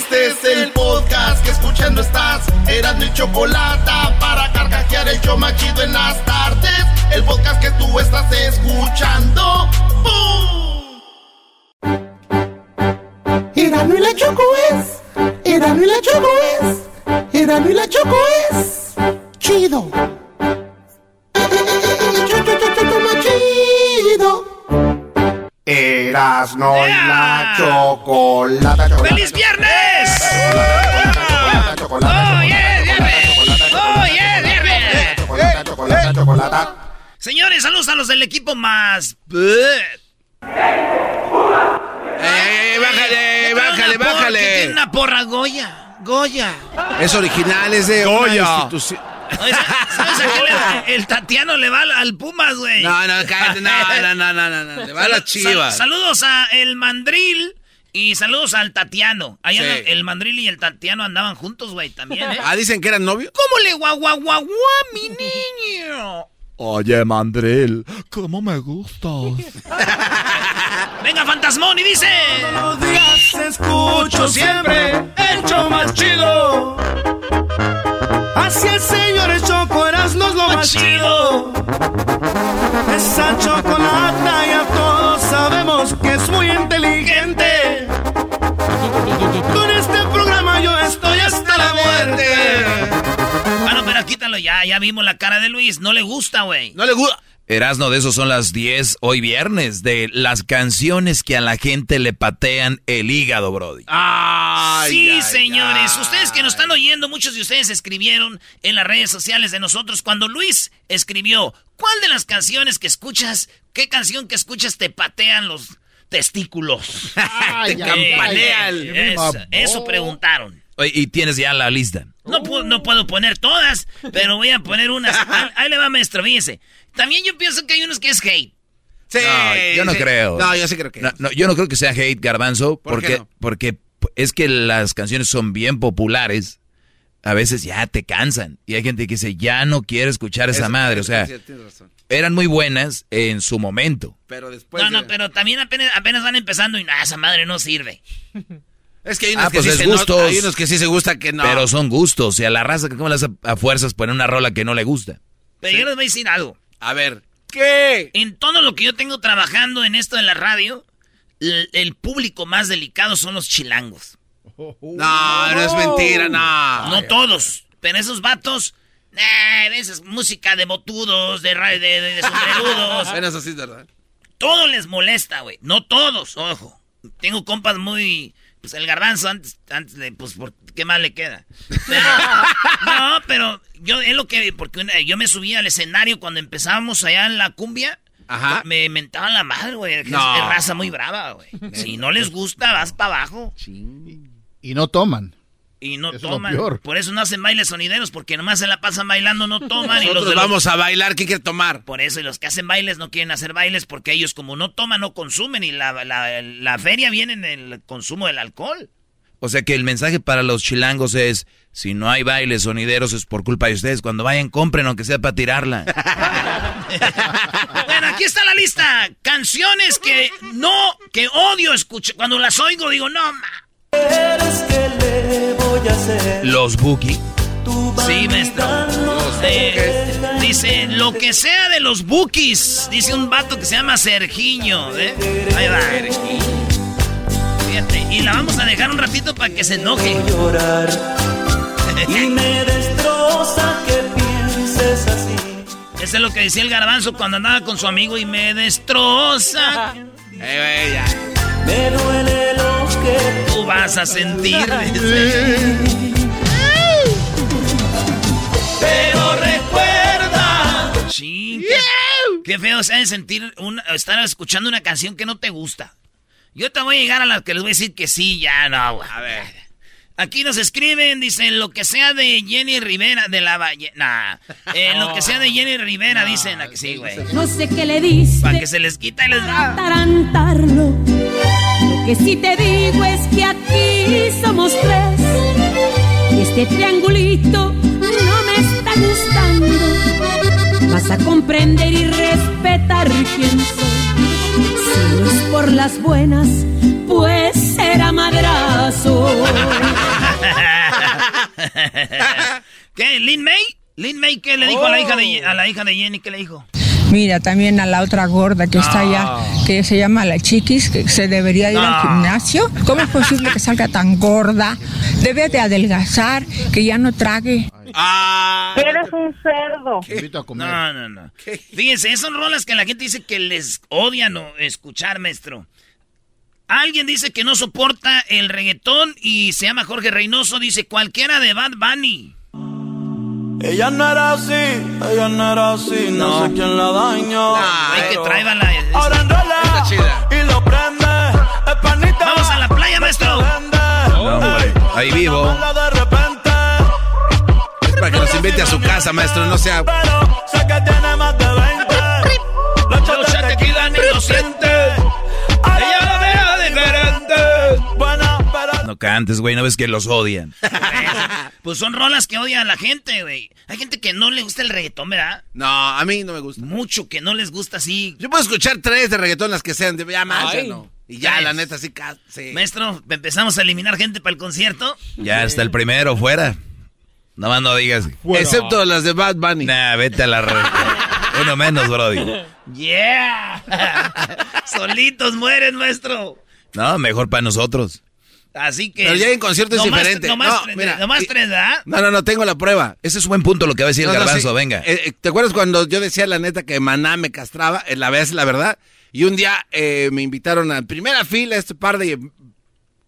Este es el podcast que escuchando estás. Eran mi chocolate para carcajear el yo machido en las tardes. El podcast que tú estás escuchando. ¡Bum! Erano y la choco es. Erano y la choco es. Erano y la choco es. Chido. Chido. Erasno y la chocolata. ¡Feliz viernes! ¡Oh, yeah, viernes! ¡Oh, yeah, viernes! Chocolata, chocolata, chocolata. Señores, saludos a los del equipo más... ¡Eh, bájale, bájale, Una bájale! Tiene una porra Goya. Goya. Es original, es de una institución. Oye, ¿Sabes a qué le- el Tatiano le va al, Pumas, güey? No, no, cállate, no, no, no, no, no, le va a las Sal- chivas. saludos a el Mandril y saludos al Tatiano. Ahí Sí. el Mandril y el Tatiano andaban juntos, güey, también, ¿eh? Ah, dicen que eran novios. ¿Cómo le guau guau guau guau, mi niño? Oye, Mandril, ¿cómo me gustas? Venga, Fantasmón, y dice... Los días escucho siempre el show más chido. Así el señor Choco Erasmo es lo más chido. Esa chocolata ya todos sabemos que es muy inteligente. Con este programa yo estoy hasta la muerte. Bueno, pero quítalo ya, ya vimos la cara de Luis. No le gusta, güey. No le gusta. Erasno, de esos son las 10 hoy viernes, de las canciones que a la gente le patean el hígado, Brody. Ay, sí, ay, señores. ay. Ustedes que nos están oyendo, muchos de ustedes escribieron en las redes sociales de nosotros cuando Luis escribió, ¿cuál de las canciones que escuchas, qué canción que escuchas te patean los testículos? Te campanea el- Eso, eso preguntaron. Oye, y tienes ya la lista. No, pu- no puedo poner todas, pero voy a poner unas. Ahí, ahí le va, maestro, fíjese. También yo pienso que hay unos que es hate. Sí, No, yo no sí. creo. No, yo sí creo que. No, no, yo no creo que sea hate, Garbanzo, ¿Por qué porque, no? porque es que las canciones son bien populares. A veces ya te cansan. Y hay gente que dice, ya no quiero escuchar esa madre. O sea, sí, razón. eran muy buenas en su momento. Pero después. no, no, de- pero también apenas, apenas van empezando y nada, esa madre no sirve. Es que hay unos Ah, que pues sí se no- gustos. hay unos que sí se gusta que no. Pero son gustos. Y a la raza, que ¿cómo le hace a fuerzas poner una rola que no le gusta? Pero yo les voy a decir algo. A ver. ¿Qué? En todo lo que yo tengo trabajando en esto de la radio, el, el público más delicado son los chilangos. No, no es mentira, no. No todos, pero esos vatos, eh, esa es música de botudos, de, de, de, de sombrerudos. Bueno, eso sí es verdad. todo les molesta, güey. No todos, ojo. Tengo compas muy... Pues el garbanzo antes, antes de... Pues, por, ¿qué más le queda? Pero- no, pero yo es lo que... Porque una- yo me subí al escenario cuando empezábamos allá en la cumbia. Ajá. Me mentaban la madre, güey. Es, No. es raza muy brava, güey. Si no les gusta, vas para abajo. Y no toman. Y no Eso toman. Por eso no hacen bailes sonideros, porque nomás se la pasan bailando, no toman. y los Nosotros de los- vamos a bailar, ¿qué quieres tomar? Por eso, y los que hacen bailes no quieren hacer bailes porque ellos como no toman, no consumen y la, la, la feria viene en el consumo del alcohol. O sea que el mensaje para los chilangos es, si no hay bailes sonideros es por culpa de ustedes. Cuando vayan, compren, aunque sea para tirarla. Bueno, aquí está la lista. Canciones que no, que odio escuchar. Cuando las oigo digo, no, ma. Los Buki. Sí, maestro. Eh, dice, lo que sea de los bookies. Dice un vato que se llama Sergiño. ¿eh? Ahí va. la vamos a dejar un ratito para que se enoje. Y me destroza que pienses así. Eso es lo que decía el garbanzo cuando andaba con su amigo y me destroza. Me duele lo que vas a sentir. Pero recuerda. Sí. Qué, feo se de sentir estar escuchando una canción que no te gusta. Yo te voy a llegar a la que les voy a decir que sí, ya no. A ver. Aquí nos escriben, dicen, lo que sea de Jenny Rivera, de la Valle. Nah. Eh, lo que sea de Jenny Rivera, dicen. ¿A que sí, güey? No sé qué le dice. Para que se les quita y les da. Tarantarlo. Que sí te digo es que aquí somos tres. Y este triangulito no me está gustando. Vas a comprender y respetar quién soy. Si no es por las buenas, pues será madrazo. ¿Qué? ¿Lin May? ¿Lin May qué le dijo a, la hija de, a la hija de Jenny? ¿Qué le dijo? Mira, también a la otra gorda que está allá, que se llama la chiquis, que se debería ir al gimnasio. ¿Cómo es posible que salga tan gorda? Debe de adelgazar, que ya no trague. Ah, Eres un cerdo. No, no, no. Fíjense, son rolas que la gente dice que les odian escuchar, maestro. Alguien dice que no soporta el reggaetón y se llama Jorge Reynoso. Dice cualquiera de Bad Bunny. Ella no era así, ella no era así, no, sé quién la dañó. hay que traerla la. Ahora enrola y lo prende. Vamos a la playa, maestro. No, ahí vivo. De repente. Es para que nos invite a su casa, maestro, no sea. Pero sé que tiene más de 20. Los tequila ni lo siente. No cantes, güey, no ves que los odian. pues son rolas que odian a la gente, güey. Hay gente que no le gusta el reggaetón, ¿verdad? No, a mí no me gusta. Mucho que no les gusta así. Yo puedo escuchar tres de reggaetón las que sean, de ya más, no. Y ya, la neta, sí, sí. Maestro, empezamos a eliminar gente para el concierto. Ya está el primero, fuera. No más no digas. Excepto las de Bad Bunny. Nah, vete a la red. Uno menos, Brody. Yeah. Solitos mueren, maestro. No, mejor para nosotros. Así que. Pero ya en concierto es diferente. no, mira, nomás tres, ¿verdad? No, no, no, tengo la prueba. Ese es un buen punto lo que va a decir el garbanzo, venga. Eh, eh, ¿Te acuerdas cuando yo decía la neta que Maná me castraba? Eh, la vez la verdad. Y un día me invitaron a primera fila este par de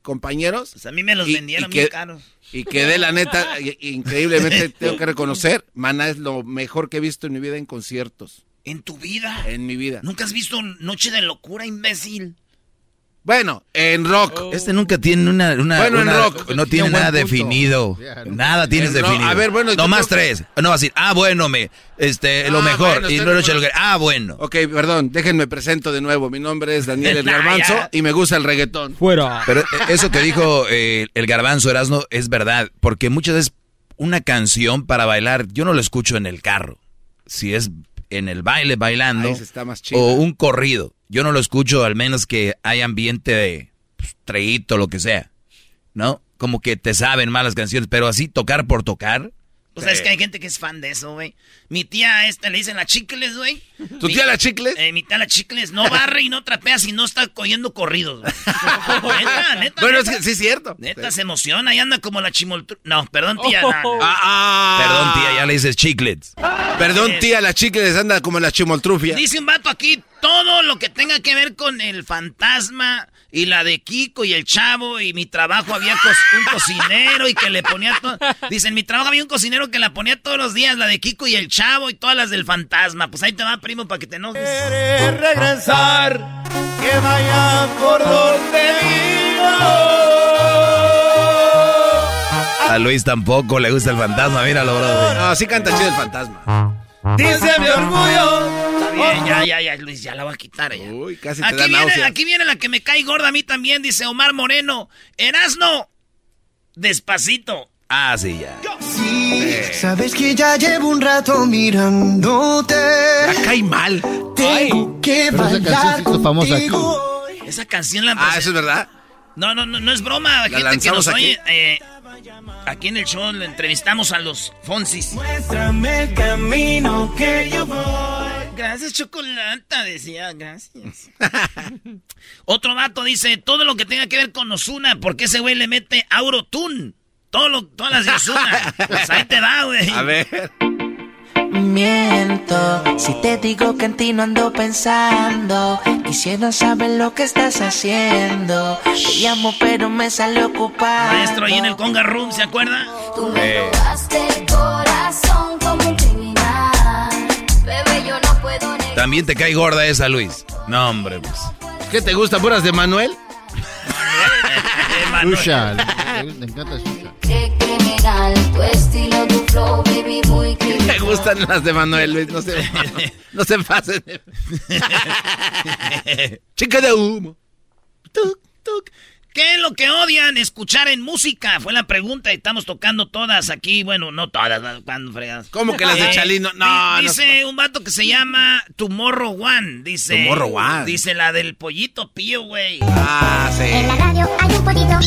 compañeros. Pues a mí me los vendieron bien caros. Y quedé la neta, increíblemente tengo que reconocer, Maná es lo mejor que he visto en mi vida en conciertos. ¿En tu vida? En mi vida. ¿Nunca has visto Noche de Locura, imbécil? Bueno, en rock. Oh. Este nunca tiene una. bueno, en rock. No tiene nada definido. Nada tienes definido. A ver, bueno. No más tres. No va a decir, ah, bueno, me, este, lo ah, mejor. y no lo Ah, bueno. Ok, perdón, déjenme presento de nuevo. Mi nombre es Daniel El Garbanzo y me gusta el reggaetón. Fuera. Pero eh, eso que dijo eh, el Garbanzo Erasno es verdad. Porque muchas veces una canción para bailar, yo no lo escucho en el carro. Si es en el baile bailando. está más o un corrido yo no lo escucho al menos que hay ambiente de pues, treíto, lo que sea. ¿No? Como que te saben malas canciones, pero así tocar por tocar. O sea, es que hay gente que es fan de eso, güey. Mi tía esta le dicen la chicles, güey. ¿Tu tía la chicles? Eh, mi tía la chicles no barre y no trapea si no está cogiendo corridos, güey. neta, neta. Bueno, es que sí es cierto. Neta, se emociona y anda como la chimoltru... No, perdón, tía. Ah, ah. Perdón, tía, ya le dices chiclets. Perdón, tía, la chicles anda como la chimoltrufia. Dice un vato aquí, todo lo que tenga que ver con el fantasma y la de Kiko y el chavo y mi trabajo había un cocinero y que le ponía todo. Dicen, mi trabajo había un cocinero que la ponía todos los días, la de Kiko y el chavo y todas las del fantasma. Pues ahí te va, primo, para que te enojes. Quieres regresar, que vaya por donde A Luis tampoco le gusta el fantasma, míralo, bro. No, sí canta chido el fantasma. Dice mi orgullo bien, ya, ya, ya, Luis, ya la voy a quitar. Ya. Uy, casi te aquí, da viene, aquí viene la que me cae gorda a mí también, dice Omar Moreno. Erasno, despacito. Ah, sí, ya. Sí, sabes que ya llevo un rato mirándote. La cae mal. Tengo que bailar famosa aquí. Esa canción la... Ah, ¿eso es verdad? No, no, no, no es broma. La gente que nos aquí? oye... Eh, Aquí en el show le entrevistamos a los Fonsis. Muéstrame el camino que yo voy. Gracias, Chocolata, decía, gracias. Otro vato dice, todo lo que tenga que ver con Osuna, porque ese güey le mete Aurotune. Todo lo, todas las de Osuna. Pues ahí te va, güey. A ver. Miento si te digo que en ti no ando pensando. Quisiera saber lo que estás haciendo. Te llamo, pero me sale ocupado. Maestro, ahí en el Conga Room, ¿se acuerda? Tú me robaste el corazón como un criminal. Bebé, yo no puedo negar. También te cae gorda esa, Luis. No, hombre, pues. ¿Qué te gusta, puras de Manuel? Susha, le, le encanta. Tu estilo, tu flow, baby, muy criminal. Me gustan las de Manuel, Luis. No se, no se pasen. Chica de humo. Tuc, tuc. ¿Qué es lo que odian escuchar en música? Fue la pregunta y estamos tocando todas aquí. Bueno, no todas, cuando fregas. ¿Cómo que las de Eh, Chalino? No. Dice un vato que se llama Tomorrow One. Dice. Tomorrow One. Dice la del pollito pío, güey. Ah, sí. En la radio hay un pollito.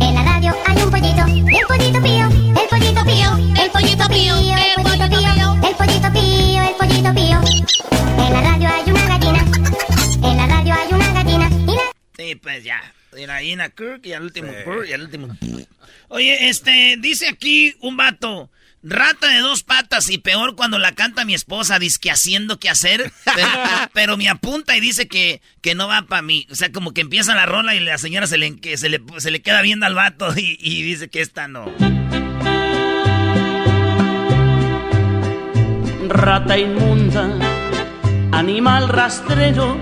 En la radio hay un pollito. El pollito pío. El pollito pío. El pollito pío. El pollito pío. El pollito pío. El pollito pío. En la radio hay una gallina. En la radio hay una gallina. Y la... Sí, pues ya. Era Ina Kirk y al último Kirk y al último. Oye, este, dice aquí un vato. Rata de dos patas y peor cuando la canta mi esposa, que haciendo que hacer, pero, pero me apunta y dice que, que no va para mí. O sea, como que empieza la rola y la señora se le, que se le, se le queda viendo al vato y, y dice que esta no. Rata inmunda, animal rastrero,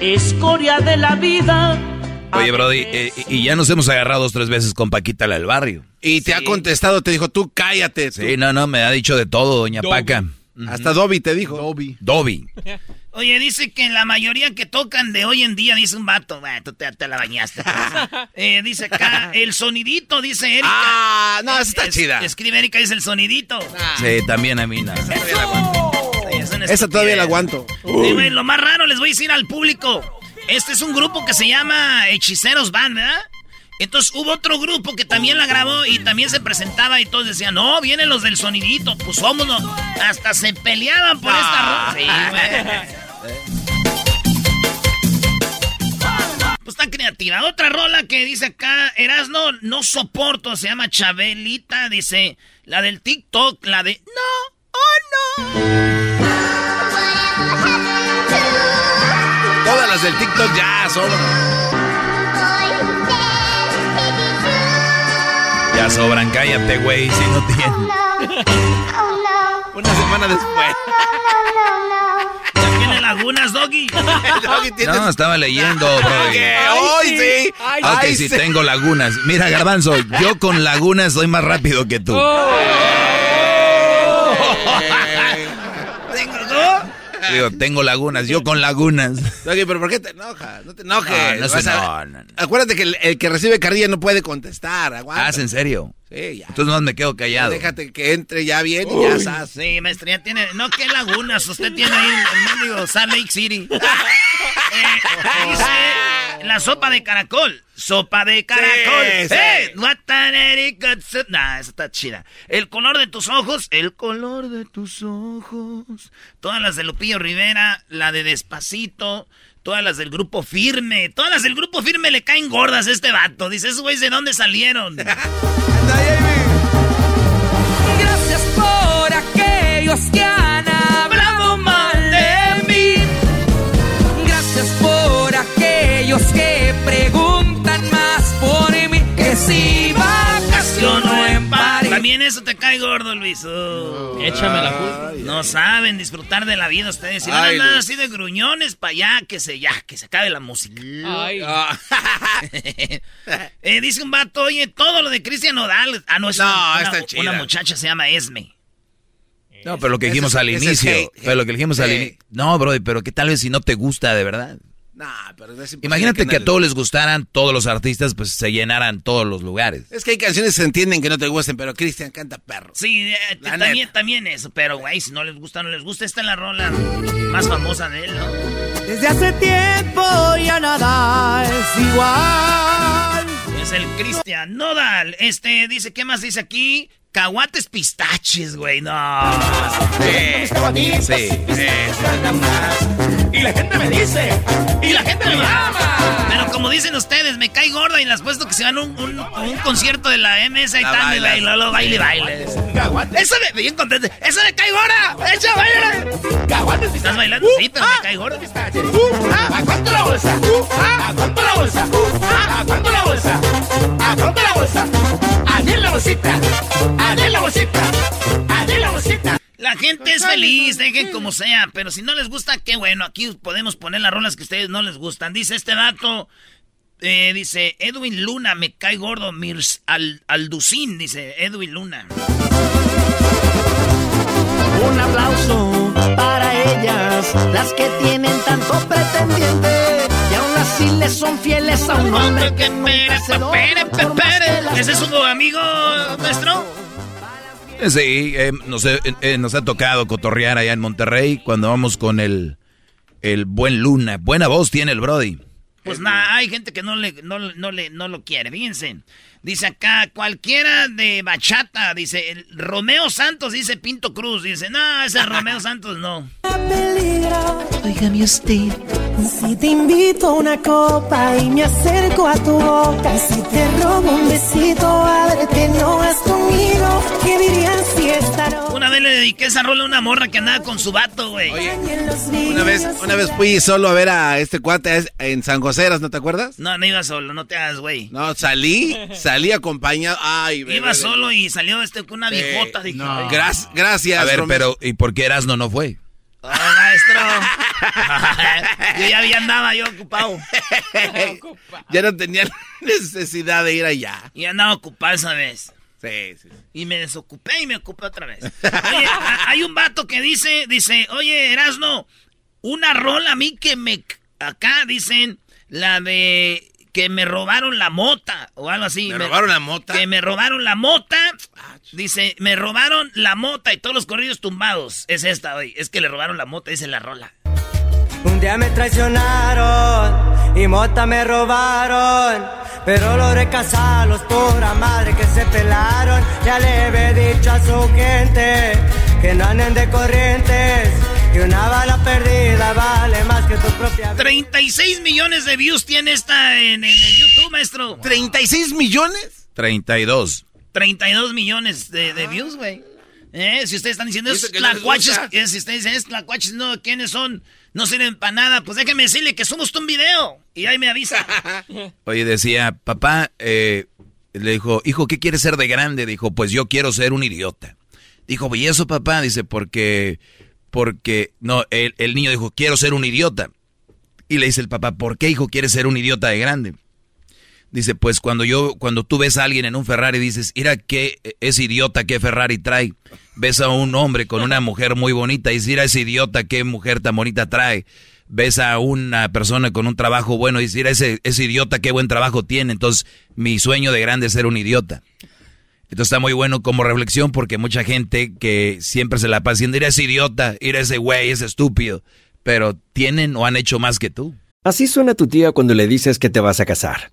escoria de la vida. Oye, Brody, eh, y ya nos hemos agarrado dos, tres veces con Paquita la del barrio. Y te ha contestado, te dijo, tú cállate. tú. Sí, no, no, me ha dicho de todo, doña Dobby. Paca. Hasta Dobby te dijo. Dobby. Dobby. Oye, dice que la mayoría que tocan de hoy en día, dice un vato, "Bah, tú te, te la bañaste. Eh, dice acá, el sonidito, dice Erika. Ah, no, esa está Es- chida. Escribe Erika, dice el sonidito. Sí, también a mí no. Esa todavía la aguanto. Sí, güey, lo más raro les voy a decir al público. Este es un grupo que se llama Hechiceros Band, ¿verdad? Entonces hubo otro grupo que también la grabó y también se presentaba y todos decían, no, vienen los del sonidito, pues vámonos. Hasta se peleaban por esta rola. Sí, güey. Pues está creativa. Otra rola que dice acá, Erasno, no soporto, se llama Chabelita, dice, la del TikTok, la de, no, oh no. TikTok ya sobran. Ya sobran, cállate, güey, si no tienes. Una semana después. Ya tiene lagunas, Doggy. No, estaba leyendo, Brody. ¿Qué? Hoy sí. Ok, Ay, sí, sí. tengo lagunas. Mira, Garbanzo, yo con lagunas soy más rápido que tú. ¿Tengo, Digo, tengo lagunas, yo con lagunas. Doggy, pero ¿por qué te enojas? No te enojes. No, no se- Vas a- no, no, no. Acuérdate que el, el que recibe carrilla no puede contestar. Aguanta. Ah, ¿es en serio? Sí, ya. Entonces no me quedo callado. Déjate que entre ya bien y ya estás. Sí, maestro, ya tiene. No, qué lagunas. Usted tiene ahí el mendigo Salt Lake City. Eh, dice la sopa de caracol. Sopa de caracol. Sí, sí. ¡Eh! Nah, esa está chida. El color de tus ojos. El color de tus ojos. Todas las de Lupillo Rivera. La de Despacito. Todas las del grupo firme. Todas las del grupo firme le caen gordas a este vato. Dice, esos güeyes de dónde salieron. aquellos que preguntan más por mí. Que si vacaciono en París. También eso te cae gordo, Luis. Oh. Échame la culpa. No saben disfrutar de la vida ustedes. Si van a así de gruñones para allá, que se ya, que se acabe la música. Ay. Ah, Eh, dice un vato, oye, todo lo de Cristian Nodal. Ah, no, es No, una, está una- chida. una muchacha se llama Esme. No, pero lo que dijimos es- al inicio. hate, hate. Pero lo que dijimos al inicio. No, Brody, pero que tal vez si no te gusta de verdad. Nah, pero es Imagínate que a todos les gustaran, todos los artistas, pues se llenaran todos los lugares. Es que hay canciones que se entienden que no te gusten, pero Cristian canta perro. Sí, eh, también, también eso. Pero, güey, si no les gusta, no les gusta. Esta es la rola más famosa de él, ¿no? Desde hace tiempo ya nada es igual. Es el Cristian Nodal. Este, dice, ¿qué más dice aquí? Caguates pistaches, güey, no. Sí, sí. Y la gente me dice, y la gente me ama. Pero como dicen ustedes, me cae gorda y les puesto que se van a un, un, un concierto de la MS y tal, y baile, baile, baile. Eso me, bien contento. Eso me cae gorda. Echa, baile. ¿Estás bailando? Sí, pero me cae gorda. ¿A cuánto la bolsa? ¿A cuánto la bolsa? ¿A cuánto la bolsa? ¿A cuánto la bolsa? Allí la bolsita. Allí la bolsita. Allí la bolsita. La gente es feliz, dejen como sea, pero si no les gusta, qué bueno, aquí podemos poner las rolas que a ustedes no les gustan. Dice este dato, eh, dice Edwin Luna, me cae gordo, Mirs Al Alducín, dice Edwin Luna. Un aplauso para ellas, las que tienen tanto pretendiente así le son fieles a un hombre que lo ¿Ese es su amigo nuestro? Sí, eh, nos, eh, eh, nos ha tocado cotorrear allá en Monterrey cuando vamos con el, el buen Luna. Buena voz tiene el Brody. Pues nada, hay gente que no le, no, no le, no lo quiere, fíjense. Dice acá, cualquiera de bachata, dice, el Romeo Santos, dice Pinto Cruz, dice, no, ese Romeo Santos no. Óigame usted, si te invito a una copa y me acerco a tu boca, si te robo un besito, abre que no vas conmigo, ¿qué dirías si esta Una vez le dediqué esa rola a una morra que andaba con su vato, güey. Una vez, una vez fui solo a ver a este cuate es- en San Joseras, ¿no te acuerdas? No, no iba solo, no te hagas, güey. No, salí, salí acompañado. Ay, bebé, Iba bebé. solo y salió este con una viejota. dije, ay, Gra- gracias. A ver, Romeo. pero ¿y por qué Erasno no fue? Oh, maestro. yo ya había andaba yo ocupado. ya no tenía necesidad de ir allá. Y andaba ocupado esa vez. Sí, sí. Y me desocupé y me ocupé otra vez. Oye, hay un vato que dice, dice, oye, Erasno, una rola a mí que me... Acá dicen la de que me robaron la mota o algo así. ¿Me robaron la mota? Que me robaron la mota. Dice, me robaron la mota y todos los corridos tumbados. Es esta, hoy. Es que le robaron la mota, dice la rola. Un día me traicionaron y mota me robaron. Pero logré casarlos, pura madre que se pelaron. Ya le había dicho a su gente que no anden de corrientes. Que una bala perdida vale más que tu propia vida. 36 millones de views tiene esta en, en el YouTube, maestro. ¿36 millones? 32. 32 millones de, de views, güey. Eh, si ustedes están diciendo es no tlacuaches, gusta. eh, si ustedes dicen es tlacuaches, no, ¿quiénes son? No sirven para nada, pues déjame decirle que somos un video. Y ahí me avisa. Oye, decía, papá, eh, le dijo, hijo, ¿qué quieres ser de grande? Dijo, pues yo quiero ser un idiota. Dijo, ¿y eso, papá? Dice, porque, porque, no, el, el niño dijo, quiero ser un idiota. Y le dice el papá, ¿por qué, hijo, quieres ser un idiota de grande? Dice, pues cuando yo, cuando tú ves a alguien en un Ferrari, dices, mira qué es idiota, qué Ferrari trae. Ves a un hombre con una mujer muy bonita y dices, mira ese idiota, qué mujer tan bonita trae. Ves a una persona con un trabajo bueno y dices, mira ese, idiota, qué buen trabajo tiene. Entonces, mi sueño de grande es ser un idiota. Entonces está muy bueno como reflexión porque mucha gente que siempre se la pasa diciendo, mira ese idiota, mira ese güey, ese estúpido. Pero tienen o han hecho más que tú. Así suena tu tía cuando le dices que te vas a casar.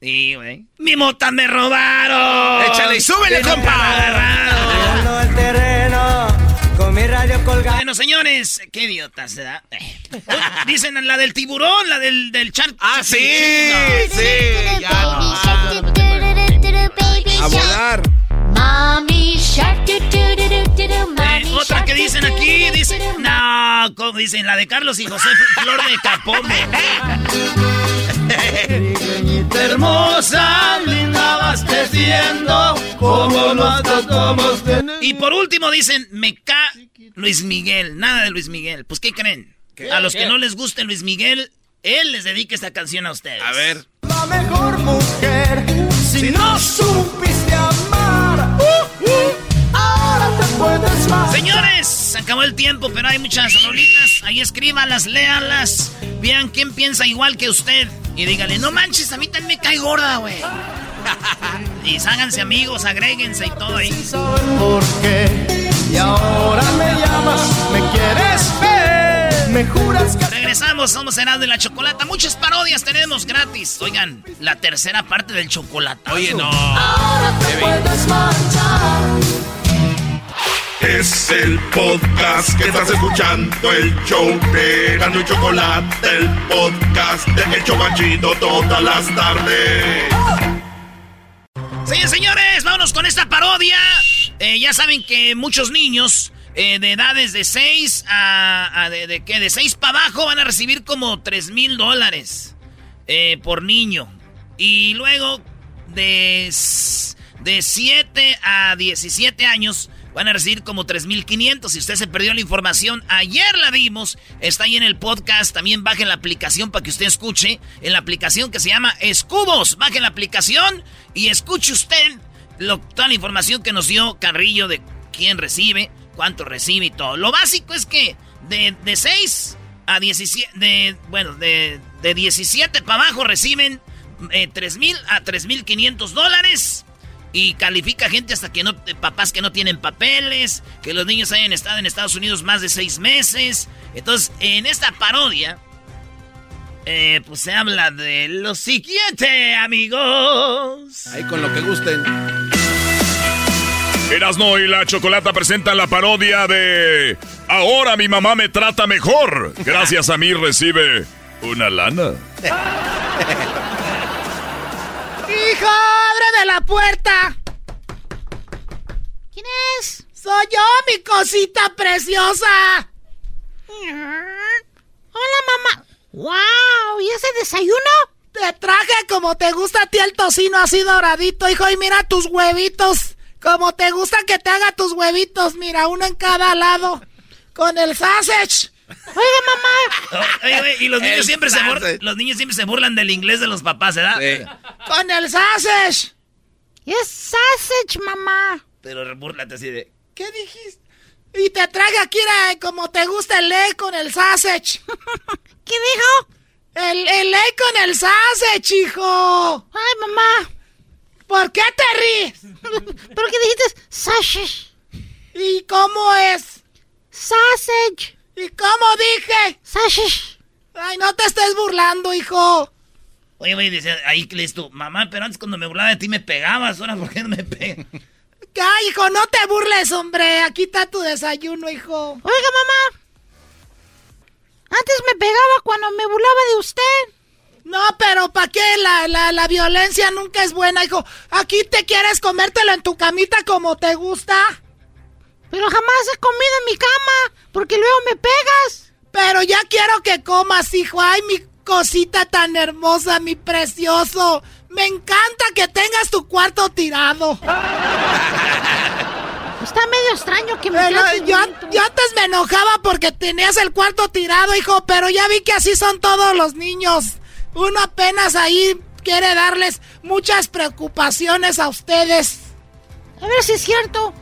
Sí, güey. ¡Mi mota me robaron! ¡Échale y súbele, compa! el terreno con mi radio colgada. Bueno, señores, qué idiotas, ¿verdad? Eh. Dicen la del tiburón, la del, del char... ¡Ah, sí! ¡Sí! ¡Ya ¡A volar! Mami shark, do, do, do, do, do, do, Eh, mami otra que dicen aquí, do. No, como dicen, la de Carlos y José Flor de Capome. Hermosa, linda abasteciendo, como nos tratamos Y por último dicen, me ca... Luis Miguel, nada de Luis Miguel. Pues, ¿qué creen? A los que no les guste Luis Miguel, él les dedica esta canción a ustedes. A ver. La mejor mujer, si no supiste amar, uh, uh, puedes más. Señores, se acabó el tiempo, pero hay muchas rolitas. Ahí escríbanlas, léanlas. Vean quién piensa igual que usted. Y dígale, no manches, a mí también me cae gorda, güey. y háganse amigos, agréguense y todo ahí. saben por qué. Y ahora me llamas, me quieres ver, me juras que Regresamos, somos Herado de la Chocolata. Muchas parodias tenemos gratis. Oigan, la tercera parte del chocolate. Oye, no. ahora te puedes marchar. Es el podcast que estás escuchando, el show de Gano y Chocolate, el podcast de El Chobachito todas las tardes. Señores, señores, vámonos con esta parodia. Eh, ya saben que muchos niños eh, de edades de 6 a, de, de qué, de 6 para abajo van a recibir como 3 mil dólares eh, por niño. Y luego de, de 7 a 17 años van a recibir como 3.500. Si usted se perdió la información, ayer la vimos. Está ahí en el podcast. También bajen la aplicación para que usted escuche. En la aplicación que se llama Escubos. Bajen la aplicación y escuche usted toda la información que nos dio Carrillo de quién recibe, cuánto recibe y todo. Lo básico es que de, de 6 a 17, de, bueno, de, de 17 para abajo reciben eh, 3 mil a 3.500 dólares. Y califica gente hasta que no, eh, papás que no tienen papeles, que los niños hayan estado en Estados Unidos más de seis meses. Entonces, en esta parodia, eh, pues se habla de lo siguiente, amigos. Ahí con lo que gusten. Erasno y la Chocolata presentan la parodia de Ahora mi mamá me trata mejor. Gracias a mí recibe una lana. ¡Hijo, ábreme la puerta! ¿Quién es? ¡Soy yo, mi cosita preciosa! Hola, mamá. ¡Wow! ¿Y ese desayuno? Te traje como te gusta a ti el tocino así doradito, hijo, y mira tus huevitos. Como te gusta que te haga tus huevitos, mira, uno en cada lado. Con el sausage. Oiga, mamá. Oye, y los niños, El siempre se bur- sausage. los niños siempre se burlan del inglés de los papás, ¿verdad? Con el sausage. ¿Y es sausage, mamá? Pero búrlate así de... ¿Qué dijiste? Y te traje aquí era, como te gusta el ley con el sausage. ¿Qué dijo? El, el ley con el sausage, hijo. Ay, mamá. ¿Por qué te ríes? ¿Pero qué dijiste? Sausage. ¿Y cómo es? Sausage. ¿Y cómo dije? Sausage. Ay, no te estés burlando, hijo. Oye, güey, decía, ahí lees tú, mamá, pero antes cuando me burlaba de ti me pegabas, ahora ¿por qué no me pegas? Ay, hijo, no te burles, hombre. Aquí está tu desayuno, hijo. Oiga, mamá. Antes me pegaba cuando me burlaba de usted. No, pero ¿para qué? La, la, la violencia nunca es buena, hijo. Aquí te quieres comértelo en tu camita como te gusta. Pero jamás he comido en mi cama, porque luego me pegas. Pero ya quiero que comas, hijo. Ay, mi cosita tan hermosa, mi precioso. Me encanta que tengas tu cuarto tirado. Está medio extraño que me Pero yo antes me enojaba porque tenías el cuarto tirado, hijo, pero ya vi que así son todos los niños. Uno apenas ahí quiere darles muchas preocupaciones a ustedes. A ver si es cierto.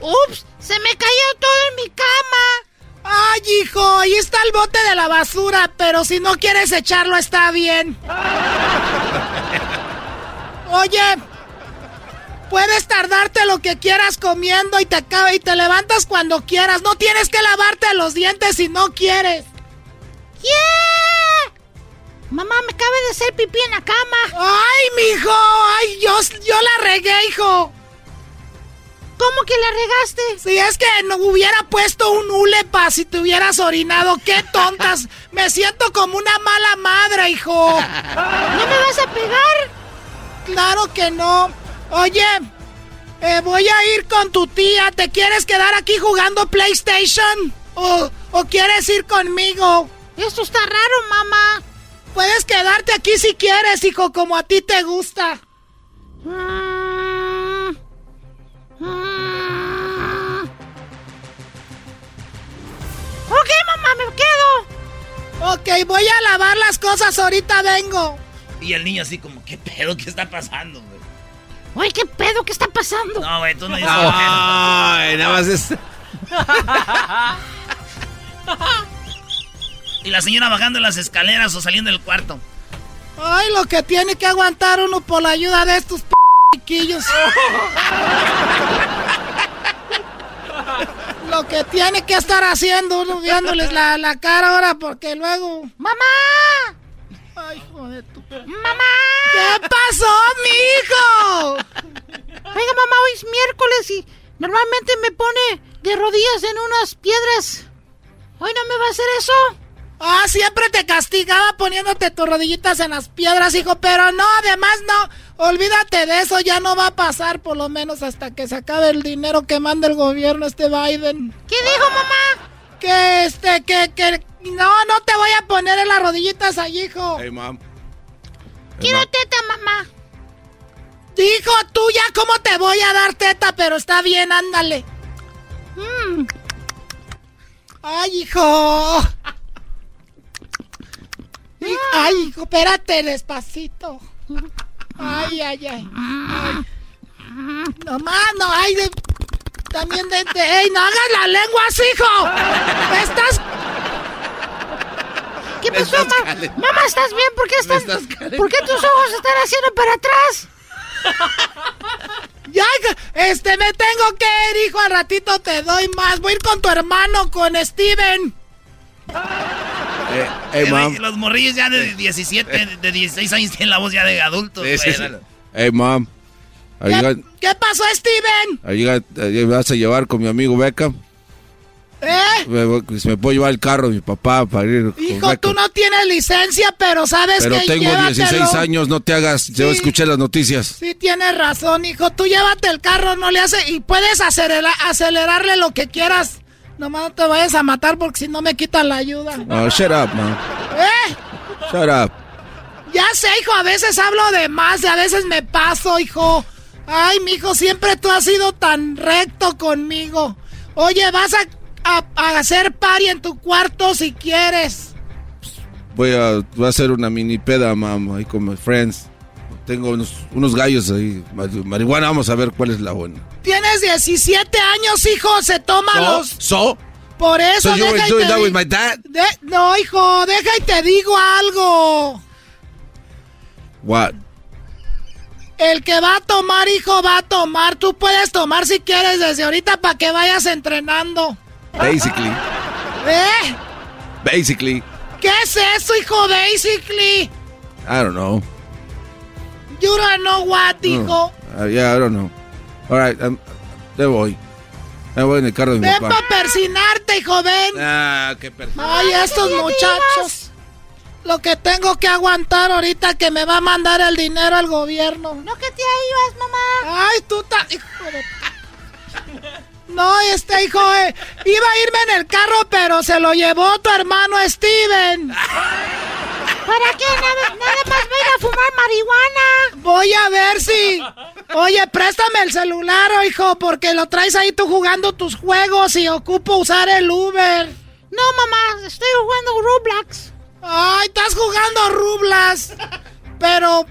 Ups, se me cayó todo en mi cama. Ay, hijo, ahí está el bote de la basura, pero si no quieres echarlo está bien. Oye, puedes tardarte lo que quieras comiendo y te acaba y te levantas cuando quieras. No tienes que lavarte los dientes si no quieres. ¡Yeah! Mamá, me acaba de hacer pipí en la cama. Ay, mijo, ay, yo, yo la regué, hijo. ¿Cómo que la regaste? Si es que no hubiera puesto un hule pa' si te hubieras orinado, qué tontas. Me siento como una mala madre, hijo. ¿No me vas a pegar? Claro que no. Oye, eh, voy a ir con tu tía. ¿Te quieres quedar aquí jugando PlayStation? ¿O, o quieres ir conmigo? Esto está raro, mamá. Puedes quedarte aquí si quieres, hijo, como a ti te gusta. Mm, Ok, mamá, me quedo. Ok, voy a lavar las cosas, ahorita vengo. Y el niño así como, ¿qué pedo? ¿Qué está pasando, güey? Oye, ¿qué pedo? ¿Qué está pasando? No, güey, tú no dices Ay, nada más es. Y la señora bajando las escaleras o saliendo del cuarto. Ay, lo que tiene que aguantar uno por la ayuda de estos p chiquillos. lo que tiene que estar haciendo uno viéndoles la, la cara ahora porque luego... ¡Mamá! Ay, hijo de tu... ¡Mamá! ¿Qué pasó, mijo? Oiga, mamá, hoy es miércoles y normalmente me pone de rodillas en unas piedras. ¿Hoy no me va a hacer eso? Ah, siempre te castigaba poniéndote tus rodillitas en las piedras, hijo, pero no, además no. Olvídate de eso, ya no va a pasar por lo menos hasta que se acabe el dinero que manda el gobierno este Biden. ¿Qué dijo, mamá? Que este, que, que... No, no te voy a poner en las rodillitas ahí, hijo. Hey, mom. Quiero teta, mamá. Hijo, tú ya cómo te voy a dar teta, pero está bien, ándale. Mm. Ay, hijo. Hi- Ay, hijo, espérate despacito. Ay, ay, ay. ay. No más, no, ay, de... También de, de- ¡Ey, no hagas la lengua así, hijo! ¡Estás... ¿Qué pasó, mamá? Mamá, ¿estás bien? ¿Por qué estás... ¿Por qué tus ojos están haciendo para atrás? Ya, este, me tengo que ir, hijo, al ratito te doy más. Voy a ir con tu hermano, con Steven. Eh, hey, Eh, mom. güey, Los morrillos ya de 17, de 16 años tienen la voz ya de adultos, Sí, sí. Hey, mom. ¿Qué pasó, Steven? eh, ¿Me vas a llevar con mi amigo Beckham? ¿Eh? Me, me- me puedo llevar el carro de mi papá para ir Hijo, tú no tienes licencia, pero sabes Pero que tengo llévatelo. 16 años, no te hagas. Yo Sí. escuché las noticias. Sí, tienes razón, hijo. Tú llévate el carro, no le hace... Y puedes acelera- acelerarle lo que quieras. Nomás no te vayas a matar porque si no me quitan la ayuda. Oh, shut up, man. ¿Eh? Shut up. Ya sé, hijo, a veces hablo de más y a veces me paso, hijo. Ay, mijo, siempre tú has sido tan recto conmigo. Oye, vas a, a- a hacer party en tu cuarto si quieres. Voy a, voy a hacer una mini peda, mam, ahí con mis friends. Tengo unos, unos gallos ahí. mari- Marihuana, vamos a ver cuál es la buena. Tienes 17 años, hijo, se toma So, los... so, Por eso, so you deja were y doing te that di- with my dad? De- No, hijo, deja y te digo algo. What? El que va a tomar, hijo, va a tomar. Tú puedes tomar si quieres desde ahorita para que vayas entrenando. Basically, ¿Eh? basically, ¿Qué es eso, hijo, basically? I don't know. You don't know what, hijo. Uh, yeah, I don't know. All right, te voy. Me voy en el carro de mi Ven papá. para persinarte, hijo, ven. Ah, qué perfecto. Ay, estos muchachos. Lo que tengo que aguantar ahorita que me va a mandar el dinero al gobierno. No que te ibas, mamá. Ay, tú ta... Hijo de... No, este hijo, eh, iba a irme en el carro, pero se lo llevó tu hermano Steven. ¿Para qué? Nada, nada más voy a ir a fumar marihuana. Voy a ver si. Oye, préstame el celular, hijo, porque lo traes ahí tú jugando tus juegos y ocupo usar el Uber. No, mamá, estoy jugando Roblox. Ay, estás jugando Rublas. Pero,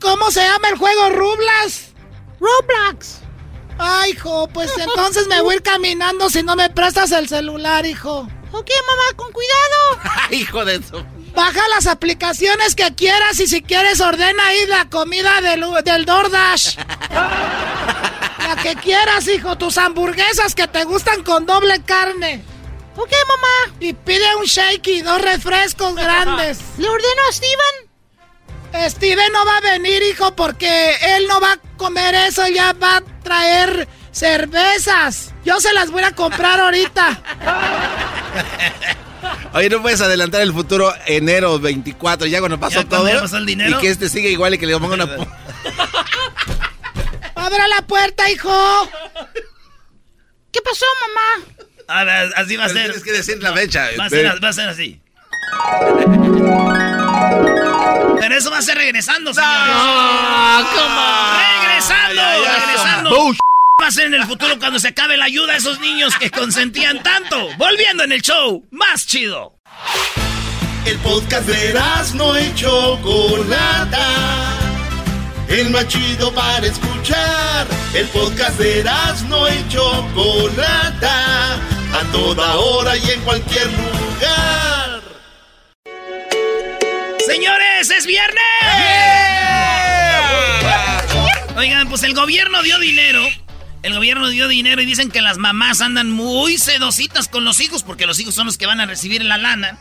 ¿cómo se llama el juego Rublas? Roblox. Ay, hijo, pues entonces me voy a ir caminando si no me prestas el celular, hijo. Ok, mamá, con cuidado. Hijo de eso. Baja las aplicaciones que quieras y si quieres ordena ahí la comida del, del DoorDash. La que quieras, hijo, tus hamburguesas que te gustan con doble carne. Ok, mamá. Y pide un shake y dos refrescos grandes. ¿Le ordeno a Steven? Steven no va a venir, hijo, porque él no va a comer eso, ya va a traer cervezas. Yo se las voy a comprar ahorita. Oye, no puedes adelantar el futuro enero 24, ya cuando pasó Ya cuando todo. ya pasó el dinero. Y que este siga igual y que le ponga una. ¡Abra la puerta, hijo! ¿Qué pasó, mamá? Ahora, así va a Pero ser. Tienes que decir la fecha. Va a Ve. ser, va a ser así. Pero eso va a ser regresando, señores. Regresando, Ya, ya, regresando. Va a ser en el futuro cuando se acabe la ayuda a esos niños que consentían tanto. Volviendo en el show, más chido. El podcast de no y Chocolata. El más chido para escuchar. El podcast de no y Chocolata. A toda hora y en cualquier lugar. Señores, es viernes. Oigan, pues el gobierno dio dinero. El gobierno dio dinero y dicen que las mamás andan muy sedositas con los hijos porque los hijos son los que van a recibir la lana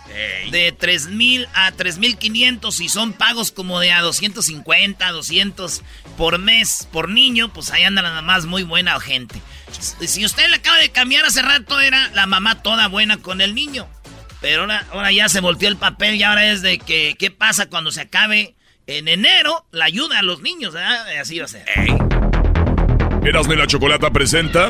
de 3 mil a 3 mil 500 y son pagos como de a 250, 200 por mes por niño, pues ahí andan las mamás muy buena gente. Si usted le acaba de cambiar hace rato era la mamá toda buena con el niño. Pero ahora, ahora ya se volteó el papel y ahora es de que qué pasa cuando se acabe en enero la ayuda a los niños, ¿verdad? Así va a ser. Erasmo y la Chocolata presenta.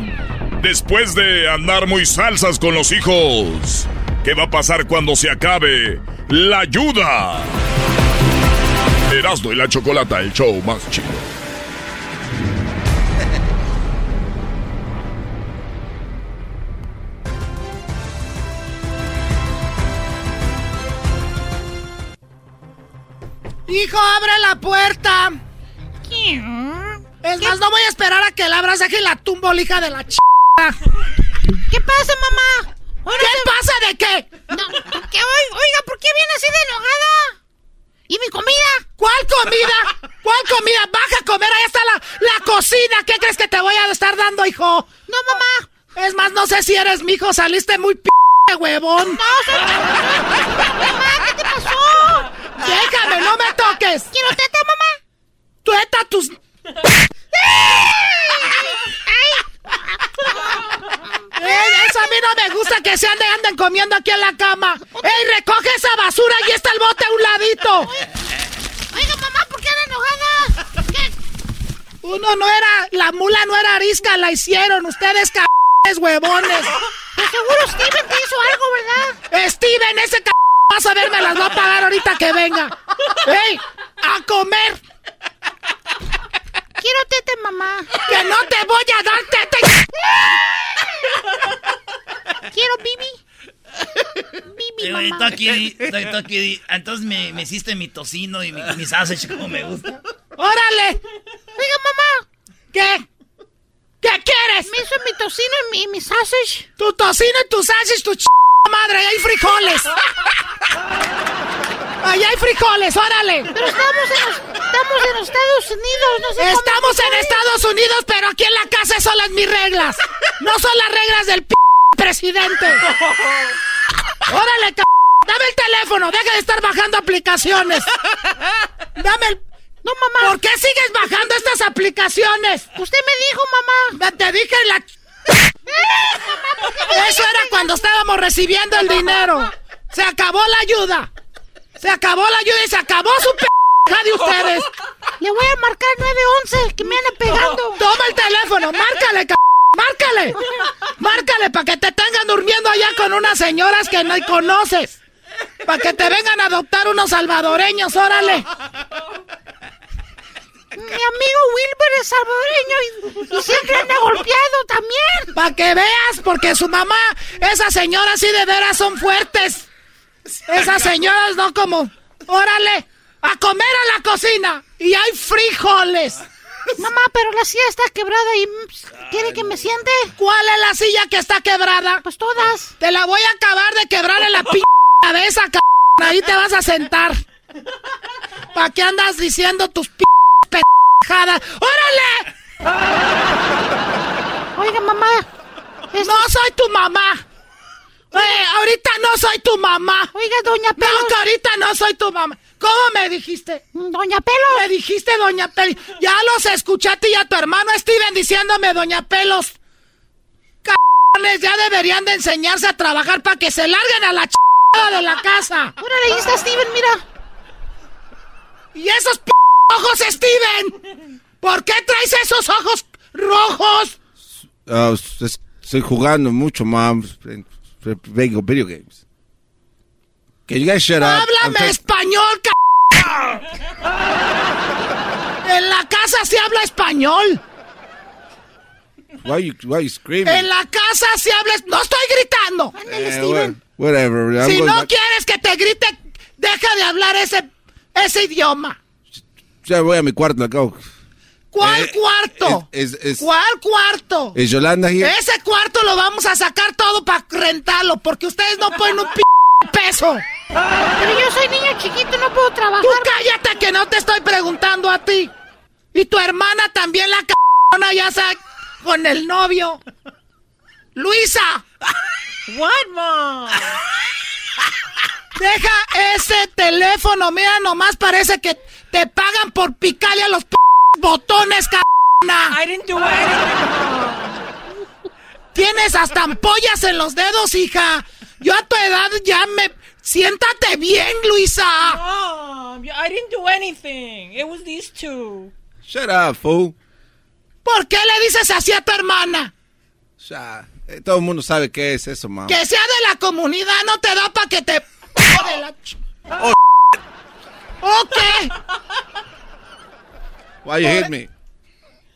Después de andar muy salsas con los hijos, ¿qué va a pasar cuando se acabe la ayuda? Erasmo y la Chocolata, el show más chido. Hijo, abre la puerta. Es más, no voy a esperar a que la abras, deje la tumbo, hija de la ch... ¿Qué pasa, mamá? ¿Qué pasa de qué? No, ¿qué, oiga, oiga, ¿por qué viene así de enojada? ¿Y mi comida? ¿Cuál comida? ¿Cuál comida? Baja a comer, ahí está la, la cocina. ¿Qué crees que te voy a estar dando, hijo? No, mamá. Es más, no sé si eres mi hijo, saliste muy p huevón. No, soy... mamá, ¿qué te pasó? Déjame, no me toques. ¿Quiero teta, mamá? Tueta tus... Eso a mí no me gusta que se anden, anden comiendo aquí en la cama. ¡Ey, recoge esa basura! ¡Y está el bote a un ladito! Oiga, mamá, ¿por qué anda enojada? ¿Qué? Uno no era... La mula no era arisca, la hicieron. Ustedes c******s huevones. Seguro Steven te hizo algo, ¿verdad? Steven, ese c... Vas a ver, me las va a pagar ahorita que venga. ¡Ey! ¡A comer! Quiero teta, mamá. ¡Que no te voy a dar teta! Quiero bibi. Bibi, mamá. tú aquí, aquí, entonces me, me hiciste mi tocino y mi, mi sausage como me gusta. ¡Órale! Oiga, mamá. ¿Qué? ¿Qué quieres? Me hizo mi tocino y mi, mi sausage. Tu tocino y tu sausage, tu ch... madre, ahí hay frijoles. Allá hay frijoles, órale. Pero estamos en los, estamos en Estados Unidos, no sé cómo Estamos en. Estados Unidos, pero aquí en la casa son las mis reglas. No son las reglas del p presidente. Órale, c... Dame el teléfono, deja de estar bajando aplicaciones. Dame el... No, mamá. ¿Por qué sigues bajando estas aplicaciones? Usted me dijo, mamá. Te dije la... Eso era cuando estábamos recibiendo el dinero. Se acabó la ayuda. Se acabó la ayuda y se acabó su p de ustedes. Le voy a marcar 911, que me anda pegando. Toma el teléfono, márcale, c... Márcale. Márcale para que te tengan durmiendo allá con unas señoras que no conoces. Para que te vengan a adoptar unos salvadoreños, órale. Mi amigo Wilber es salvadoreño y, y siempre anda golpeado también. Para que veas, porque su mamá, esas señoras sí de veras son fuertes. Esas señoras no como, órale, a comer a la cocina y hay frijoles. Mamá, pero la silla está quebrada y mm, quiere que me siente. ¿Cuál es la silla que está quebrada? Pues todas. Te la voy a acabar de quebrar en la p cabeza, c Ahí te vas a sentar. ¿Para qué andas diciendo tus p pendejadas? ¡Órale! Oiga, mamá. No soy tu mamá. Eh, ahorita no soy tu mamá. Oiga, doña Pelos. No, que ahorita no soy tu mamá. ¿Cómo me dijiste? Doña Pelos. Me dijiste Doña Pelos. Ya los escuché a ti y a tu hermano Steven diciéndome Doña Pelos. Cabrones, ya deberían de enseñarse a trabajar para que se larguen a la ch de la casa. Órale, ahí está Steven, mira. ¿Y esos p ojos, Steven? ¿Por qué traes esos ojos rojos? Ah, es- estoy jugando mucho, mom. Video, video games. Can you guys shut up? I'm ¡Háblame español, c En la casa se habla español. Why you, why you screaming? En la casa se habla... ¡No estoy gritando! Eh, what- whatever. I'm Si no back- quieres que te grite, deja de hablar ese, ese idioma. Ya voy a mi cuarto, acabo. ¿Cuál Eh, cuarto? Es, es, ¿Cuál cuarto? ¿Es Yolanda here? Ese cuarto lo vamos a sacar todo para rentarlo, porque ustedes no ponen un p peso. Pero yo soy niño chiquito, no puedo trabajar. Tú cállate que no te estoy preguntando a ti. Y tu hermana también la c***ona ya está con el novio. Luisa. What, mom? Deja ese teléfono, mira, nomás parece que te pagan por picarle a los p botones, c***ona. I didn't do anything. Tienes hasta ampollas en los dedos, hija. Yo a tu edad ya me... Siéntate bien, Luisa. Mom, I didn't do anything. It was these two. Shut up, fool. ¿Por qué le dices así a tu hermana? Ya, eh, todo el mundo sabe qué es eso, mom. Que sea de la comunidad no te da para que te... de la ch- Oh, Ok, why you hit me?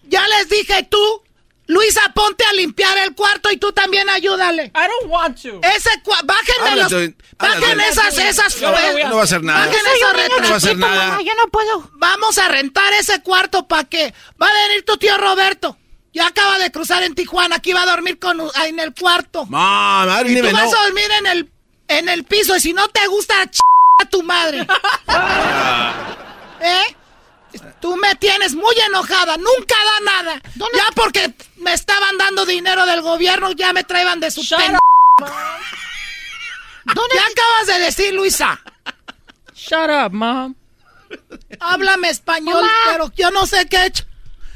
ya les dije tú. Luisa, ponte a limpiar el cuarto y tú también ayúdale. I don't want to. Ese bájenme los... habla Bajen de- esas, esas... No, no va a hacer nada. Bajen niño retratos. No va a hacer nada. mamá, yo no puedo. Vamos a rentar ese cuarto para que va a venir tu tío Roberto. Ya acaba de cruzar en Tijuana, aquí va a dormir con en el cuarto. Didn't Y tú vas a dormir en el en el piso y si no te gusta ch a tu madre. ¿Eh? Tú me tienes muy enojada, nunca da nada. Ya porque me estaban dando dinero del gobierno, ya me traían de su pen... ¿Qué acabas de decir, Luisa? Shut up, mom. Háblame español, Mamá. pero yo no sé qué he hecho.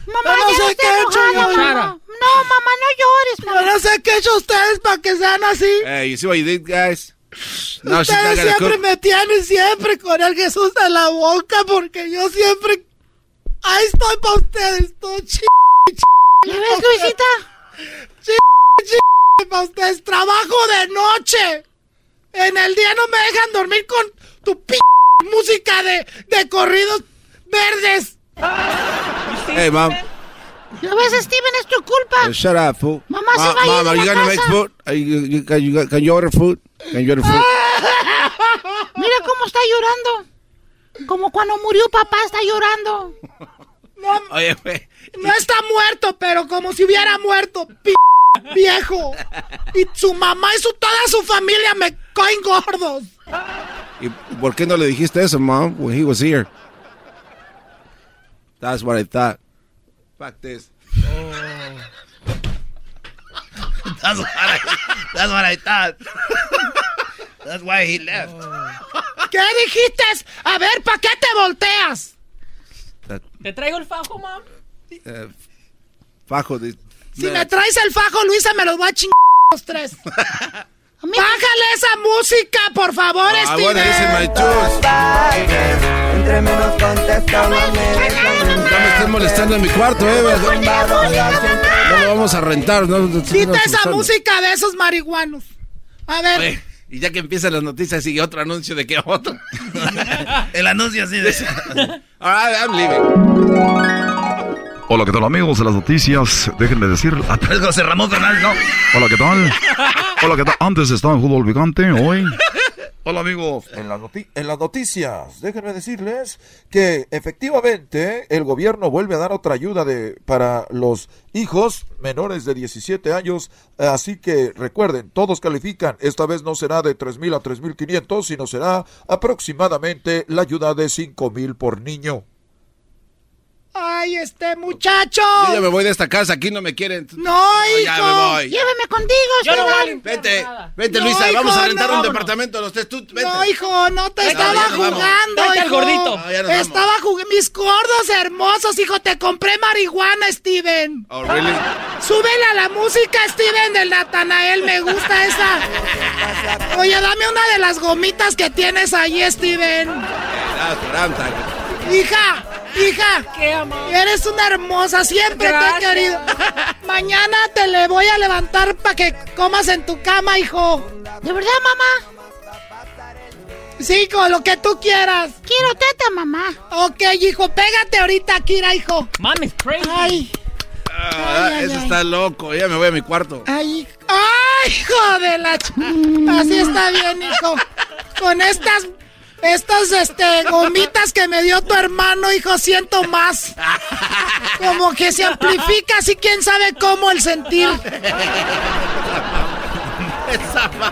Mamá, Yo no ya sé qué he hecho yo. mamá. No, mamá, no llores, Yo mamá. no sé qué he hecho ustedes para que sean así. Hey, you see what you did, guys? No, ustedes siempre me tienen siempre con el Jesús en la boca porque yo siempre... Ahí estoy para ustedes, todo ch... ¿Ya ves, Luisita? para ustedes. Trabajo de noche. En el día no me dejan dormir con tu p música de, de corridos verdes. Hey, mom. ¿Ya ves, Steven? Es tu culpa. Uh, shut up, fool. Mamá se va a ir Mom, de are you gonna make food? Are you, you, can, you, can you order food? Mira cómo está llorando. Como cuando murió papá está llorando. No, Oye, no está muerto, pero como si hubiera muerto, p viejo. Y su mamá y su, toda su familia me caen gordos. ¿Y por qué no le dijiste eso, mom, when he was here? That's what I thought. Fuck this. That's what I, that's what I thought. That's why he left. ¿Qué dijiste? A ver, ¿para qué te volteas? ¿Te traigo el fajo, mom? Uh, fajo de... Si me traes el fajo, Luisa, me los voy a chingar los tres. Bájale esa música, por favor, I Steven. my. Entre menos contesto, me No me estés molestando en mi cuarto, eh. Vamos a rentar. ¿no? Quita esa música de esos marihuanos. A ver. Oye, y ya que empiezan las noticias, sigue otro anuncio de que otro. El anuncio así de. All right, I'm leaving. Hola, ¿qué tal amigos de las noticias? Déjenme decir... Es José Ramón Fernández, ¿no? Hola, ¿qué tal? Hola, ¿qué tal? Antes estaba en fútbol picante, hoy... Hola amigos, en, la en las noticias, déjenme decirles que efectivamente el gobierno vuelve a dar otra ayuda de, para los hijos menores de 17 años, así que recuerden, todos califican, esta vez no será de 3.000 a 3.500, sino será aproximadamente la ayuda de 5.000 por niño. Ay, este muchacho. Yo ya me voy de esta casa, aquí no me quieren. No, hijo. ya me voy. Lléveme contigo, Yo no voy a vente No, Luisa, hijo, vamos a rentar no. un departamento los tres. Tú, vente. No, hijo, no te Vete, estaba jugando, Vete al hijo. gordito. Nos vamos. estaba jugando. Mis gordos hermosos, hijo. Te compré marihuana, Steven. Oh, really? Súbele a la música, Steven, del Natanael. Me gusta esa. Oye, dame una de las gomitas que tienes ahí, Steven. Hija, hija. ¿Qué, amor? Eres una hermosa, siempre te he querido. Mañana te le voy a levantar para que comas en tu cama, hijo. ¿De verdad, mamá? Sí, con lo que tú quieras. Quiero teta, mamá. Ok, hijo, pégate ahorita, Kira, hijo. Mom is crazy. Ay, Ah, Ay, ay, eso ay. está loco, ya me voy a mi cuarto. ay, ay, hijo de la... Así está bien, hijo. Con estas, estas, este, gomitas que me dio tu hermano, hijo, siento más. Como que se amplifica, así quién sabe cómo el sentir.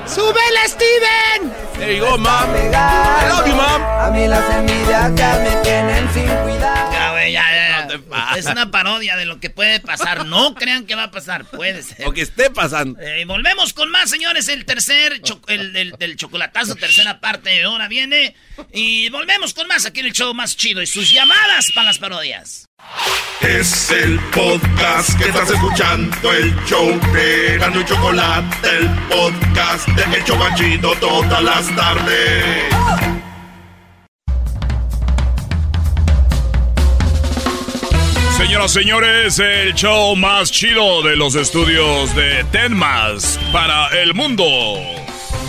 ¡Súbele, Steven! There you go, mom. I love you, mom. A mí las envidias ya me tienen sin cuidado. Ya, güey, ya, ya, te es una parodia de lo que puede pasar. No crean que va a pasar. Puede ser. Lo que esté pasando. Eh, volvemos con más, señores. El tercer, cho- el, el- del chocolatazo, tercera parte, ahora viene. Y volvemos con más aquí en el show más chido. Y sus llamadas para las parodias. Es el podcast que estás escuchando, el show de Gano y Chocolate, el podcast de El Chobachito todas las tardes. Señoras, señores, el show más chido de los estudios de Tenmas para el mundo.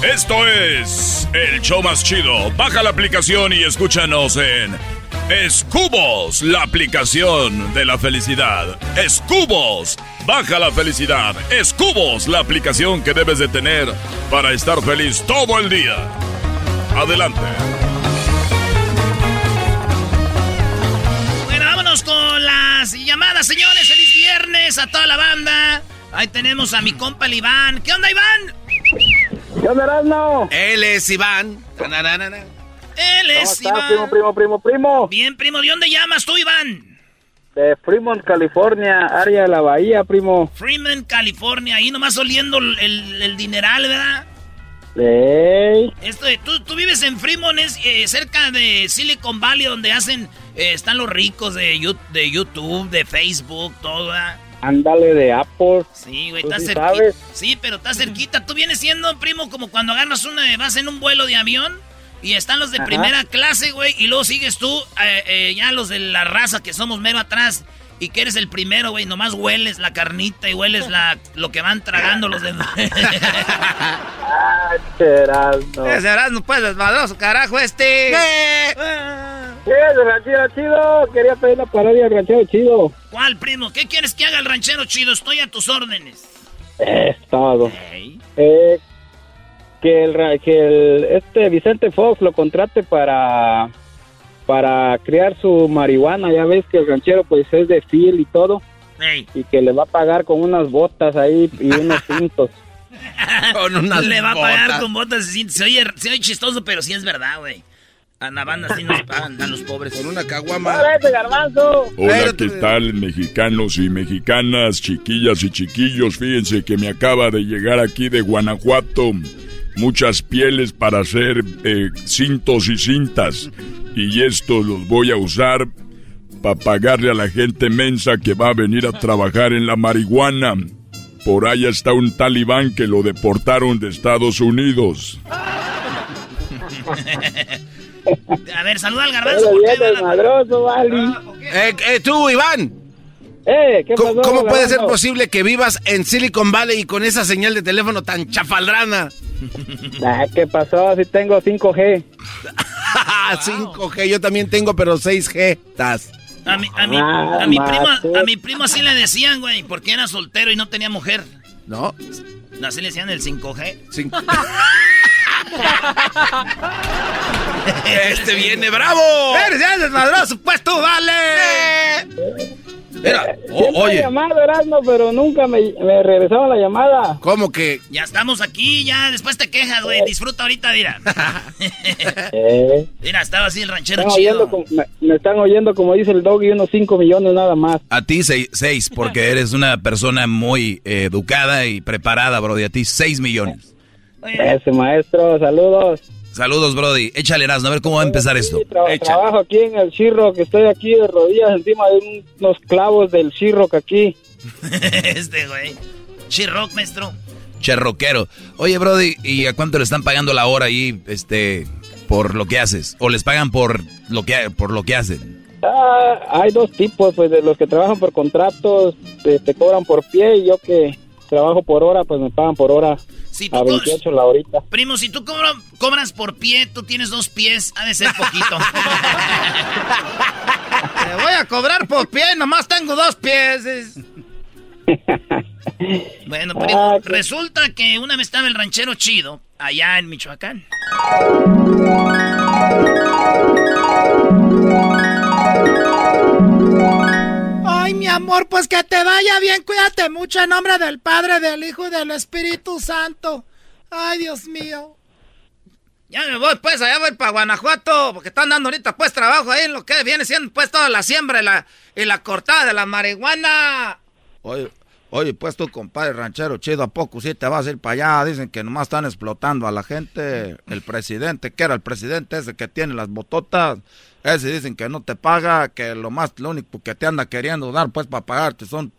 Esto es el show más chido. Baja la aplicación y escúchanos en Escubos, la aplicación de la felicidad. Escubos, baja la felicidad. Escubos, la aplicación que debes de tener para estar feliz todo el día. Adelante. Con las llamadas, señores. Feliz viernes a toda la banda. Ahí tenemos a mi compa el Iván. ¿Qué onda, Iván? ¿Qué onda, Erasmo? Él es Iván. Él ¿Cómo es estás, Iván. primo, primo, primo, primo? Bien, primo, ¿de dónde llamas tú, Iván? De Fremont, California, área de la bahía, primo. Freeman, California. Ahí nomás oliendo el, el- dineral, ¿verdad? Ey, Esto de- tú, tú vives en Fremont, es eh, cerca de Silicon Valley, donde hacen, eh, están los ricos de, de YouTube, de Facebook, todo, ¿verdad? ándale de Apple. Sí, güey, está sí cerquita. sabes. Sí, pero está cerquita. Tú vienes siendo, primo, como cuando agarras una, vas en un vuelo de avión y están los de Ajá. primera clase, güey, y luego sigues tú, eh, eh, ya los de la raza que somos mero atrás. Y que eres el primero, güey, nomás hueles la carnita y hueles la, lo que van tragando los demás. Ah, Erasmo. puedes desmadroso, carajo, este. ¿Qué es el ranchero chido? Quería pedir la parodia del ranchero chido. ¿Cuál, primo? ¿Qué quieres que haga el ranchero chido? Estoy a tus órdenes. Es todo. Eh, que el, que el, este Vicente Fox lo contrate para para criar su marihuana. Ya ves que el ranchero pues es de fil y todo. Y que le va a pagar con unas botas ahí y unos cintos. Con unas Le va a pagar con botas. Se, se oye, se oye chistoso, pero sí es verdad, güey. A la banda sí nos pagan a los pobres. Con una caguama. ¡Ese garbanzo! Hola. ¿qué tal, mexicanos y mexicanas, chiquillas y chiquillos? Fíjense que me acaba de llegar aquí de Guanajuato muchas pieles para hacer eh, cintos y cintas. Y estos los voy a usar para pagarle a la gente mensa que va a venir a trabajar en la marihuana. Por allá está un talibán que lo deportaron de Estados Unidos. A ver, saluda al garbanzo. Pero porque bien ahí va la- desmadroso, Vali. Eh, eh, tú, Iván. Eh, ¿qué ¿Cómo, pasó, cómo puede ser posible que vivas en Silicon Valley y con esa señal de teléfono tan chafaldrana? Ah, ¿Qué pasó? Si tengo 5G. 5G, yo también tengo, pero 6G. Tas. A mi, a mi, Ah, a mi primo, a mi primo así le decían, güey, porque era soltero y no tenía mujer. ¿No? Así le decían el 5G. Este viene bravo. ¡Eres ya desmadroso, pues tú, vale! Mira, Siempre he llamado, Erasmo, pero nunca me, me regresaron la llamada. ¿Cómo que? Ya estamos aquí, ya después te quejas, güey. Disfruta ahorita, mira. Eh, Mira, estaba así el ranchero están chido. como- me, me están oyendo, como dice el dog, y unos 5 millones nada más. A ti seis, seis, porque eres una persona muy eh, educada y preparada, Brody. A ti seis millones. Ese maestro, saludos. Saludos, Brody. Échale, Erasmo, a ver cómo va a empezar esto. Tra- trabajo aquí en el Chirro, que estoy aquí de rodillas encima de un- unos clavos del Chirro que aquí. este, güey. Chirroc, maestro. Cherroquero. Oye, Brody, ¿y a cuánto le están pagando la hora ahí, este, por lo que haces? ¿O les pagan por lo que, por lo que hacen? Ah, hay dos tipos, pues de los que trabajan por contratos, te, te cobran por pie y yo que trabajo por hora, pues me pagan por hora Si tú a co- 28 la horita. Primo, si tú cobra- cobras por pie, tú tienes dos pies, ha de ser poquito. Te voy a cobrar por pie, nomás tengo dos pies. es- Bueno, Ah, primo, resulta que una vez estaba el ranchero chido allá en Michoacán. Amor, pues que te vaya bien, cuídate mucho en nombre del Padre, del Hijo y del Espíritu Santo. Ay, Dios mío. Ya me voy, pues, allá voy para Guanajuato, porque están dando ahorita, pues, trabajo ahí en lo que viene siendo, pues, toda la siembra y la, y la cortada de la marihuana. Oye, oye, pues tú, compadre ranchero chido, ¿a poco sí te vas a ir para allá? Dicen que nomás están explotando a la gente. El presidente, que era el presidente ese que tiene las bototas, ese dicen que no te paga, que lo más, lo único que te anda queriendo dar, pues, para pagarte son...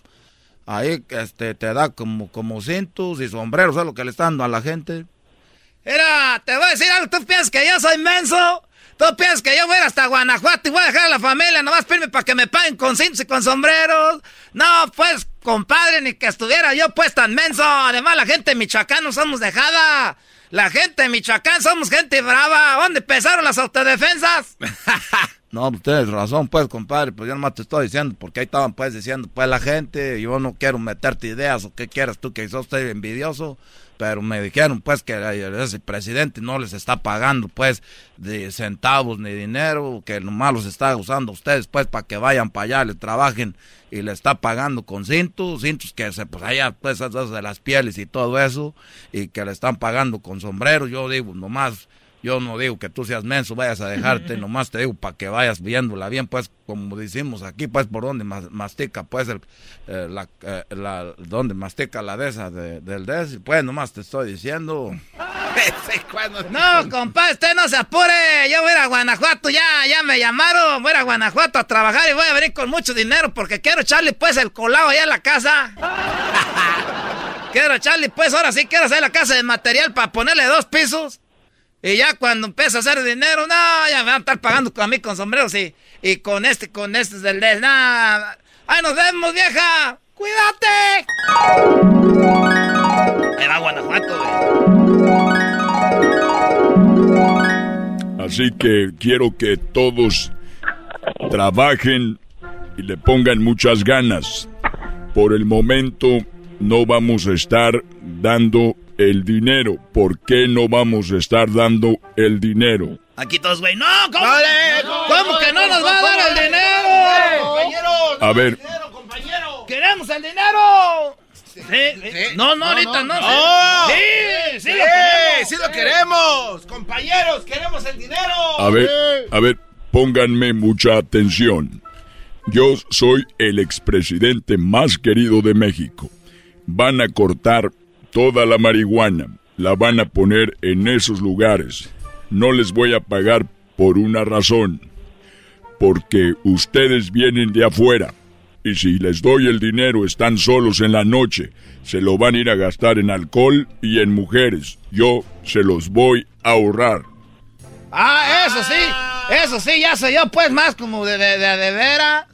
Ahí, este, te da como, como cintos y sombreros, es lo que le están dando a la gente. Mira, te voy a decir algo, tú piensas que yo soy menso. Tú piensas que yo voy a ir hasta Guanajuato y voy a dejar a la familia nomás para que me paguen con cintos y con sombreros. No, pues, compadre, ni que estuviera yo pues tan menso. Además, la gente de Michoacán no somos dejada. La gente de Michoacán somos gente brava. ¿Dónde empezaron las autodefensas? No, pues tienes razón, pues, compadre, pues yo nomás te estoy diciendo, porque ahí estaban, pues, diciendo, pues, la gente, yo no quiero meterte ideas o qué quieras tú, que sos envidioso, pero me dijeron, pues, que ese presidente no les está pagando, pues, de centavos ni dinero, que nomás los está usando ustedes, pues, para que vayan para allá, le trabajen, y le está pagando con cintos, cintos que se, pues, allá, pues, esas de las pieles y todo eso, y que le están pagando con sombreros, yo digo, nomás... Yo no digo que tú seas menso, vayas a dejarte, nomás te digo para que vayas viéndola bien, pues como decimos aquí, pues por donde mas- mastica, pues el, eh, la, eh, la, donde mastica la de esa de- del des, pues nomás te estoy diciendo. No, compadre, usted no se apure. Yo voy a ir a Guanajuato, ya, ya me llamaron. Voy a ir a Guanajuato a trabajar y voy a venir con mucho dinero porque quiero echarle pues el colado allá en la casa. quiero echarle pues, ahora sí quiero hacer la casa de material para ponerle dos pisos. Y ya cuando empiece a hacer dinero, no, ya me van a estar pagando a mí con sombreros y, y con este, con este del des. Nada. ¡Ay, nos vemos, vieja! ¡Cuídate! Ahí va Guanajuato, güey. Así que quiero que todos trabajen y le pongan muchas ganas. Por el momento no vamos a estar dando el dinero. ¿Por qué no vamos a estar dando el dinero? Aquí todos, güey. ¡No! ¿Cómo, ¿Cómo que no nos va a dar el dinero? A ver, ¡Queremos el dinero! Sí, sí. No, no, ahorita no. ¡No! Sí, sí, lo ¡Sí! queremos. ¡Sí lo queremos! ¡Compañeros, queremos el dinero! a ver, a ver, pónganme mucha atención. Yo soy el expresidente más querido de México. Van a cortar toda la marihuana. La van a poner en esos lugares. No les voy a pagar por una razón. Porque ustedes vienen de afuera. Y si les doy el dinero están solos en la noche. Se lo van a ir a gastar en alcohol y en mujeres. Yo se los voy a ahorrar. Ah, eso sí, eso sí, ya soy yo pues más como de, de, de, de veras.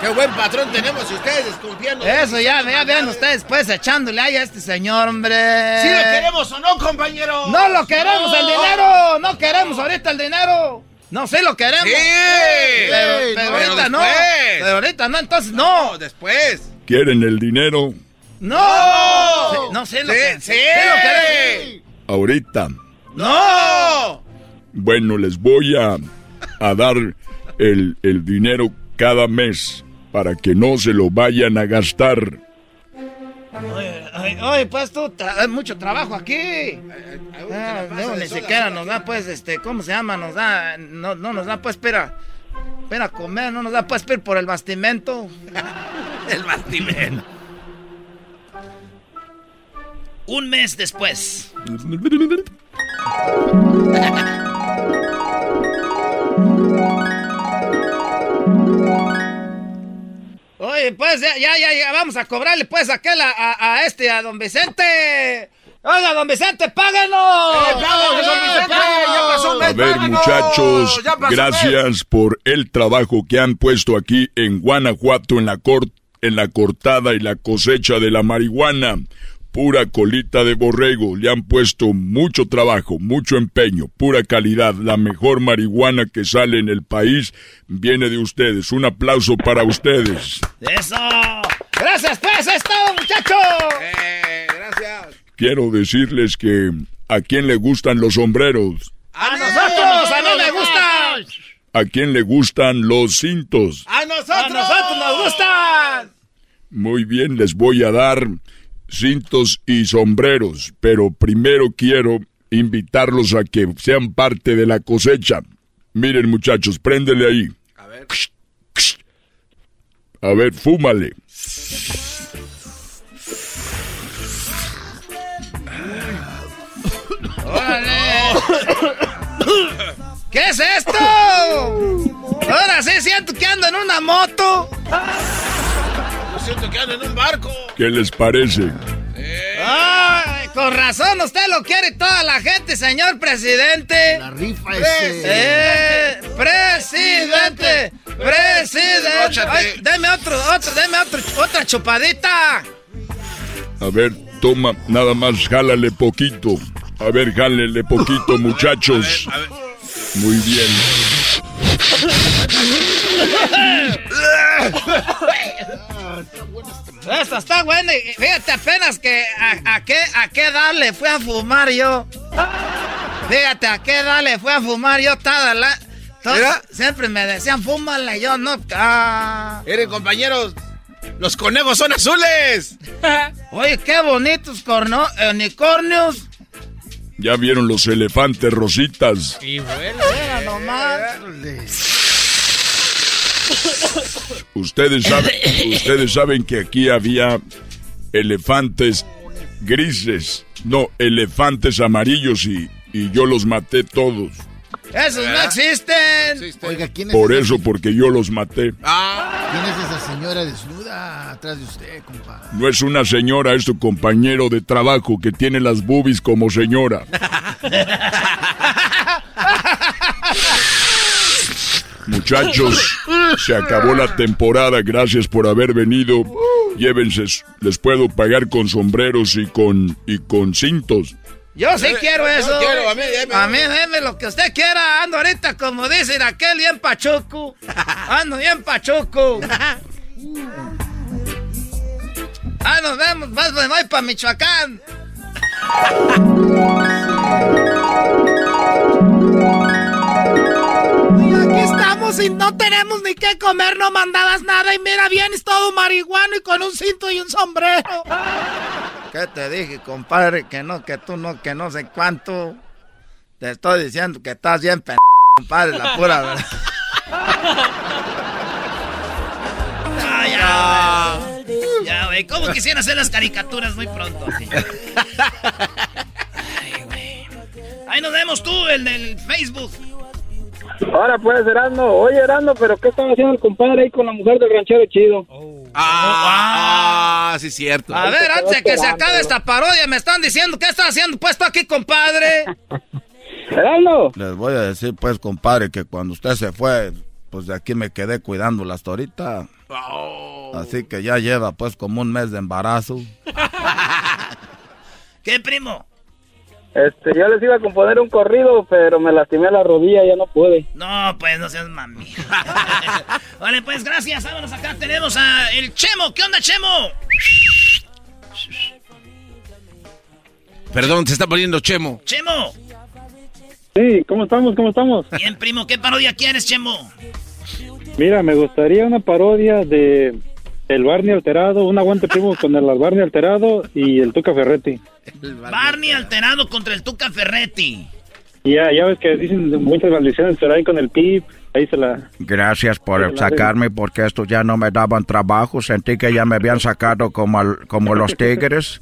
Qué buen patrón tenemos y ustedes desconfían. Eso ya, ya vean ustedes pues echándole ahí a este señor, hombre. ¿Sí lo queremos o no, compañero? No lo queremos el dinero, no queremos ahorita el dinero. No, sí lo queremos. Sí. pero, Sí, pero no, ahorita pero no. Pero ahorita no, entonces no. después. ¿Quieren el dinero? No. Sí, no sé lo Sí, que sí. lo queremos. Ahorita. ¡No! Bueno, les voy a, a dar el, el dinero cada mes para que no se lo vayan a gastar. Oye, ay, oye, pues tú, tra- hay mucho trabajo aquí. Ah, no, ni siquiera nos da, pues, este, ¿cómo se llama? Nos da, no, no nos da, pues, espera, espera comer, no nos da, pues, espera por el bastimento. El bastimento. Un mes después. Oye, pues, ya, ya, ya, ya, vamos a cobrarle, pues, aquel a, a, a este, a don Vicente. Oiga, don Vicente, páganos. ¡Eh, páganos, don Vicente! ¡Ya pasó mes, A ver, páganos! muchachos, ¡Ya pasó un mes! gracias por el trabajo que han puesto aquí en Guanajuato en la cor- en la cortada y la cosecha de la marihuana. Pura colita de borrego, le han puesto mucho trabajo, mucho empeño, pura calidad. La mejor marihuana que sale en el país viene de ustedes. Un aplauso para ustedes. ¡Eso! Gracias, pues, es todo, muchachos. Eh, gracias. Quiero decirles que a quién le gustan los sombreros, A nosotros, a mí me gusta. a quién le gustan los cintos. ¡A nosotros! A nosotros nos gustan. Muy bien, les voy a dar cintos y sombreros, pero primero quiero invitarlos a que sean parte de la cosecha. Miren muchachos, préndele ahí. A ver. A ver, fúmale. ¿Qué es esto? Ahora sí siento que ando en una moto. Siento que ando en un barco. ¿Qué les parece? Ay, con razón usted lo quiere toda la gente, señor presidente. La rifa Eh, presidente, presidente. Ay, deme otro, otro, deme otro, otra chupadita. A ver, toma, nada más, jálale poquito. A ver, jálele poquito, muchachos. A ver. Muy bien. Esta está buena. Fíjate apenas que a, a qué a qué edad le fui a fumar yo. Fíjate a qué edad le fui a fumar yo toda la. siempre me decían fúmala y yo no. Ah. Miren, compañeros, los conejos son azules. Oye, qué bonitos corno, unicornios. Ya vieron los elefantes rositas. Nomás. Ustedes saben, ustedes saben que aquí había elefantes grises, no, elefantes amarillos y, y yo los maté todos. Esos no existen. Oiga, ¿quién es, Por esa, eso, porque yo los maté. Ah, ¿quién es esa señora desnuda atrás de usted, compa? No es una señora, es tu compañero de trabajo que tiene las boobies como señora. Muchachos, se acabó la temporada, gracias por haber venido. Llévense, les puedo pagar con sombreros y con y con cintos. Yo sí quiero eso. yo quiero, a mí, deme. A mí deme lo que usted quiera. Ando ahorita, como dicen aquel, bien pachuco. Ando bien pachuco. Ah, nos vemos. Más me voy para Michoacán. estamos y no tenemos ni qué comer, no mandabas nada. Y mira, vienes todo marihuano y con un cinto y un sombrero. ¿Qué te dije, compadre? Que no, que tú no, que no sé cuánto. Te estoy diciendo que estás bien p compadre, la pura verdad. Ah, ya, güey. Ya, güey. ¿Cómo quisiera hacer las caricaturas muy pronto? Ay, güey. Ahí nos vemos tú, el del Facebook. Ahora pues, Erasmo. Oye, Erasmo, pero ¿qué estaba haciendo el compadre ahí con la mujer del ranchero chido? ah, ah, sí, cierto. A ver, antes de que se acabe esta parodia, me están diciendo qué está haciendo puesto aquí, compadre. Erasmo. Les voy a decir, pues, compadre, que cuando usted se fue, pues de aquí me quedé cuidándola hasta ahorita. Así que ya lleva pues como un mes de embarazo. ¿Qué, primo? Este, yo les iba a componer un corrido, pero me lastimé la rodilla, ya no pude. No, pues no seas mami. vale, pues gracias. Vámonos acá. Tenemos a el Chemo. ¿Qué onda, Chemo? Perdón, se está poniendo Chemo. Chemo. Sí, ¿cómo estamos? ¿Cómo estamos? Bien, primo. ¿Qué parodia quieres, Chemo? Mira, me gustaría una parodia de el Barney alterado, un aguante primo con el Barney alterado y el Tuca Ferretti. Barney alterado contra el Tuca Ferretti. Y ya, ya ves que dicen muchas maldiciones, pero ahí con el PIB, ahí se la... Gracias por sacarme porque estos ya no me daban trabajo. Sentí que ya me habían sacado como, al- como los tigres.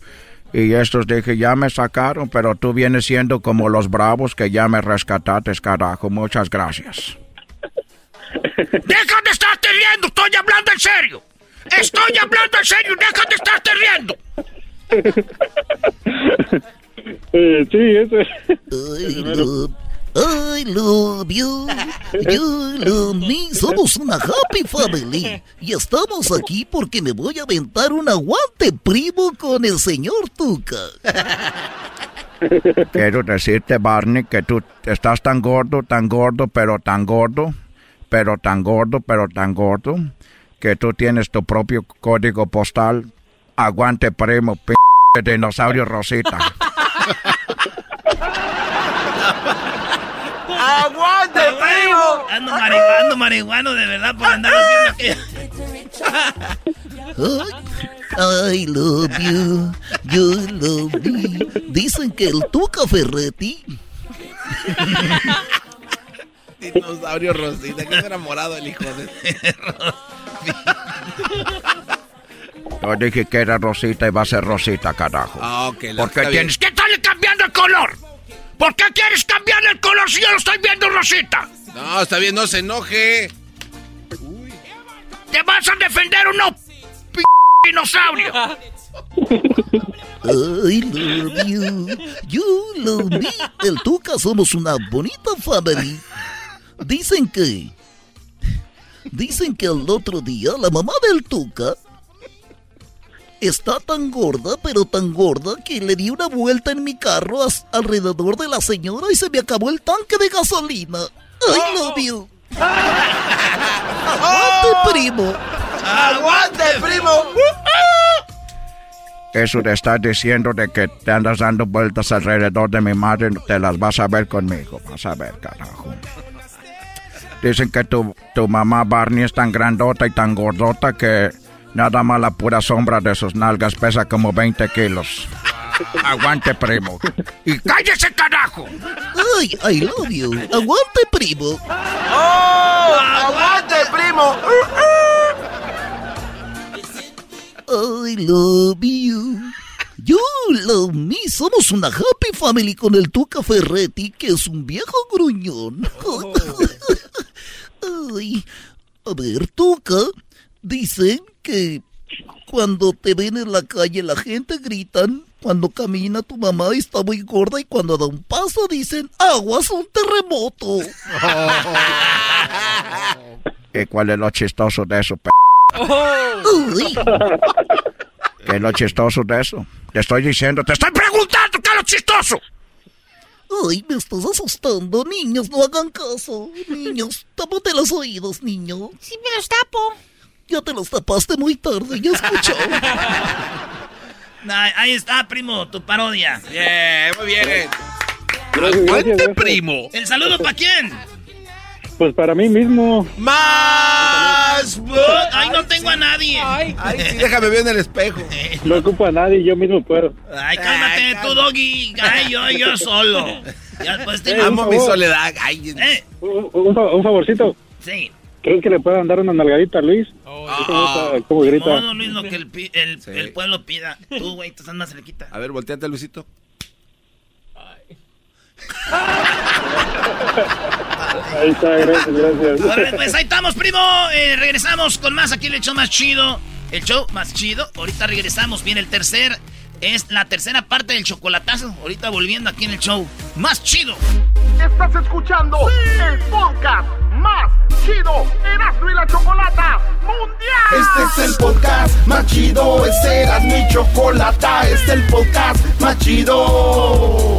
Y estos dije, ya me sacaron, pero tú vienes siendo como los bravos que ya me rescataste, carajo. Muchas gracias. ¡Deja de estarte riendo! ¡Estoy hablando en serio! ¡Estoy hablando en serio! ¡Deja de estarte riendo! Eh, sí, eso es. I love, I love you, you love me. Somos una happy family. Y estamos aquí porque me voy a aventar un aguante primo con el señor Tuca. Quiero decirte, Barney, que tú estás tan gordo, tan gordo, pero tan gordo, pero tan gordo, pero tan gordo, que tú tienes tu propio código postal. Aguante, primo, p dinosaurio Rosita. ¡Aguante, primo! Ando marihuano, marihuano de verdad por andar haciendo I love you, you love me. Dicen que el Tuca Ferretti Dinosaurio Rosita, que es enamorado el hijo de... Yo dije que era Rosita y va a ser Rosita, carajo. Ah, ok. la- ¿Por qué está bien. tienes ¿Qué tal cambiando el color? ¿Por qué quieres cambiarle el color si yo lo estoy viendo, Rosita? No, está bien, no se enoje. ¿Te vas a defender o no, p dinosaurio? I love you, you love me. El Tuca somos una bonita family. Dicen que. Dicen que el otro día la mamá del Tuca está tan gorda, pero tan gorda, que le di una vuelta en mi carro alrededor de la señora y se me acabó el tanque de gasolina. I love you. Aguante, primo. ¡Aguante, primo! Eso de estar diciendo de que te andas dando vueltas alrededor de mi madre, te las vas a ver conmigo. Vas a ver, carajo. Dicen que tu, tu mamá Barney es tan grandota y tan gordota que nada más la pura sombra de sus nalgas pesa como 20 kilos. Aguante, primo. ¡Y cállese, carajo! Ay, I love you. Aguante, primo. ¡Oh! ¡Aguante, primo! I love you. You love me. Somos una happy family con el Tuca Ferretti, que es un viejo gruñón. Ay, a ver, Tuca, dicen que cuando te ven en la calle la gente gritan, cuando camina tu mamá está muy gorda y cuando da un paso dicen, aguas un terremoto. ¿Y cuál es lo chistoso de eso, p Uy. ¿Qué es lo chistoso de eso? Te estoy diciendo, te estoy preguntando qué es lo chistoso. Ay, me estás asustando. Niños, no hagan caso. Niños, tápate los oídos, niño. Sí, me los tapo. Ya te los tapaste muy tarde, ya escuchó. Nah, ahí está, primo, tu parodia. Bien, muy bien. Aguante, primo. ¿El saludo para quién? Pues para mí mismo. ¡Más! Ay, no tengo a nadie. Ay, sí, déjame ver en el espejo. No ocupo a nadie, yo mismo puedo. Ay, cálmate tú, Doggy. Ay, yo, yo solo. Ya, pues, te- Amo mi soledad. Ay, Eh, Un, un un favorcito. sí. ¿Crees que le puedan dar una nalgadita a Luis? ¿Cómo, está- cómo grita? No, no, Luis, lo que el, pi- el, Sí. el pueblo pida. Tú, güey, tú estás más cerquita. A ver, volteate, Luisito. Ahí está, gracias, gracias. Órale, pues ahí estamos, primo. Eh, regresamos con más aquí el show más chido. El show más chido. Ahorita regresamos. Viene el tercer. Es la tercera parte del chocolatazo. Ahorita volviendo aquí en el show más chido. Estás escuchando el podcast más chido, Erasmo y la Chocolata Mundial. Este es el podcast más chido, este era mi chocolata, este es el podcast más chido.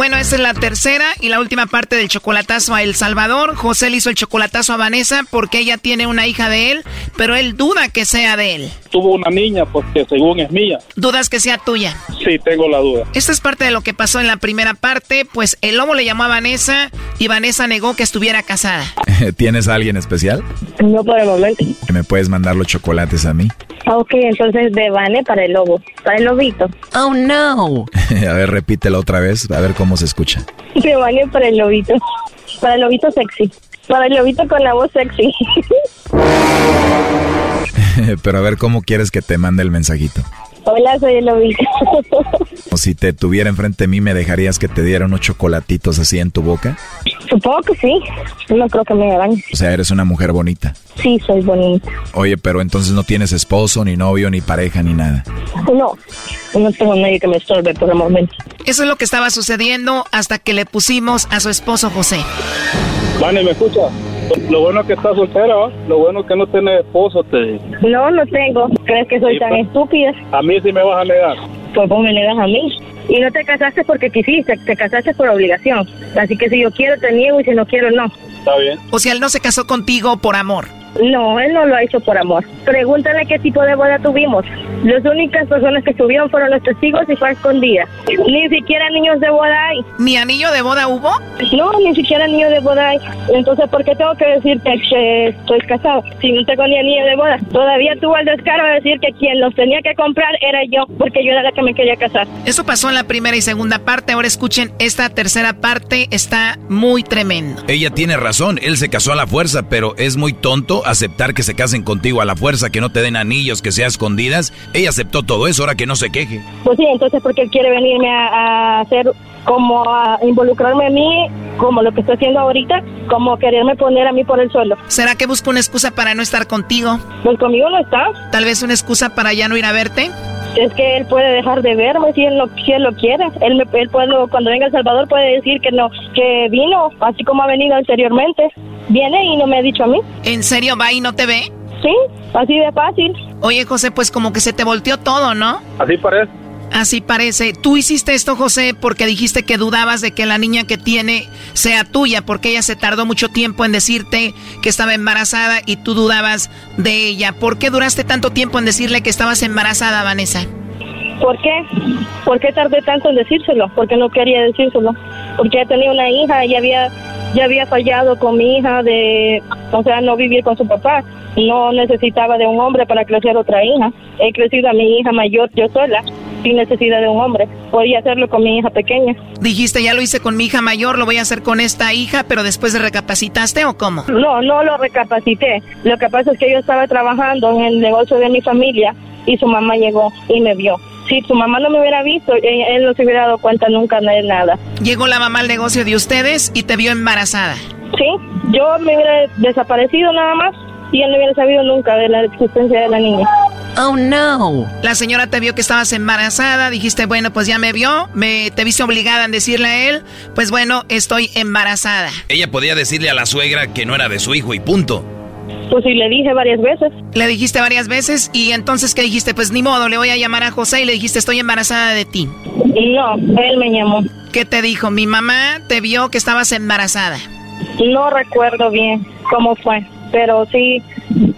Bueno, esa es la tercera y la última parte del chocolatazo a El Salvador. José le hizo el chocolatazo a Vanessa porque ella tiene una hija de él, pero él duda que sea de él. Tuvo una niña, pues que según es mía. Dudas que sea tuya. Sí, tengo la duda. Esta es parte de lo que pasó en la primera parte, pues el lobo le llamó a Vanessa y Vanessa negó que estuviera casada. ¿Tienes a alguien especial? No por el momento. ¿Que me puedes mandar los chocolates a mí? Ok, entonces de Vane para el lobo, para el lobito. Oh no. a ver, repítelo otra vez, a ver cómo se escucha. De Vane para el lobito, para el lobito sexy, para el lobito con la voz sexy. Pero a ver cómo quieres que te mande el mensajito. Hola, soy el lobito. O si te tuviera enfrente de mí, ¿me dejarías que te diera unos chocolatitos así en tu boca? Supongo que sí, no creo que me dañe. O sea, eres una mujer bonita. Sí, soy bonita. Oye, pero entonces no tienes esposo, ni novio, ni pareja, ni nada. No, no tengo nadie que me estorbe por el momento. Eso es lo que estaba sucediendo hasta que le pusimos a su esposo José. Vane, ¿me escucha? Lo bueno es que está soltera, ¿va? Lo bueno es que no tiene esposo, te digo. No, no tengo. ¿Crees que soy Sí, tan pues. estúpida? A mí sí me vas a negar. Pues vos me negas a mí. Y no te casaste porque quisiste, te casaste por obligación. Así que si yo quiero, te niego y si no quiero, no. Está bien. O sea, él no se casó contigo por amor. No, él no lo ha hecho por amor. Pregúntale qué tipo de boda tuvimos. Las únicas personas que estuvieron fueron los testigos y fue escondida. Ni siquiera niños de boda hay. ¿Ni anillo de boda hubo? No, ni siquiera niños de boda hay. Entonces, ¿por qué tengo que decirte que estoy casado si no tengo ni anillo de boda? Todavía tuvo el descaro de decir que quien los tenía que comprar era yo, porque yo era la que me quería casar. Eso pasó en la primera y segunda parte. Ahora escuchen, esta tercera parte está muy tremendo. Ella tiene razón, él se casó a la fuerza, pero es muy tonto aceptar que se casen contigo a la fuerza, que no te den anillos, que sea escondidas. Ella aceptó todo eso, ahora que no se queje. Pues sí, entonces porque él quiere venirme a, a hacer como a involucrarme a mí, como lo que estoy haciendo ahorita, como quererme poner a mí por el suelo. ¿Será que busca una excusa para no estar contigo? Pues conmigo no está. Tal vez una excusa para ya no ir a verte. Es que él puede dejar de verme si él lo, si él lo quiere. Él, me, él puede, cuando venga a El Salvador puede decir que no, que vino, así como ha venido anteriormente. Viene y no me ha dicho a mí. ¿En serio va y no te ve? Sí, así de fácil. Oye, José, pues como que se te volteó todo, ¿no? Así parece. Así parece. Tú hiciste esto, José, porque dijiste que dudabas de que la niña que tiene sea tuya, porque ella se tardó mucho tiempo en decirte que estaba embarazada y tú dudabas de ella. ¿Por qué duraste tanto tiempo en decirle que estabas embarazada, Vanessa? ¿Por qué? ¿Por qué tardé tanto en decírselo? Porque no quería decírselo. Porque ya tenía una hija y había, ya había fallado con mi hija de, o sea, no vivir con su papá. No necesitaba de un hombre para crecer otra hija. He crecido a mi hija mayor yo sola, sin necesidad de un hombre. Podía hacerlo con mi hija pequeña. Dijiste, ya lo hice con mi hija mayor, lo voy a hacer con esta hija, pero después de recapacitaste o cómo? No, no lo recapacité. Lo que pasa es que yo estaba trabajando en el negocio de mi familia y su mamá llegó y me vio. Si su mamá no me hubiera visto, eh, él no se hubiera dado cuenta nunca de nada. Llegó la mamá al negocio de ustedes y te vio embarazada. Sí, yo me hubiera desaparecido nada más y él no hubiera sabido nunca de la existencia de la niña. Oh no. La señora te vio que estabas embarazada, dijiste, bueno, pues ya me vio, me te viste obligada en decirle a él, pues bueno, estoy embarazada. Ella podía decirle a la suegra que no era de su hijo y punto. Pues sí, le dije varias veces. Le dijiste varias veces y entonces ¿qué dijiste? Pues ni modo, le voy a llamar a José y le dijiste, estoy embarazada de ti. No, él me llamó. ¿Qué te dijo? Mi mamá te vio que estabas embarazada. No recuerdo bien cómo fue, pero sí,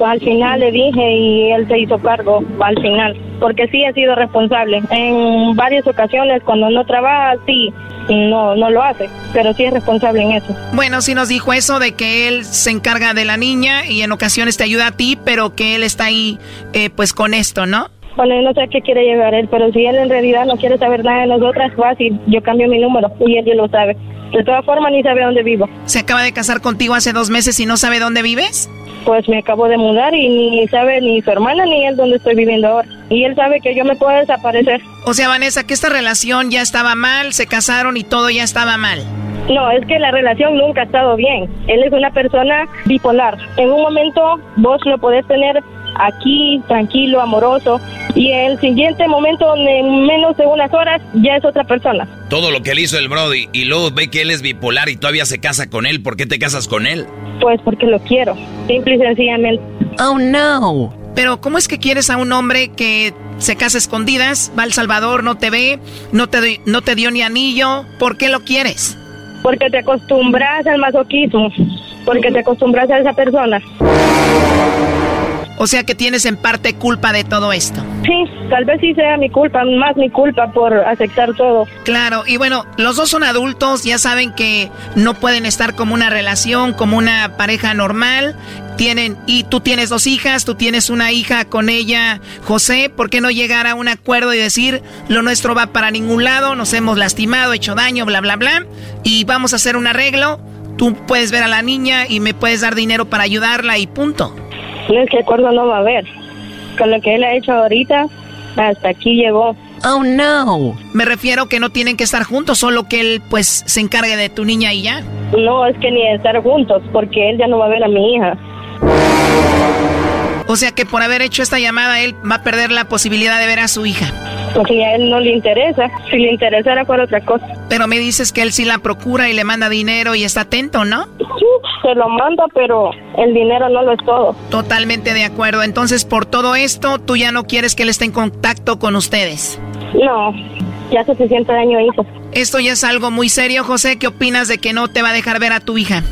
al final le dije y él se hizo cargo al final, porque sí ha sido responsable. En varias ocasiones cuando no trabaja, sí, no, no lo hace, pero sí es responsable en eso. Bueno, sí nos dijo eso de que él se encarga de la niña y en ocasiones te ayuda a ti, pero que él está ahí eh, pues con esto, ¿no? Bueno, yo no sé qué quiere llegar él, pero si él en realidad no quiere saber nada de nosotras, fácil, yo cambio mi número y él ya lo sabe. De todas formas, ni sabe dónde vivo. ¿Se acaba de casar contigo hace dos meses y no sabe dónde vives? Pues me acabo de mudar y ni sabe ni su hermana ni él dónde estoy viviendo ahora. Y él sabe que yo me puedo desaparecer. O sea, Vanessa, que esta relación ya estaba mal, se casaron y todo ya estaba mal. No, es que la relación nunca ha estado bien. Él es una persona bipolar. En un momento vos lo podés tener aquí, tranquilo, amoroso, y en el siguiente momento, en menos de unas horas, ya es otra persona. Todo lo que él hizo el Brody, y luego ve que él es bipolar y todavía se casa con él, ¿por qué te casas con él? Pues porque lo quiero, simple y sencillamente. Oh, no. Pero ¿cómo es que quieres a un hombre que se casa a escondidas, va al Salvador, no te ve, no te, no te dio ni anillo? ¿Por qué lo quieres? Porque te acostumbras al masoquismo, porque te acostumbras a esa persona. O sea que tienes en parte culpa de todo esto. Sí, tal vez sí sea mi culpa, más mi culpa por aceptar todo. Claro, y bueno, los dos son adultos, ya saben que no pueden estar como una relación, como una pareja normal. Tienen, y tú tienes dos hijas, tú tienes una hija con ella, José, ¿por qué no llegar a un acuerdo y decir lo nuestro va para ningún lado, nos hemos lastimado, hecho daño, bla, bla, bla, y vamos a hacer un arreglo? Tú puedes ver a la niña y me puedes dar dinero para ayudarla y punto. No es que acuerdo no va a haber. Con lo que él ha hecho ahorita, hasta aquí llegó. Oh no. Me refiero que no tienen que estar juntos, solo que él pues se encargue de tu niña y ya. No, es que ni de estar juntos, porque él ya no va a ver a mi hija. O sea que por haber hecho esta llamada, él va a perder la posibilidad de ver a su hija. Porque a él no le interesa. Si le interesara por otra cosa. Pero me dices que él sí la procura y le manda dinero y está atento, ¿no? Sí, se lo manda, pero el dinero no lo es todo. Totalmente de acuerdo. Entonces, por todo esto, tú ya no quieres que él esté en contacto con ustedes. No, ya suficiente daño hizo. Esto ya es algo muy serio, José. ¿Qué opinas de que no te va a dejar ver a tu hija?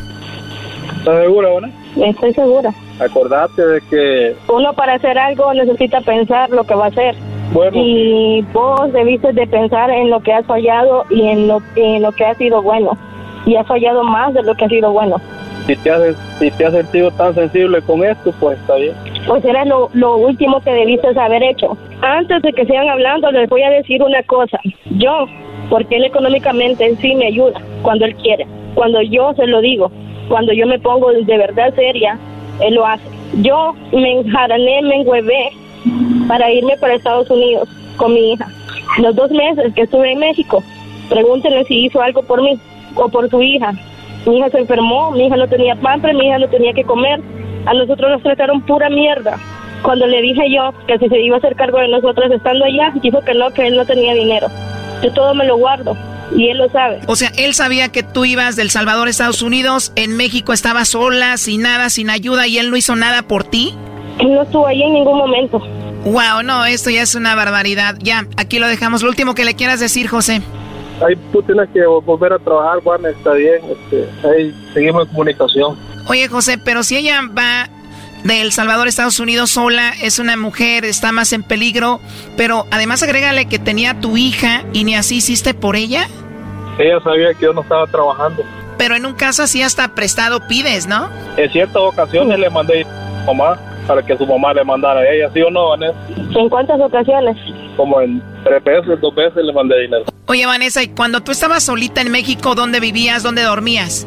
¿Estás segura, Bona? Estoy segura. Acordate de que... Uno para hacer algo necesita pensar lo que va a hacer. Bueno. Y vos debiste de pensar en lo que has fallado y en lo, en lo que ha sido bueno. Y has fallado más de lo que ha sido bueno. Si te has, si te has sentido tan sensible con esto, pues está bien. Pues era lo, lo último que debiste haber hecho. Antes de que sigan hablando, les voy a decir una cosa. Yo, porque él económicamente sí me ayuda cuando él quiere. Cuando yo se lo digo, cuando yo me pongo de verdad seria, él lo hace. Yo me enjarané, me enhuevé para irme para Estados Unidos con mi hija. Los dos meses que estuve en México, pregúntenle si hizo algo por mí o por su hija. Mi hija se enfermó, mi hija no tenía pan, mi hija no tenía que comer. A nosotros nos trataron pura mierda. Cuando le dije yo que si se iba a hacer cargo de nosotros estando allá, dijo que no, que él no tenía dinero. Yo todo me lo guardo y él lo sabe. O sea, él sabía que tú ibas del Salvador a Estados Unidos, en México estaba sola, sin nada, sin ayuda y él no hizo nada por ti. No estuvo ahí en ningún momento. Wow, no, esto ya es una barbaridad. Ya, aquí lo dejamos. Lo último que le quieras decir, José. Ahí tú tienes que volver a trabajar, Juan, está bien. Este, ahí seguimos en comunicación. Oye, José, pero si ella va de El Salvador a Estados Unidos sola, es una mujer, está más en peligro, pero además agrégale que tenía tu hija y ni así hiciste por ella. Ella sabía que yo no estaba trabajando. Pero en un caso así hasta prestado pides, ¿no? En ciertas ocasiones le mandé a mamá para que su mamá le mandara a ella, ¿sí o no, Vanessa? ¿En cuántas ocasiones? Como en tres veces, dos veces le mandé dinero. Oye, Vanessa, ¿y cuando tú estabas solita en México, dónde vivías, dónde dormías?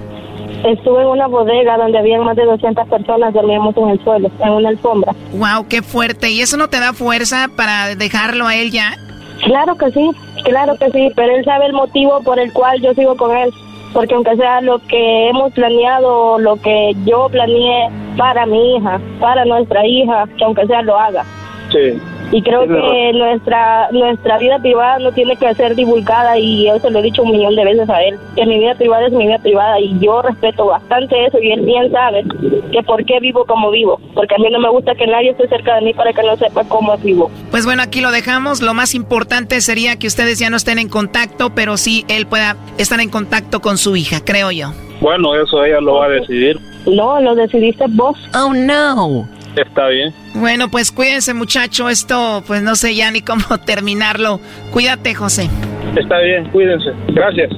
Estuve en una bodega donde había más de 200 personas, dormíamos en el suelo, en una alfombra. Wow, qué fuerte. ¿Y eso no te da fuerza para dejarlo a él ya? Claro que sí, claro que sí, pero él sabe el motivo por el cual yo sigo con él. Porque aunque sea lo que hemos planeado, lo que yo planeé para mi hija, para nuestra hija, que aunque sea lo haga. Sí. Y creo que nuestra nuestra vida privada no tiene que ser divulgada y yo se lo he dicho un millón de veces a él, que mi vida privada es mi vida privada y yo respeto bastante eso y él bien sabe que por qué vivo como vivo, porque a mí no me gusta que nadie esté cerca de mí para que no sepa cómo vivo. Pues bueno, aquí lo dejamos, lo más importante sería que ustedes ya no estén en contacto, pero sí él pueda estar en contacto con su hija, creo yo. Bueno, eso ella lo va a decidir. No, lo decidiste vos. Oh, no. Está bien. Bueno, pues cuídense, muchacho. Esto, pues no sé ya ni cómo terminarlo. Cuídate, José. Está bien, cuídense. Gracias.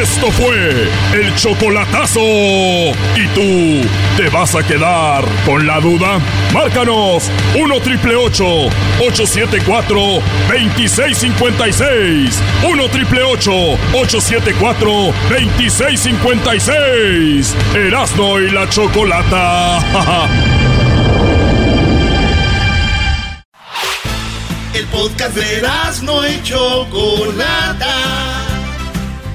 Esto fue el chocolatazo. ¿Y tú te vas a quedar con la duda? Márcanos 1 triple 874 2656. 1 triple 874 2656. Erasno y la chocolata. El podcast de Erasno y Chocolata.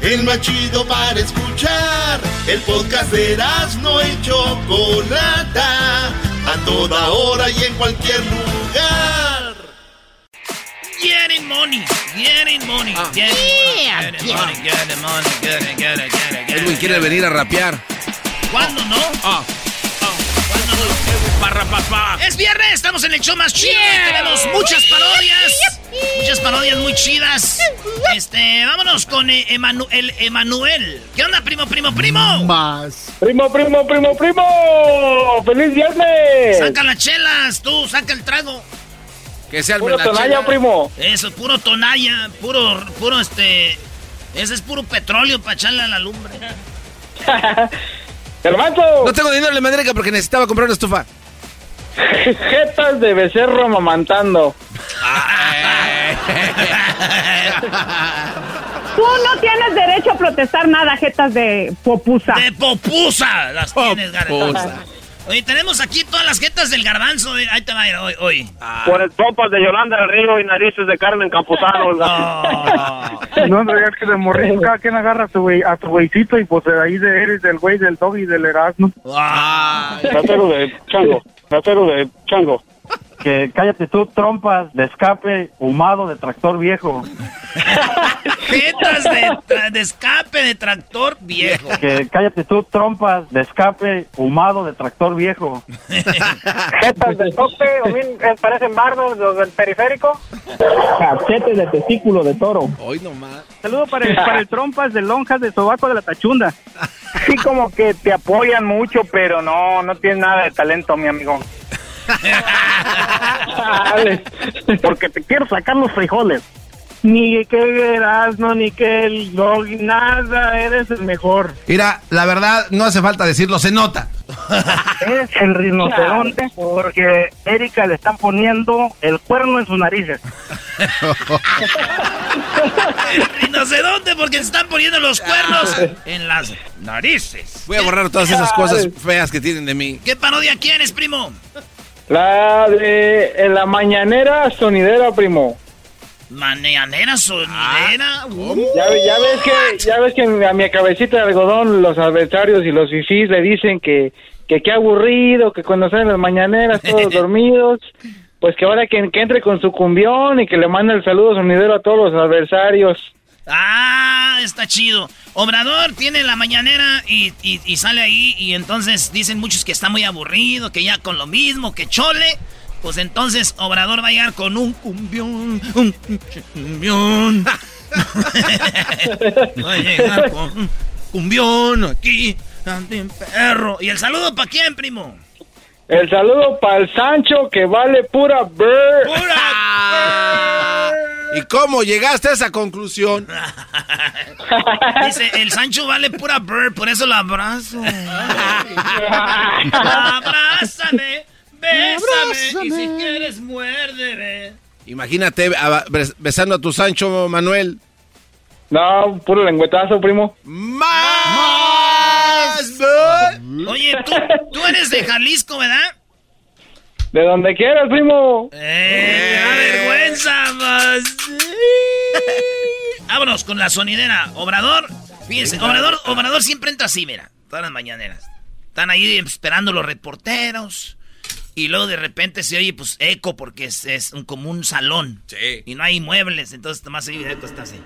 El más chido para escuchar. El podcast de Erasno y Chocolata. A toda hora y en cualquier lugar. Getting money, getting money, getting Yeah, money, getting yeah. money, getting money, getting, getting, getting, getting. Edwin quiere venir a rapear. Es viernes, estamos en el show más chido y tenemos muchas parodias. Muchas parodias muy chidas. Este, vámonos con eh, Emanu- el Emanuel. ¿Qué onda, primo, primo, primo? Más. Primo, primo, primo, primo. ¡Feliz viernes! Saca las chelas, tú, saca el trago. Que sea el Puro tonalla, primo. Eso, puro tonalla, puro, puro este. Ese es puro petróleo para echarle a la lumbre. Hermano. No tengo dinero en la madriga porque necesitaba comprar una estufa. Jetas de becerro amamantando. Tú no tienes derecho a protestar nada, jetas de popusa. De popusa las tienes. Garbanzo. Oye, tenemos aquí todas las jetas del garbanzo. eh. Ahí te va a ir hoy. hoy. Por el pompas de Yolanda del Río y narices de Carmen Campuzano. No, no, es que de morrillo cada quien agarra a su, güey, a su güeycito y pues de ahí de eres del güey del dog y del Erasmo. Ratero de chango. Ratero de chango. Que cállate tú, trompas de escape humado de tractor viejo. Jetas de, tra- de escape de tractor viejo. Que cállate tú, trompas de escape humado de tractor viejo. Jetas de tope, o bien parecen bardos los del periférico. Cachetes de testículo de toro. Hoy nomás. Saludo para el, para el trompas de lonjas de sobaco de la tachunda. Sí, como que te apoyan mucho, pero no, no tienes nada de talento, mi amigo. Porque te quiero sacar los frijoles. Ni que Erasmo, ni que el dog, nada, eres el mejor. Mira, la verdad, no hace falta decirlo, se nota. Es el rinoceronte porque Erika le están poniendo el cuerno en sus narices. Rinoceronte porque se están poniendo los cuernos en las narices. Voy a borrar todas esas cosas feas que tienen de mí. ¿Qué parodia quieres, primo? La de en la mañanera sonidera, primo. Maneanera, sonidera. Uh. Ya, ya ves que ya ves que a mi cabecita de algodón los adversarios y los fifís le dicen que que qué aburrido, que cuando salen las mañaneras todos dormidos, pues que ahora que, que entre con su cumbión y que le mande el saludo sonidero a todos los adversarios. Ah, está chido. Obrador tiene la mañanera y, y- y sale ahí y entonces dicen muchos que está muy aburrido, que ya con lo mismo, que chole. Pues entonces Obrador va a llegar con un cumbión, un cumbión. va a llegar con un cumbión aquí, perro. ¿Y el saludo para quién, primo? El saludo para el Sancho que vale pura bird. ¿Y cómo llegaste a esa conclusión? Dice, el Sancho vale pura bird, por eso lo abrazo. Abrázame, bésame, y si quieres muérdeme. Imagínate besando a tu Sancho Manuel. No, puro lengüetazo, primo. ¡Más! Oye, ¿tú, tú eres de Jalisco, ¿verdad? De donde quieras, primo. ¡Eh! ¡Da vergüenza, más! Vámonos con la sonidera. Obrador, fíjense, Obrador, Obrador siempre entra así, mira, todas las mañaneras. Están ahí esperando los reporteros. Y luego de repente se oye, pues, eco, porque es, es un, como un salón. Sí. Y no hay muebles, entonces más se oye eco, está así.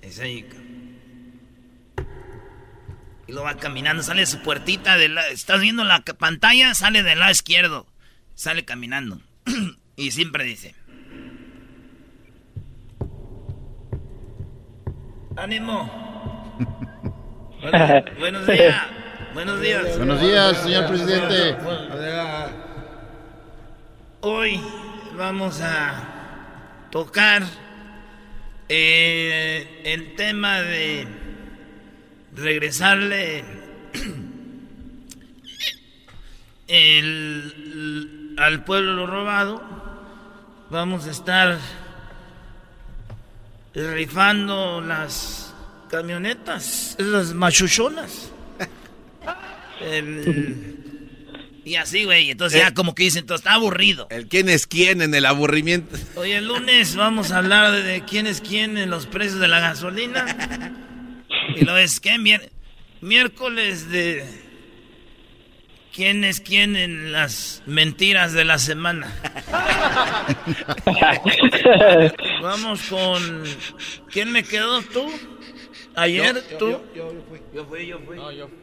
Es ahí. Y luego va caminando, sale de su puertita, de la- estás viendo la pantalla, sale del lado izquierdo. Sale caminando. y siempre dice... ¡Ánimo! Buenos días. Buenos días. Buenos días, señor presidente. Hoy vamos a tocar eh, el tema de regresarle el, al pueblo robado. Vamos a estar rifando las camionetas, esas machuchonas. El- y así, güey. Entonces ya como que dicen, está aburrido. El quién es quién en el aburrimiento. Hoy el lunes vamos a hablar de quién es quién en los precios de la gasolina. Y lo es que mier- miércoles de quién es quién en las mentiras de la semana. Vamos con ¿quién me quedó tú? Ayer Yo, yo, tú. yo, yo, yo fui. Yo fui, yo fui.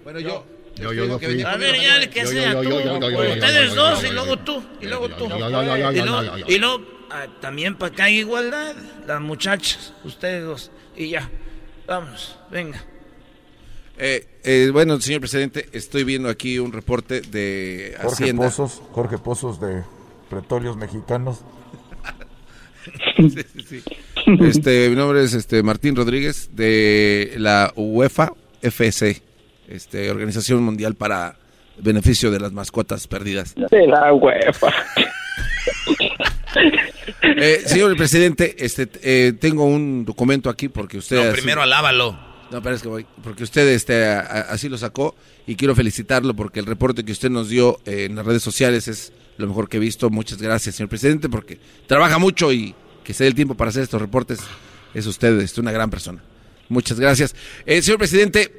Bueno, yo. Yo, yo, yo fui. A ver, ya el que Yo, yo, sea yo, tú. yo, yo, yo, yo, Ustedes yo, dos yo, y yo, luego yo, tú. Y luego tú. yo, yo, yo, yo, Y yo, luego- yo, yo, y luego, yo. ah, también para que haya igualdad. Las muchachas, ustedes dos. Y ya. Vamos, venga. Eh, eh, bueno, señor presidente, estoy viendo aquí un reporte de Jorge Hacienda. Pozos, Jorge Pozos de Pretorios Mexicanos. Sí, sí, sí. Este, mi nombre es este Martín Rodríguez de la UEFA FC, este, Organización Mundial para Beneficio de las Mascotas Perdidas. De la UEFA. Eh, señor presidente, este, eh, tengo un documento aquí porque usted... No, así- primero alábalo. No, pero es que voy, porque usted este, a- a- así lo sacó y quiero felicitarlo porque el reporte que usted nos dio eh, en las redes sociales es lo mejor que he visto. Muchas gracias, señor presidente, porque trabaja mucho y que se dé el tiempo para hacer estos reportes. Es usted, es una gran persona. Muchas gracias. Eh, señor presidente,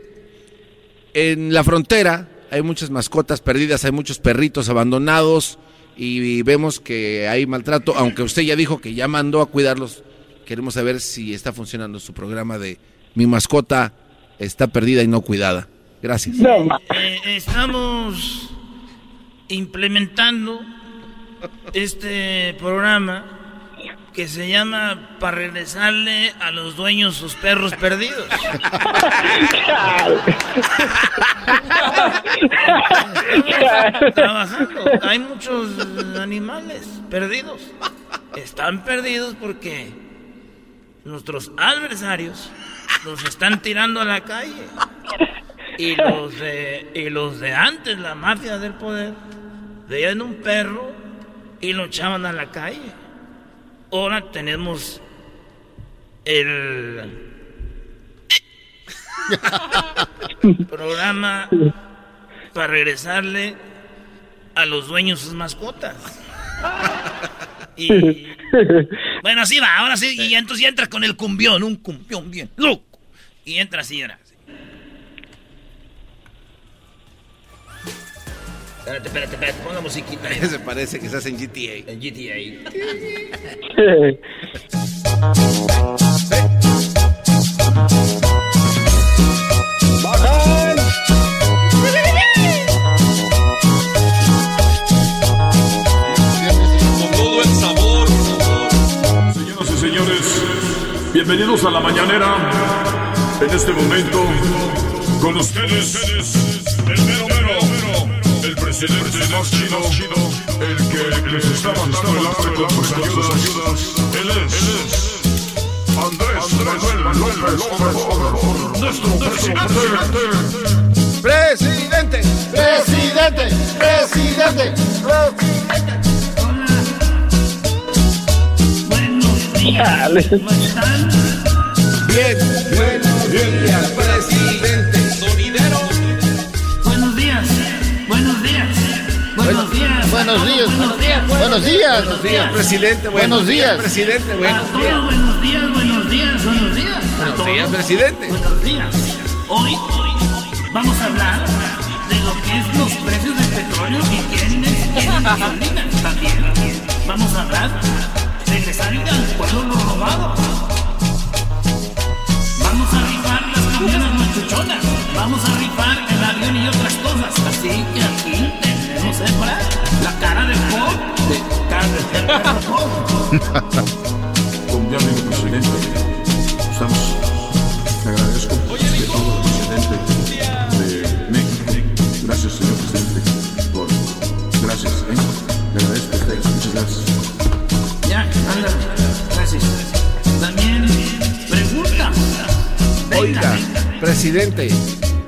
en la frontera hay muchas mascotas perdidas, hay muchos perritos abandonados y vemos que hay maltrato, aunque usted ya dijo que ya mandó a cuidarlos. Queremos saber si está funcionando su programa de Mi mascota está perdida y no cuidada. Gracias. Eh, estamos implementando este programa que se llama para regresarle a los dueños sus perros perdidos. Trabajando. Hay muchos animales perdidos. Están perdidos porque nuestros adversarios los están tirando a la calle. Y los de, y los de antes, la mafia del poder, veían un perro y lo echaban a la calle. Ahora tenemos el programa para regresarle a los dueños sus mascotas. Y bueno, así va, ahora sí, y entonces ya entra con el cumbión, un cumbión bien loco. Y entra así, ahora. Espérate, espérate, espérate, pon la musiquita. ahí. Se parece que estás en GTA. En GTA. Con todo el sabor. Señoras y señores, bienvenidos a la mañanera. En este momento, con ustedes, el mero más chido, el que les está mandando el hambre con sus ayudas. Él es, Andrés Manuel López Obrador, nuestro presidente. Presidente, presidente, presidente, Bien, buenos días, presidente. Buenos días, buenos días, buenos días, Buenos días, presidente. Buenos días. presidente. Buenos días. buenos días, buenos días, buenos días. Buenos días, presidente. Buenos días. Hoy, hoy vamos a hablar de lo que es los precios del petróleo y quién es quién en gasolina también. Vamos a hablar de regresarle al pueblo lo robado. Vamos a rifar las camiones machuchonas. Vamos a rifar el avión y otras cosas. Así que aquí no sé, para la cara de Pop, de cara de Pop. Con mi amigo presidente, estamos, te agradezco de todo presidente de México. Gracias, señor presidente, gracias, ¿eh? agradezco a ustedes, muchas gracias. Ya, anda, gracias. También, pregunta. Oiga, presidente.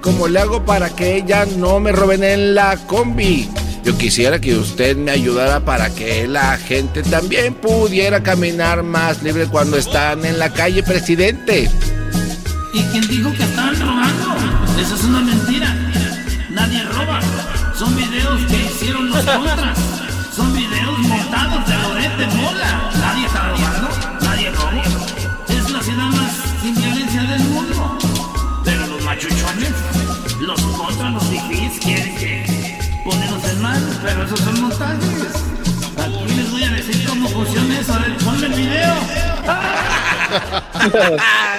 ¿Cómo le hago para que ella no me roben en la combi? Yo quisiera que usted me ayudara para que la gente también pudiera caminar más libre cuando están en la calle, presidente. ¿Y quién dijo que estaban robando? Eso es una mentira. Nadie roba. Son videos que hicieron los contras. Quieren que ponernos en mal. Pero esos son montajes. Aquí les voy a decir cómo funciona eso. A ver, ponme el video.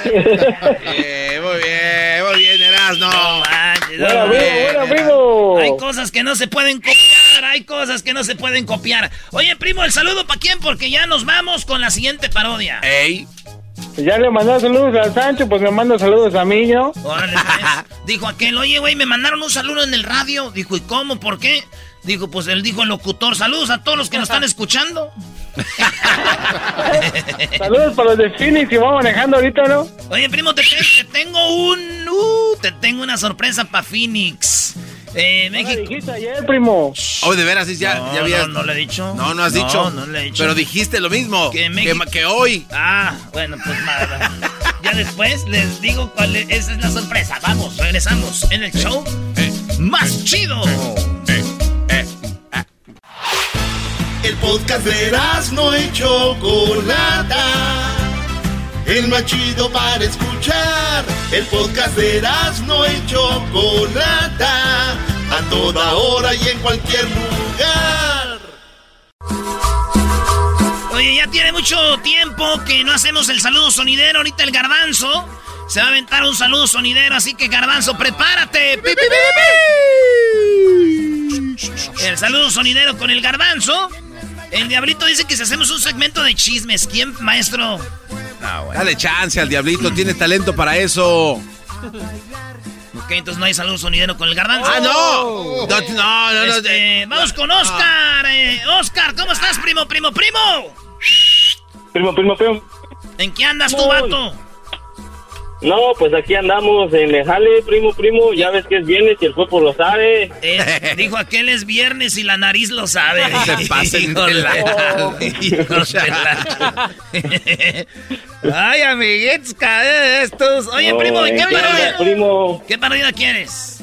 Eh, muy bien, muy bien, Erasno. Buena, Muy bien. Hay cosas que no se pueden copiar, hay cosas que no se pueden copiar. Oye, primo, el saludo para quién, porque ya nos vamos con la siguiente parodia. Ey. Ya le mandó saludos al Sancho, pues me manda saludos a mí, ¿no? Órale, pues. Dijo aquel, oye, güey, me mandaron un saludo en el radio. Dijo, ¿y cómo? ¿Por qué? Dijo, pues él dijo el locutor, saludos a todos los que nos están escuchando. Saludos para los de Phoenix que va manejando ahorita, ¿no? Oye, primo, te, te tengo un... uh, te tengo una sorpresa para Phoenix. Eh, México. dijiste ayer, primo? Oh, de veras, sí, ya, No, ya habías... no, no le he dicho. No, no has No, dicho. no le he dicho. Pero dijiste lo mismo. Que Que, México- ma- que hoy. Ah, bueno, pues nada. Ya después les digo cuál es, esa es la sorpresa. Vamos, regresamos en el show más chido. El podcast de no y Chocolata. El más chido para escuchar. El podcast de no y Chocolata. A toda hora y en cualquier lugar. Oye, ya tiene mucho tiempo que no hacemos el saludo sonidero. Ahorita el garbanzo se va a aventar un saludo sonidero, así que garbanzo, prepárate. El saludo sonidero con el garbanzo. El diablito dice que si hacemos un segmento de chismes, ¿quién, maestro? Dale chance al diablito, tiene talento para eso. Ok, entonces no hay saludo sonidero con el garbanzo. ¡Ah, no! No, no, no, no. Este, vamos con Oscar. eh, Oscar, ¿cómo estás, primo, primo, primo? Primo, primo, primo. ¿En qué andas tú, vato? No, pues aquí andamos en el jale, primo, primo. Ya ves que es viernes y el cuerpo lo sabe. Eh, dijo aquel es viernes y la nariz lo sabe. Se pasen de la- Ay, amiguitos, cada estos. Oye, No, primo, ¿y qué parodia? primo. ¿Qué parodia quieres?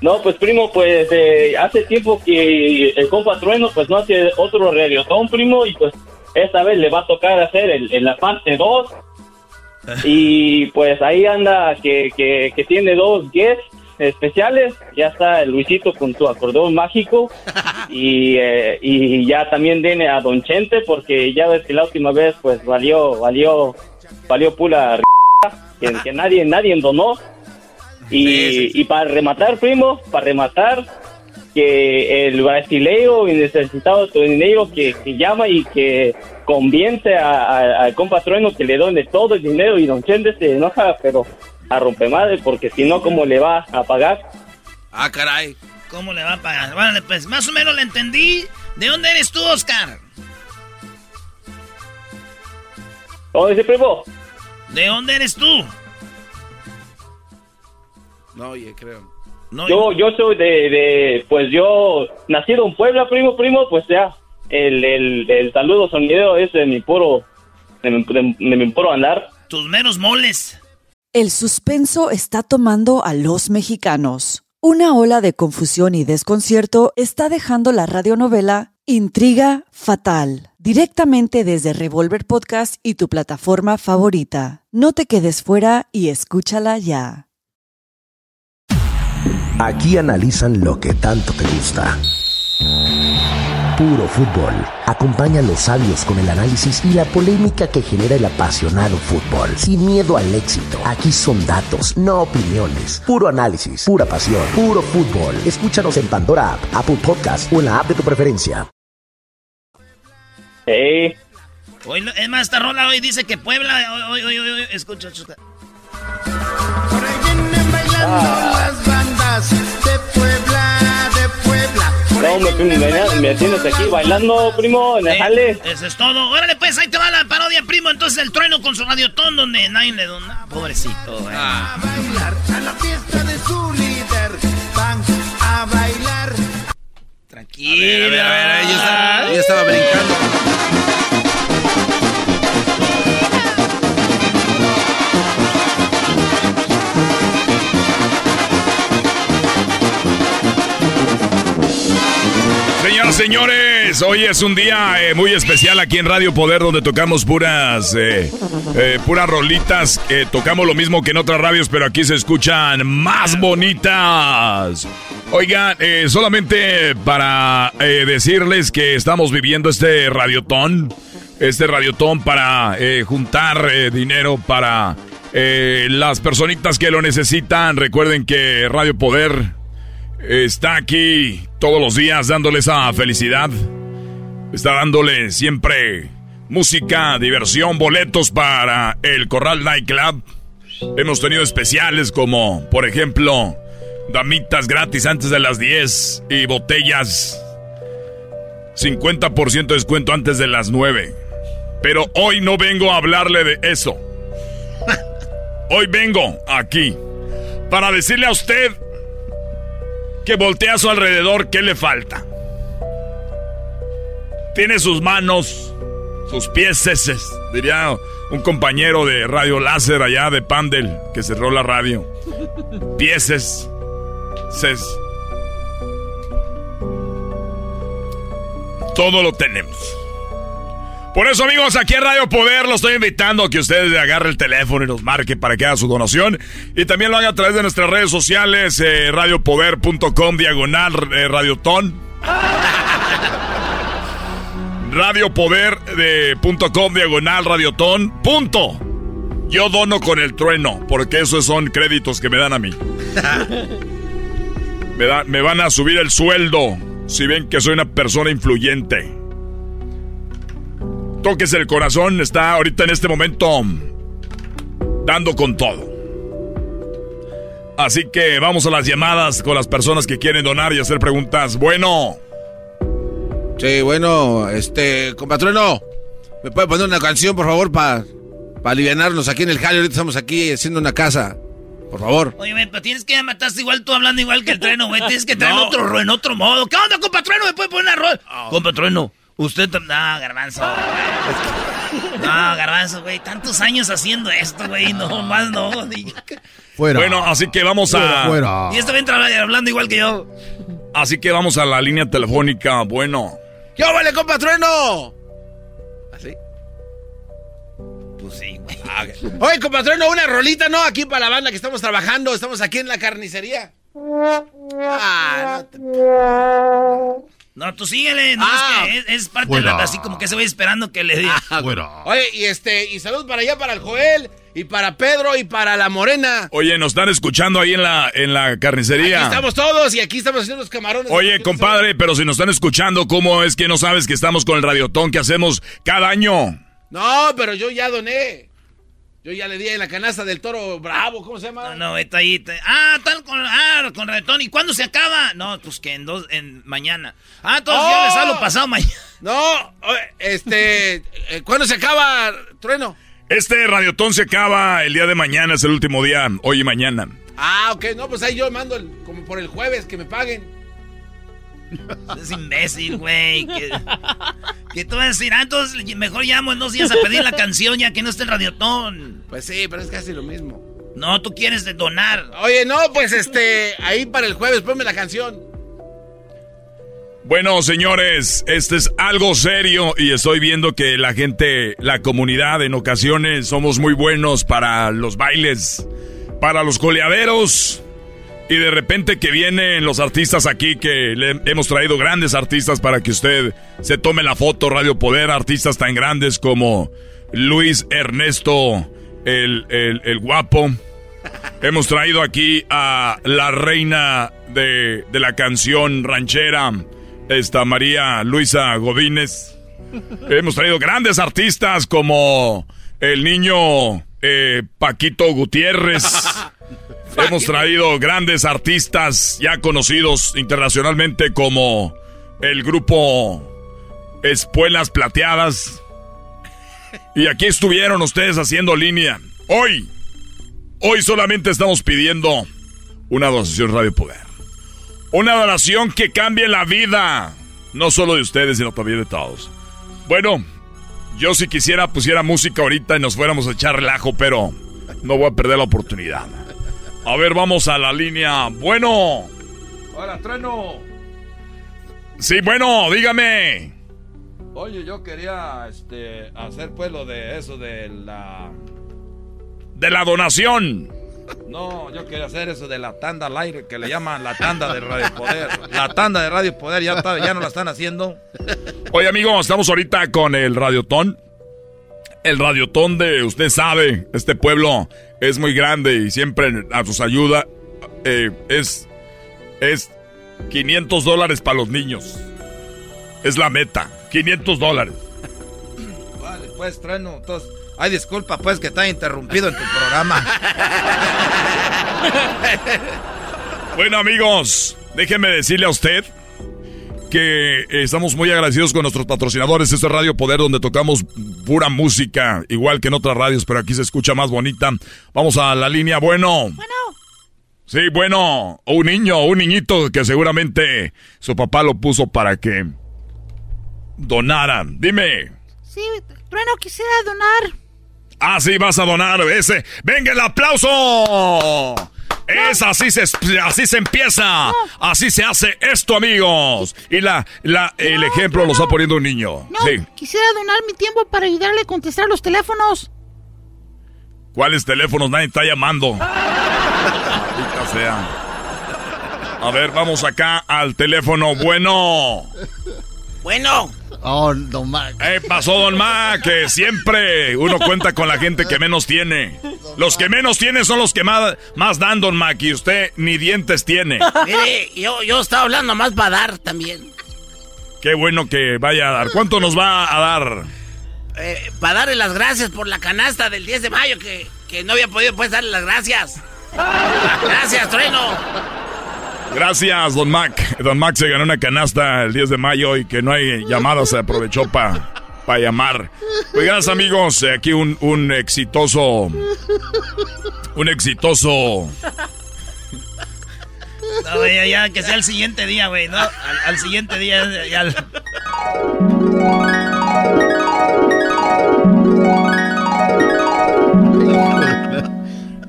No, pues primo, pues eh, hace tiempo que el compa Trueno pues no hace otro reggaetón, primo, y pues esta vez le va a tocar hacer el, en la parte 2. Y pues ahí anda que, que, que tiene dos guests especiales. Ya está el Luisito con su acordeón mágico. Y, eh, y ya también viene a Don Chente porque ya ves que la última vez pues valió, valió, valió pura que, que nadie, nadie donó. Y, y para rematar, primo, para rematar, que el brasileiro y necesitado dinero que, que llama y que conviene a- a- al compa Trueno que le done todo el dinero y Don Chende se enoja, pero a rompemadre, porque si no, ¿cómo le va a pagar? Ah, caray. ¿Cómo le va a pagar? Bueno, pues más o menos le entendí. ¿De dónde eres tú, Oscar? ¿Cómo dice, primo? ¿De dónde eres tú? No, oye, creo. No, Yo, yo soy de, de, pues yo, nacido en Puebla, primo, primo, pues ya, el, el, el saludo sonido es de mi puro, de de- de mi puro andar. Tus meros moles. El suspenso está tomando a los mexicanos. Una ola de confusión y desconcierto está dejando la radionovela Intriga Fatal, directamente desde Revolver Podcast y tu plataforma favorita. No te quedes fuera y escúchala ya. Aquí analizan lo que tanto te gusta. Puro fútbol. Acompaña a los sabios con el análisis y la polémica que genera el apasionado fútbol. Sin miedo al éxito. Aquí son datos, no opiniones. Puro análisis, pura pasión, puro fútbol. Escúchanos en Pandora App, Apple Podcast o en la app de tu preferencia. Hey. Hoy, es más, esta rola hoy dice que Puebla. Hoy, hoy, hoy, hoy, escucha, escucha. De Puebla, de Puebla. No, me, me, me tienes aquí bailando, primo, en el jale. Eso es todo. Órale, pues, ahí te va la parodia, primo. entonces, el trueno con su radiotón donde nadie le dona. Pobrecito, güey. A bailar a la fiesta de su líder. Van a bailar. Tranquilo. A ver, a ver, a ver, ella estaba, ella estaba brincando. Señoras, señores, hoy es un día eh, muy especial aquí en Radio Poder donde tocamos puras, eh, eh, puras rolitas. tocamos lo mismo que en otras radios, pero aquí se escuchan más bonitas. Oigan, solamente para decirles que estamos viviendo este radiotón, este radiotón para juntar dinero para las personitas que lo necesitan. Recuerden que Radio Poder está aquí todos los días dándole esa felicidad. Está dándole siempre música, diversión, boletos para el Corral Night Club. Hemos tenido especiales como, por ejemplo, damitas gratis antes de las 10 y botellas 50% de descuento antes de las 9. Pero hoy no vengo a hablarle de eso. Hoy vengo aquí para decirle a usted que voltea a su alrededor, ¿qué le falta? Tiene sus manos, sus pies diría un compañero de Radio Láser allá de Pandel que cerró la radio. Pieses, ces. Todo lo tenemos. Por eso, amigos, aquí en Radio Poder lo estoy invitando a que ustedes agarren el teléfono y nos marquen para que haga su donación. Y también lo haga a través de nuestras redes sociales, eh, radiopoder.com, diagonal, eh, radiotón. Radiopoder.com, diagonal, radiotón, punto. Yo dono con el trueno, porque esos son créditos que me dan a mí. Me, da- me van a subir el sueldo si ven que soy una persona influyente. Toques el corazón, está ahorita en este momento dando con todo. Así que vamos a las llamadas con las personas que quieren donar y hacer preguntas. Bueno. Sí, bueno, este, compatrueno, ¿me puede poner una canción, por favor, para alivianarnos aquí en el jale? Ahorita estamos aquí haciendo una casa, por favor. Oye, pero tienes que mataste igual tú hablando igual que el trueno, güey. Tienes que traer No. otro ro- en otro modo. ¿Qué onda, compa trueno? ¿Me puede poner una rola? Compa trueno, usted... No, garbanzo. No, garbanzo, güey. Tantos años haciendo esto, güey. No, más no. Bueno, así que vamos a. Y esto viene tra- hablando igual que yo. Así que vamos a la línea telefónica. Bueno. ¿Qué vale, compatrueno? ¿Así? Pues sí, güey. Oye, compatrueno, una rolita, ¿no? Aquí para la banda que estamos trabajando, estamos aquí en la carnicería. Ah, no te- No, tú síguele. No, Ah. es, que es, es parte Fuera. de la, así como que se voy esperando que le diga. Oye, y este, y salud para allá, para el Joel, y para Pedro, y para la Morena. Oye, nos están escuchando ahí en la, en la carnicería. Aquí estamos todos y aquí estamos haciendo los camarones. Oye, compadre, pero si nos están escuchando, ¿cómo es que no sabes que estamos con el radiotón que hacemos cada año? No, pero yo ya doné. Yo ya le di en la canasta del toro bravo, ¿cómo se llama? No, no, está ahí. está- Ah, tal con, ah, con reggaetón. ¿Y cuándo se acaba? No, pues que en dos, en mañana. Ah, entonces yo ¡Oh! les hablo pasado mañana. No, este, eh, ¿cuándo se acaba, Trueno? Este radiotón se acaba el día de mañana, es el último día, hoy y mañana. Ah, ok, no, pues ahí yo mando el- como por el jueves que me paguen. Es imbécil, güey. Que, que tú vas a decir, ah, entonces mejor llamo en dos días a pedir la canción ya que no esté el radiotón. Pues sí, pero es casi lo mismo. No, tú quieres de donar. Oye, no, pues este, ahí para el jueves, ponme la canción. Bueno, señores, este es algo serio y estoy viendo que la gente, la comunidad, en ocasiones somos muy buenos para los bailes, para los coleaderos. Y de repente que vienen los artistas aquí, que le hemos traído grandes artistas para que usted se tome la foto, Radio Poder, artistas tan grandes como Luis Ernesto, el, el, guapo. Hemos traído aquí a la reina de, de la canción ranchera, esta María Luisa Godínez. Hemos traído grandes artistas como el niño eh, Paquito Gutiérrez. Hemos traído grandes artistas ya conocidos internacionalmente como el grupo Espuelas Plateadas. Y aquí estuvieron ustedes haciendo línea. Hoy, hoy solamente estamos pidiendo una donación Radio Poder. Una donación que cambie la vida. No solo de ustedes, sino también de todos. Bueno, yo si quisiera pusiera música ahorita y nos fuéramos a echar relajo, pero no voy a perder la oportunidad. A ver, vamos a la línea. Bueno. Hola, trueno. Sí, bueno, dígame. Oye, yo quería este, hacer pues lo de eso de la... De la donación. No, yo quería hacer eso de la tanda al aire, que le llaman la tanda de Radio Poder. La tanda de Radio Poder ya, está, ya no la están haciendo. Oye, amigo, estamos ahorita con el Radiotón. El Radiotón de, usted sabe, este pueblo es muy grande y siempre a sus ayuda eh, es, es 500 dólares para los niños. Es la meta, 500 dólares. Vale, pues, trueno, entonces... Ay, disculpa, pues, que está interrumpido en tu programa. bueno, amigos, déjenme decirle a usted que estamos muy agradecidos con nuestros patrocinadores. Este es Radio Poder, donde tocamos pura música, igual que en otras radios, pero aquí se escucha más bonita. Vamos a la línea. Bueno. Bueno. Sí, bueno, un niño, un niñito que seguramente su papá lo puso para que donaran. Dime. Sí, Trueno, quisiera donar. Ah, sí, vas a donar ese. ¡Venga el aplauso! Es así se, así se empieza. Así se hace esto, amigos. Y la, la, el ejemplo lo está poniendo un niño. sí. quisiera donar mi tiempo para ayudarle a contestar los teléfonos. ¿Cuáles teléfonos? Nadie está llamando. sea. A ver, vamos acá al teléfono. Bueno. Bueno. Oh, Don Mac. ¿Qué pasó, Don Mac? Que siempre uno cuenta con la gente que menos tiene. Los que menos tienen son los que más, más dan, Don Mac. Y usted ni dientes tiene. Mire, yo, yo estaba hablando más para dar también. Qué bueno que vaya a dar. ¿Cuánto nos va a dar? Eh, para darle las gracias por la canasta del 10 de mayo que, que no había podido pues darle las gracias. Gracias, Trueno. Gracias, don Mac. Don Mac se ganó una canasta el 10 de mayo y que no hay llamadas, se aprovechó para pa llamar. Pues gracias, amigos. Aquí un, un exitoso. Un exitoso. No, güey, ya, que sea el siguiente día, güey, ¿no? Al, siguiente día ya.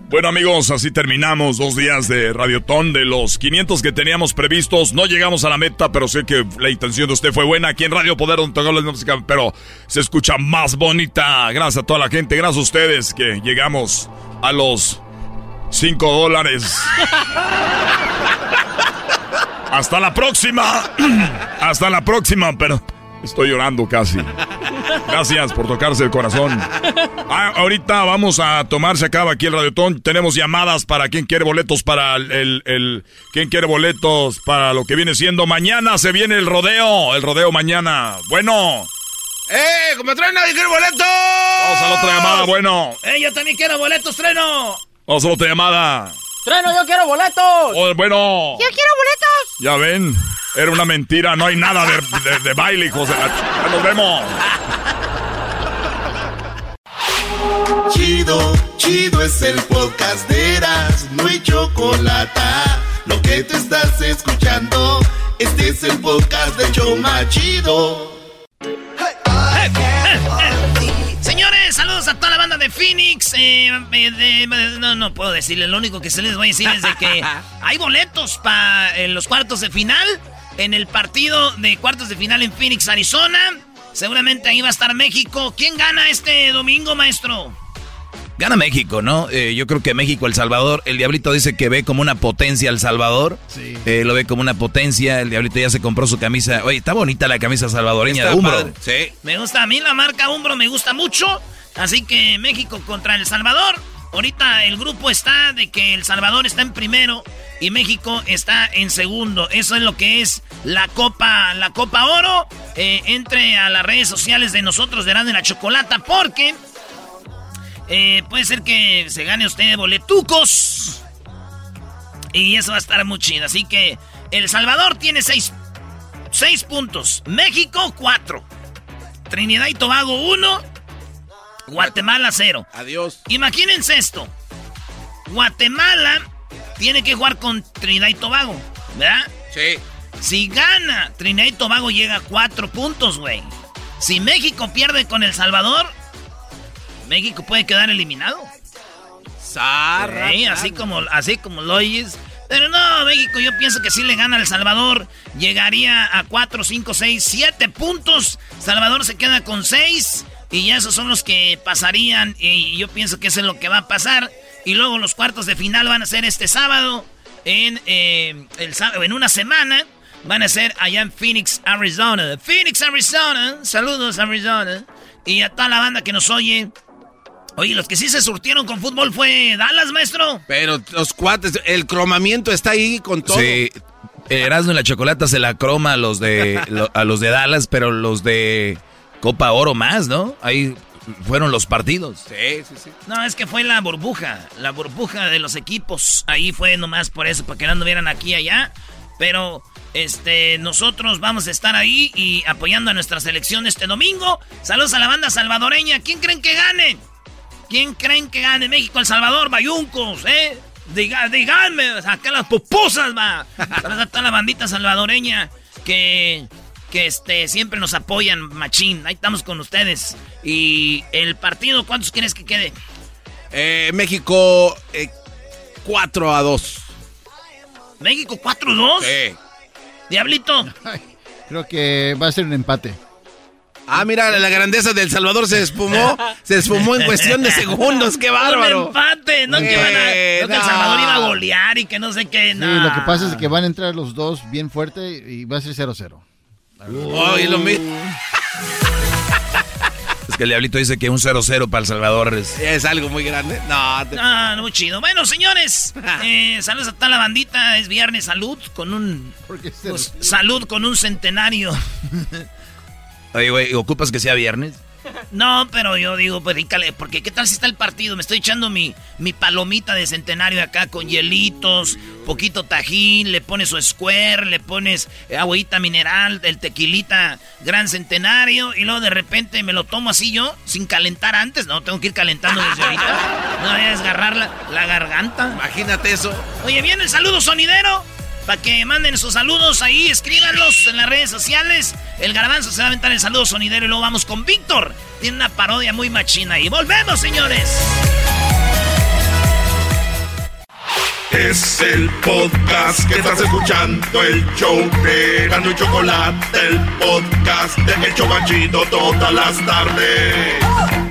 Bueno amigos, así terminamos dos días de Radiotón. De los 500 que teníamos previstos, no llegamos a la meta, pero sé que la intención de usted fue buena. Aquí en Radio Poder, donde tocamos la música, pero se escucha más bonita. Gracias a toda la gente, gracias a ustedes que llegamos a los 5 dólares. Hasta la próxima. Hasta la próxima, pero estoy llorando casi. Gracias por tocarse el corazón. Ah, ahorita vamos a tomar, se acaba aquí el radiotón. Tenemos llamadas para quien quiere boletos para el, el, quien quiere boletos para lo que viene siendo mañana. Se viene el rodeo, el rodeo mañana. Bueno. ¡Eh! ¡Como trueno, yo quiero boletos! Vamos a la otra llamada, bueno. ¡Eh! Yo también quiero boletos, trueno. Vamos a la otra llamada. ¡Trueno, yo quiero boletos! Oh, bueno. ¡Yo quiero boletos! Ya ven, era una mentira, no hay nada de, de, baile, hijos de la... ¡Nos vemos! Chido, chido es el podcast de Eras, no hay chocolate. Lo que te estás escuchando, este es el podcast de Choma Chido. Señores, saludos a toda la banda de Phoenix. Eh, eh, no, no puedo decirles, lo único que se les voy a decir es de que hay boletos para los cuartos de final. En el partido de cuartos de final en Phoenix, Arizona. Seguramente ahí va a estar México. ¿Quién gana este domingo, maestro? Gana México, ¿no? Eh, yo creo que México, El Salvador, el Diablito dice que ve como una potencia El Salvador. Sí. Eh, lo ve como una potencia. El Diablito ya se compró su camisa. Oye, está bonita la camisa salvadoreña de Umbro. Sí. Me gusta, a mí la marca Umbro me gusta mucho. Así que México contra El Salvador. Ahorita el grupo está de que El Salvador está en primero y México está en segundo. Eso es lo que es la Copa, la Copa Oro. Eh, entre a las redes sociales de nosotros de de la Chocolata porque eh, puede ser que se gane usted boletucos. Y eso va a estar muy chido. Así que El Salvador tiene seis, puntos. México, cuatro. Trinidad y Tobago, uno. Guatemala cero. Adiós. Imagínense esto. Guatemala tiene que jugar con Trinidad y Tobago, ¿verdad? Sí. Si gana, Trinidad y Tobago llega a cuatro puntos, güey. Si México pierde con El Salvador, México puede quedar eliminado. Zarra, Sí, así como, así como lo oyes. Pero no, México, yo pienso que si le gana al Salvador, llegaría a 4, 5, 6, 7 puntos. Salvador se queda con 6 y ya esos son los que pasarían y yo pienso que eso es lo que va a pasar. Y luego los cuartos de final van a ser este sábado, en, eh, el, en una semana. Van a ser allá en Phoenix, Arizona. Phoenix, Arizona. Saludos, Arizona. Y a toda la banda que nos oye. Oye, los que sí se surtieron con fútbol fue Dallas, maestro. Pero los cuates, el cromamiento está ahí con todo. Sí, Erasmo y la Chocolata se la croma a los de lo- a los de Dallas, pero los de Copa Oro más, ¿no? Ahí fueron los partidos. Sí, sí, sí. No, es que fue la burbuja, la burbuja de los equipos. Ahí fue nomás por eso, para que no anduvieran aquí y allá. Pero, este, nosotros vamos a estar ahí y apoyando a nuestra selección este domingo. Saludos a la banda salvadoreña. ¿Quién creen que gane? ¿Quién creen que gane? México, El Salvador, Bayuncos, ¿eh? Diga, díganme, acá las pupusas, va. Saludos a toda la bandita salvadoreña que, que este, siempre nos apoyan, machín. Ahí estamos con ustedes. Y el partido, ¿cuántos quieres que quede? Eh, México eh, 4 a 2. ¿México 4-2? Sí. Diablito. Creo que va a ser un empate. Ah, mira, la grandeza del Salvador se espumó. Se espumó en cuestión de segundos. ¡Qué bárbaro! Un empate, no que, van a- Eh, no que El. Salvador iba a golear y que no sé qué. Sí, no. lo que pasa es que van a entrar los dos bien fuerte y va a ser 0-0. Oh, y lo mi- Es que el Diablito dice que un 0-0 para El Salvador es... Es algo muy grande. No, te- Ah, muy chido. Bueno, señores, eh, saludos a toda la bandita. Es viernes, salud con un. pues, salud con un centenario. Oye, güey, ¿ocupas que sea viernes? No, pero yo digo, pues dícale, porque ¿qué tal si está el partido? Me estoy echando mi, mi palomita de centenario acá con hielitos, poquito tajín, le pones su square, le pones agüita mineral, el tequilita gran centenario, y luego de repente me lo tomo así yo, sin calentar antes, no, tengo que ir calentando desde ahorita. No voy a desgarrar la, la garganta. Imagínate eso. Oye, viene el saludo sonidero. Para que manden sus saludos ahí, escríbanlos en las redes sociales. El garbanzo se va a aventar el saludo sonidero y luego vamos con Víctor. Tiene una parodia muy machina. Y volvemos, señores. Es el podcast que estás escuchando, el show de Gano y Chocolate, el podcast de El Chobachito todas las tardes.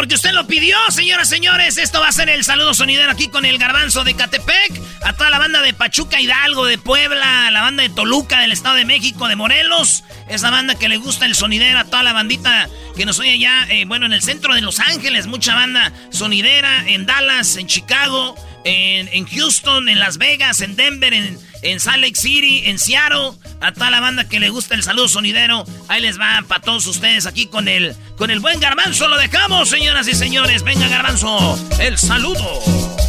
Porque usted lo pidió, señoras y señores. Esto va a ser el saludo sonidero aquí con el garbanzo de Catepec. A toda la banda de Pachuca Hidalgo, de Puebla, la banda de Toluca, del Estado de México, de Morelos. Esa banda que le gusta el sonidero, a toda la bandita que nos oye allá, eh, bueno, en el centro de Los Ángeles. Mucha banda sonidera en Dallas, en Chicago, en, Houston, en Las Vegas, en Denver, en, en Salt Lake City, en Seattle. A toda la banda que le gusta el saludo sonidero. Ahí les va para todos ustedes aquí con el, con el buen garbanzo. Lo dejamos, señoras y señores. Venga, garbanzo. El saludo.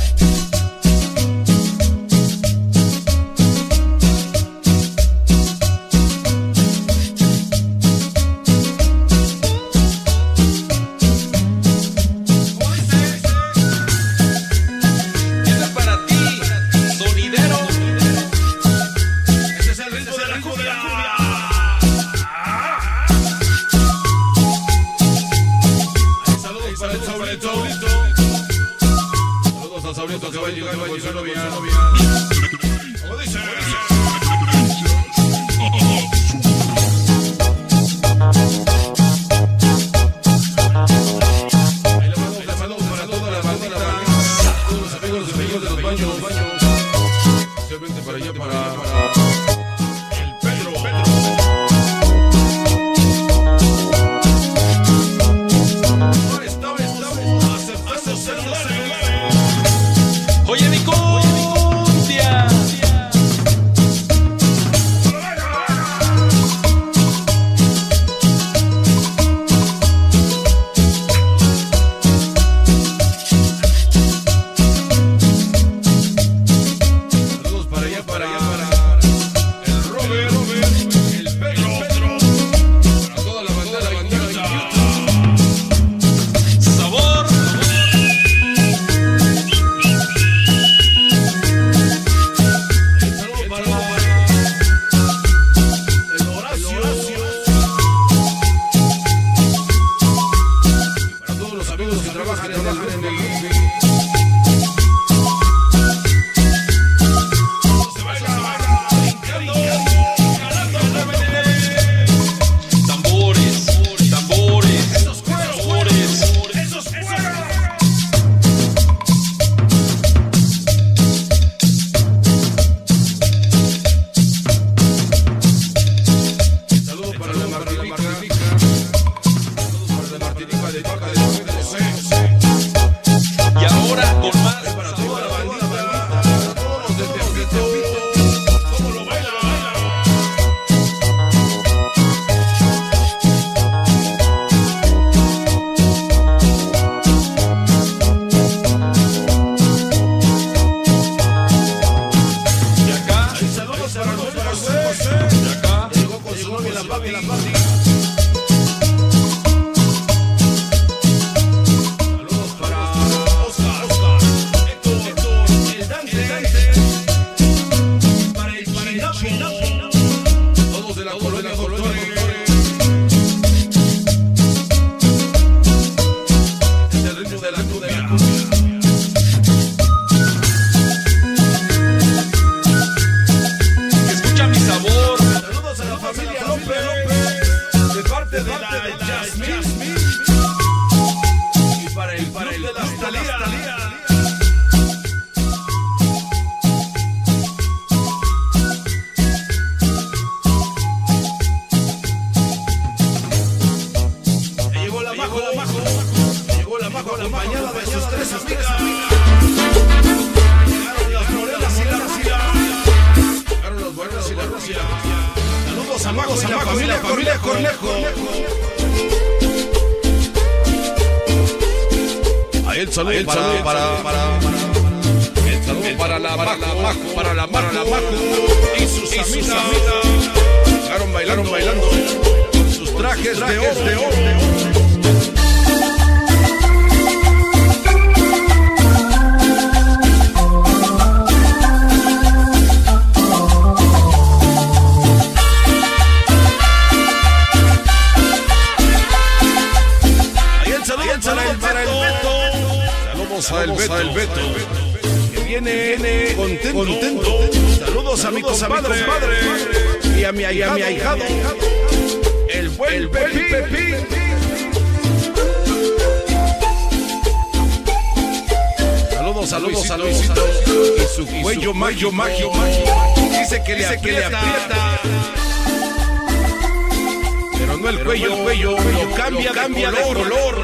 No el cuello, el cuello, lo lo cambia, cambia de de color.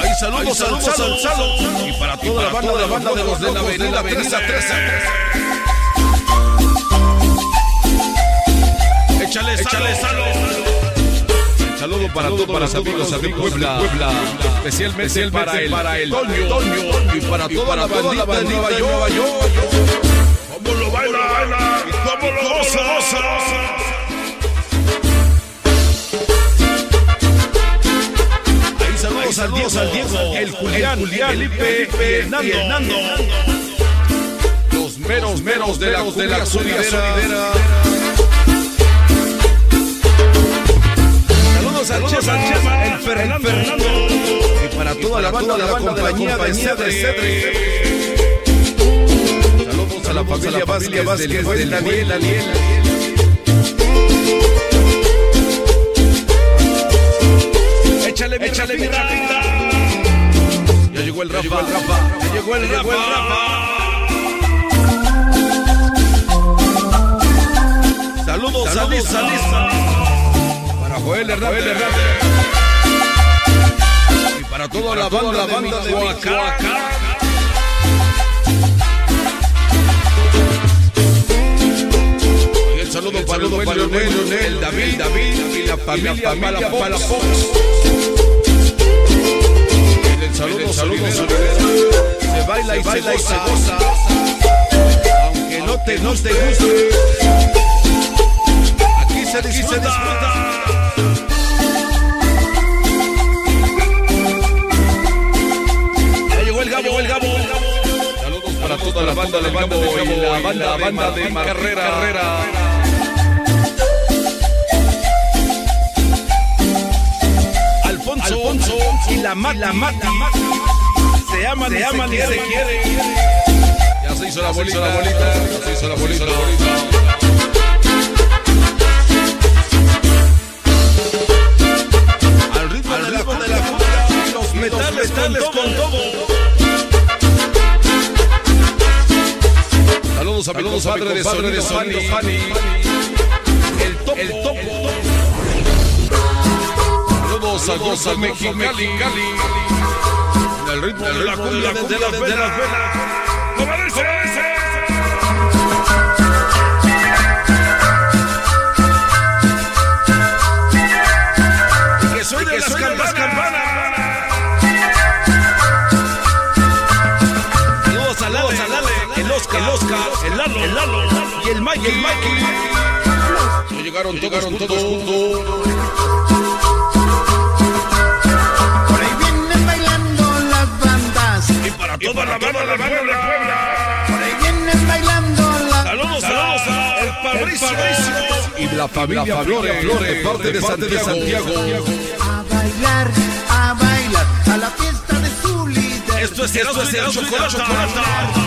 Ahí saludos, saludos al al Salo. Salo. Y para toda la banda, la banda de los de la avenida 3 a 3. Échale, échale, Salo. Saludo para todos para los amigos de Puebla, especialmente, para el, para el Toño, y para toda la bandita de Nueva York. ¿Cómo lo baila? ¿Y cómo lo goza? Ahí saludos, al Diego, al Diego, el Julián, Julián, Felipe, Hernando. Los meros, meros de la de la al Saludos Chema, al Chema, el Fernando. Y para toda la banda de la compañía de Cedre. Saludos a la familia Vázquez del buen Daniel. Échale, mi Échale, mi. Ya llegó el Ya Rafa. llegó el Rafa. Ya llegó el Ya llegó el Rafa. Saludos, a Saludos Para Joel Hernández. Y para toda la banda, la de banda de Michoacán. Michoacán. Y el saludo para el buen Leonel, el David, David y la familia, familia Palafox. El saludo, saludo, Se baila y se goza. Aunque no te, no te guste. Se disfruta. Ya llegó el Gabo, el Gabo. Saludos para toda la banda de Gabo y la banda, banda de Martín Carrera. Alfonso, Alfonso y la Mati, la Mati. Se aman, se aman y se quieren. Ya se hizo la bolita. La bolita. Ya se hizo la bolita. Con todo. Saludos a mi a compadre de sonido, Fanny. El topo. El topo. Saludos al Saludos grupo al Mexicali. El ritmo El de la cumbia de la de las cumbia el Lalo, el Lalo y el Mikey, el Mikey. Llegaron, llegaron todos juntos. Por ahí vienen bailando las bandas. Y para toda la banda de Puebla. Por ahí vienen bailando las Saludos, saludos a el Fabricio. Y la familia Flores, de parte de Santiago. A bailar, a bailar, a la fiesta de su líder. Esto es Erasmo y la Chocolata.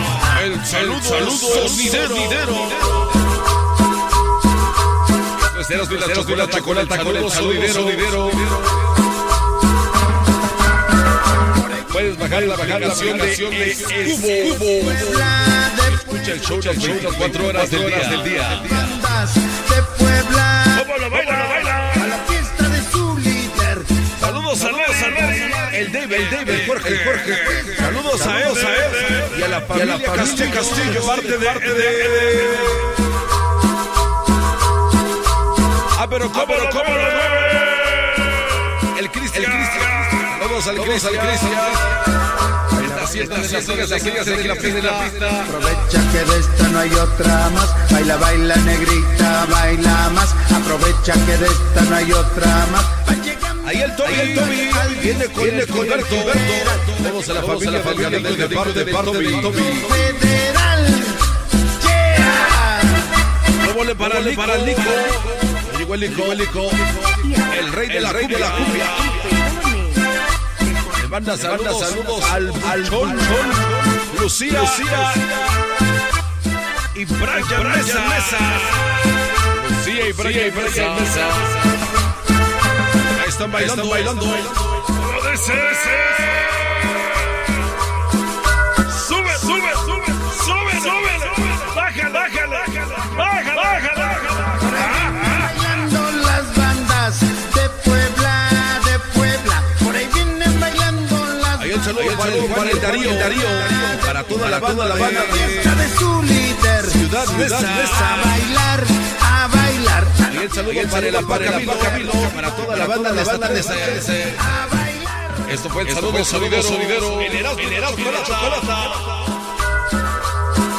El saludo, saludo sonidero. Erasmo y la chocolata con el saludo sonidero. Puedes bajar la aplicación de Cubo. Puebla de Escucha el show las 24 horas del día. bandas de Puebla. ¿Cómo lo baila, baila? A la fiesta de su líder. Saludos, saludos, saludos. El David, el David, Jorge, Jorge. Saludos a él, a él. Y a la familia Castillo, Castillo, parte de, de, Ah, pero cómo, pero cómo lo mueve. El Cristian. El Cristian. Vamos al Cristian. La pista. Aprovecha que de esta no hay otra más. Baila, baila, negrita, baila más. Aprovecha que de esta no hay otra más. Ahí el Toby, el Toby. Viene con, viene con Berto, Berto. Vamos a la familia, la familia del de parte de Toby, Toby. Federal. ¿Cómo le para, le para el Nico? Llegó el Nico, el Nico. El rey de la cumbia. La cumbia. Le manda saludos, saludos al, al Chon, Chon, Lucía, Lucía y Brian Mesa. Lucía y Brian Mesa. Están bailando, están bailando. Sube, sube, sube, sube, sube. Bájale, bájale, bájale, bájale. Bailando las bandas de Puebla, de Puebla. Por ahí vienen bailando las Ahí el saludo para el, para el Darío, Darío. Para toda la banda, la banda fiesta de su líder. Ciudad Mesa. A bailar, a bailar. Y el saludo para el para Camilo, Camilo, para toda la banda, la banda de ese. Esto fue el saludo solidero, solidero. El Erasmo con la chocolata.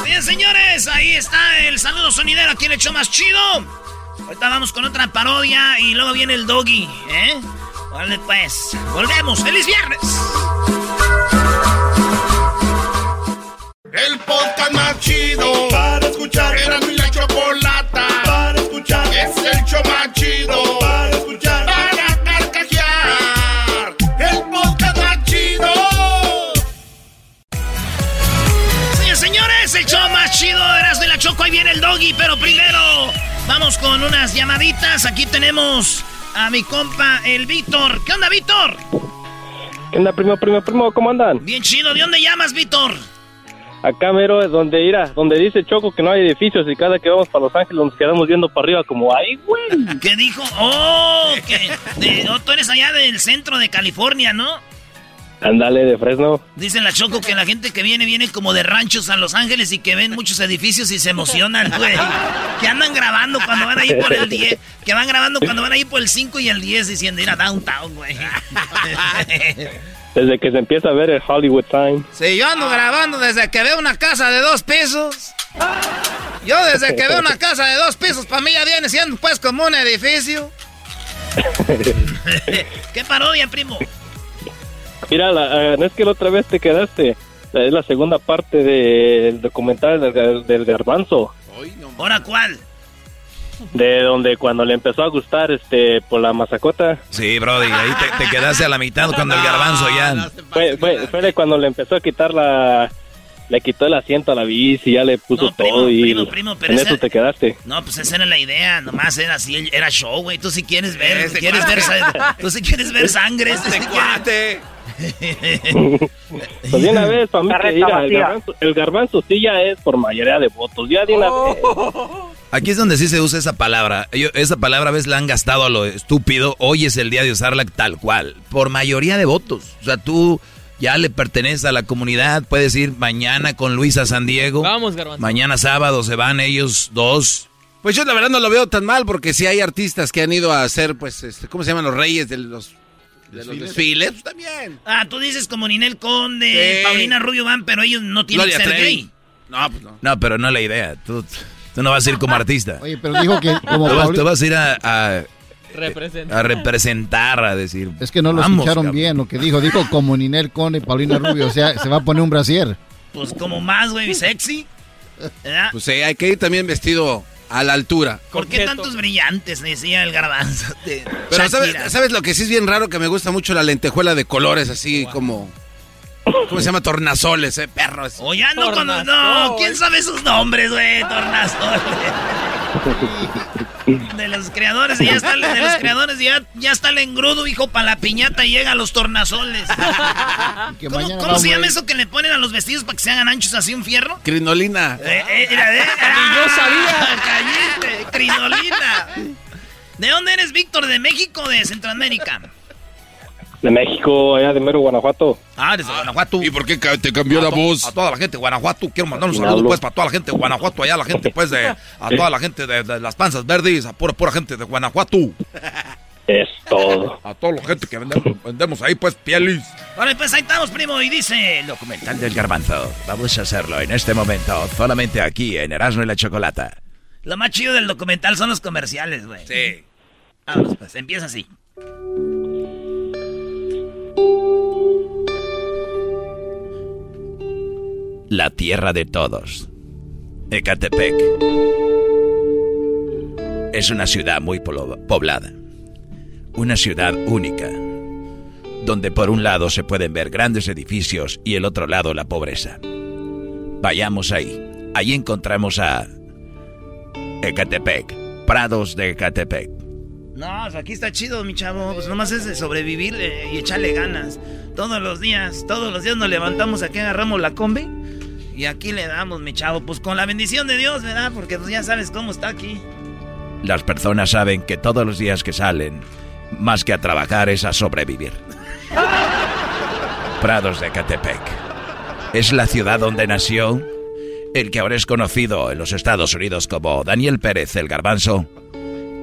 Bien, señores, ahí está el saludo sonidero. el show más chido? Ahorita vamos con otra parodia y luego viene el doggy, ¿eh? Vale, pues. Volvemos. ¡Feliz viernes! El podcast más chido para escuchar. Era Choco. Ahí viene el doggy, pero primero vamos con unas llamaditas. Aquí tenemos a mi compa, el Víctor. ¿Qué onda, Víctor? ¿Qué onda, primo, primo, primo? ¿Cómo andan? Bien chido. ¿De dónde llamas, Víctor? Acá, mero, es donde irá, donde dice Choco que no hay edificios y cada que vamos para Los Ángeles nos quedamos viendo para arriba como, ¡ay, güey! ¿Qué dijo? ¡Oh! Que de- oh, tú eres allá del centro de California, ¿no? Ándale, de Fresno. Dicen la Choco que la gente que viene viene como de ranchos a Los Ángeles y que ven muchos edificios y se emocionan, güey. Que andan grabando cuando van ahí por el 10. Que van grabando cuando van ahí por el 5 y el 10 diciendo ir a downtown, güey. Desde que se empieza a ver el Hollywood Sign. Sí, yo ando grabando desde que veo una casa de dos pisos. Yo desde que veo una casa de dos pisos, para mí ya viene siendo pues como un edificio. ¿Qué parodia, primo? Mira, la, no es que la otra vez te quedaste. Es la segunda parte del documental del, gar- del garbanzo. ¿Ahora cuál? De donde cuando le empezó a gustar este por la masacota. Sí, Brody, ahí te, te quedaste a la mitad cuando el garbanzo ya. Fue, fue, fue de cuando le empezó a quitar la... Le quitó el asiento a la bici, ya le puso todo y primo, primo, pero en esa- eso te quedaste. No, pues esa era la idea, nomás era así, era show, güey. Tú si quieres ver, Ese quieres ver, cuate. sa- tú si quieres ver sangre, tú sí quieres- Pues de una vez, para mí, que el, garbanzo, el garbanzo sí ya es por mayoría de votos. Ya de una vez. Aquí es donde sí se usa esa palabra. Yo- esa palabra a veces la han gastado a lo estúpido. Hoy es el día de usarla tal cual. Por mayoría de votos. O sea, tú ya le perteneces a la comunidad. Puedes ir mañana con Luis a San Diego. Vamos, Garbanzo. Mañana sábado se van ellos dos. Pues yo la verdad no lo veo tan mal porque si hay artistas que han ido a hacer, pues, este, ¿cómo se llaman los reyes de los, de los desfiles? Pues también. Ah, tú dices como Ninel Conde, Sí. Paulina Rubio van, pero ellos no tienen Gloria que ser gay. No, pues no. No, pero no es la idea. Tú, tú no vas a ir como artista. Oye, pero dijo que como tú, vas, tú vas a ir a, a- Representa. a representar, a decir. Es que no lo escucharon cabrón. bien lo que dijo. Dijo como Ninel Conde y Paulina Rubio. O sea, se va a poner un brasier. Pues como más, güey, sexy. ¿Verdad? Pues sí, hay que ir también vestido a la altura. ¿Por qué tantos brillantes? Decía el garbanzo. de Pero. ¿sabes, ¿sabes lo que sí es bien raro? Que me gusta mucho la lentejuela de colores, así como... ¿Cómo se llama? Tornasoles, eh, perros. O ya no cuando... No, ¿quién sabe sus nombres, güey? Tornasol. De los creadores, ya está, de los creadores, ya, ya está el engrudo, hijo, para la piñata y llega a los tornasoles. ¿Cómo, se llama eso que le ponen a los vestidos para que se hagan anchos así un fierro? Crinolina. Eh, eh, mira, eh, yo sabía. Cállate, crinolina. ¿De dónde eres, Víctor? ¿De México o de Centroamérica? De México, allá de Mero, Guanajuato. Ah, desde Guanajuato. ¿Y por qué te cambió a la voz? A toda la gente de Guanajuato. Quiero mandar un saludo, pues, para toda la gente de Guanajuato. Allá la gente, pues, de... A toda la gente de, de las panzas verdes. A pura, pura gente de Guanajuato. Es todo. A toda la gente que vendemos, vendemos ahí, pues, pieles. Vale, pues, ahí estamos, primo. Y dice... El documental del garbanzo. Vamos a hacerlo en este momento. Solamente aquí, en Erasmo y la Chocolata. Lo más chido del documental son los comerciales, güey. Sí. Vámonos, pues, empieza así. La tierra de todos. Ecatepec. Es una ciudad muy poblada. Una ciudad única. Donde por un lado se pueden ver grandes edificios y el otro lado la pobreza. Vayamos ahí. Ahí encontramos a Ecatepec. Prados de Ecatepec. No, pues aquí está chido, mi chavo. Pues nomás es de sobrevivir eh, y echarle ganas. Todos los días, todos los días nos levantamos aquí, agarramos la combi. Y aquí le damos, mi chavo. Pues con la bendición de Dios, ¿verdad? Porque pues ya sabes cómo está aquí. Las personas saben que todos los días que salen, más que a trabajar, es a sobrevivir. Prados de Ecatepec. Es la ciudad donde nació el que ahora es conocido en los Estados Unidos como Daniel Pérez el Garbanzo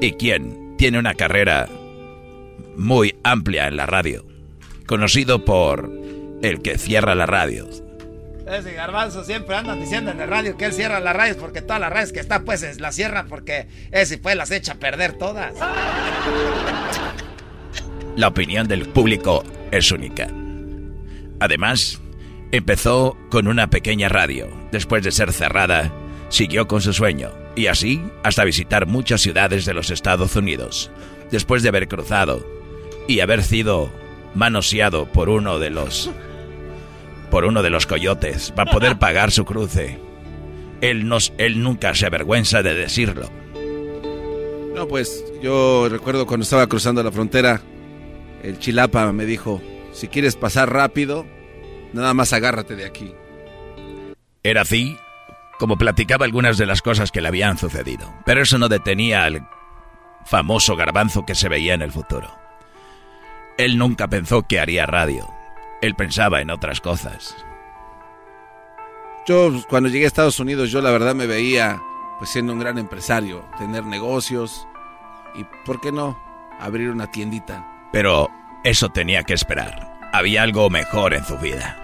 y quien tiene una carrera muy amplia en la radio, conocido por el que cierra la radio. Ese garbanzo siempre andan diciendo en el radio que él cierra las radios porque todas las radios que está pues es- las cierra porque ese pues las echa a perder todas. La opinión del público es única. Además, empezó con una pequeña radio. Después de ser cerrada, siguió con su sueño y así hasta visitar muchas ciudades de los Estados Unidos. Después de haber cruzado y haber sido manoseado por uno de los por uno de los coyotes para poder pagar su cruce. Él, nos, él nunca se avergüenza de decirlo. No, pues yo recuerdo cuando estaba cruzando la frontera, el chilapa me dijo, si quieres pasar rápido, nada más agárrate de aquí. Era así como platicaba algunas de las cosas que le habían sucedido. Pero eso no detenía al famoso garbanzo que se veía en el futuro. Él nunca pensó que haría radio. Él pensaba en otras cosas. Yo cuando llegué a Estados Unidos, yo la verdad me veía pues siendo un gran empresario, tener negocios y, ¿por qué no?, abrir una tiendita. Pero eso tenía que esperar. Había algo mejor en su vida.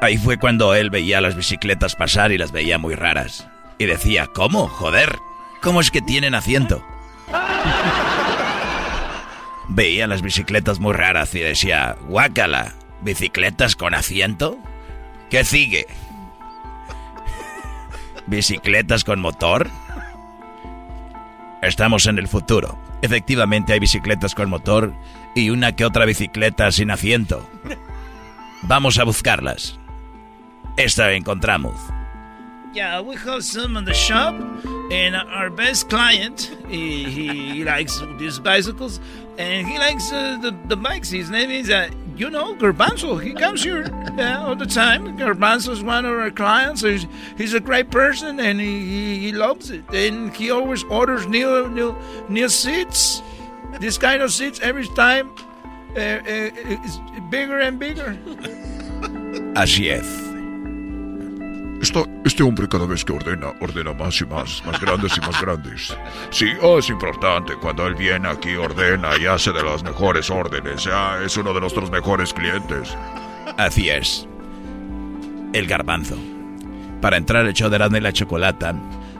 Ahí fue cuando él veía las bicicletas pasar y las veía muy raras. Y decía, ¿cómo? Joder, ¿cómo es que tienen asiento? Veía las bicicletas muy raras y decía, guácala, ¿bicicletas con asiento? ¿Qué sigue? ¿Bicicletas con motor? Estamos en el futuro. Efectivamente hay bicicletas con motor y una que otra bicicleta sin asiento. Vamos a buscarlas. Esta encontramos. Yeah, we have some in the shop, and our best client, he, he likes these bicycles, and he likes uh, the, the bikes. His name is, uh, you know, Garbanzo. He comes here uh, all the time. Garbanzo is one of our clients. He's, he's a great person, and he, he, he loves it. And he always orders new, new, new seats. This kind of seats every time uh, uh, is bigger and bigger. Así es. Este hombre cada vez que ordena, ordena más y más, más grandes y más grandes. Sí, oh, es importante. Cuando él viene aquí, ordena y hace de las mejores órdenes. Ah, es uno de nuestros mejores clientes. Así es. El garbanzo. Para entrar al show de la Chocolata,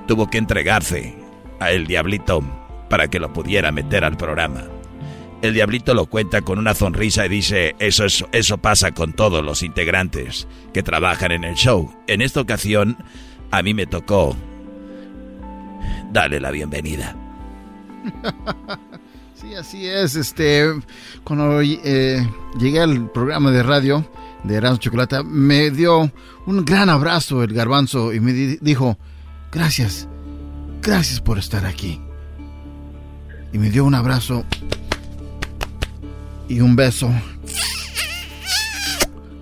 tuvo que entregarse a el diablito para que lo pudiera meter al programa. El diablito lo cuenta con una sonrisa y dice, eso, es- eso pasa con todos los integrantes que trabajan en el show. En esta ocasión, a mí me tocó darle la bienvenida. Sí, así es. Este, cuando eh, llegué al programa de radio de Erasmo Chocolata, me dio un gran abrazo el garbanzo y me di- dijo, gracias, gracias por estar aquí. Y me dio un abrazo y un beso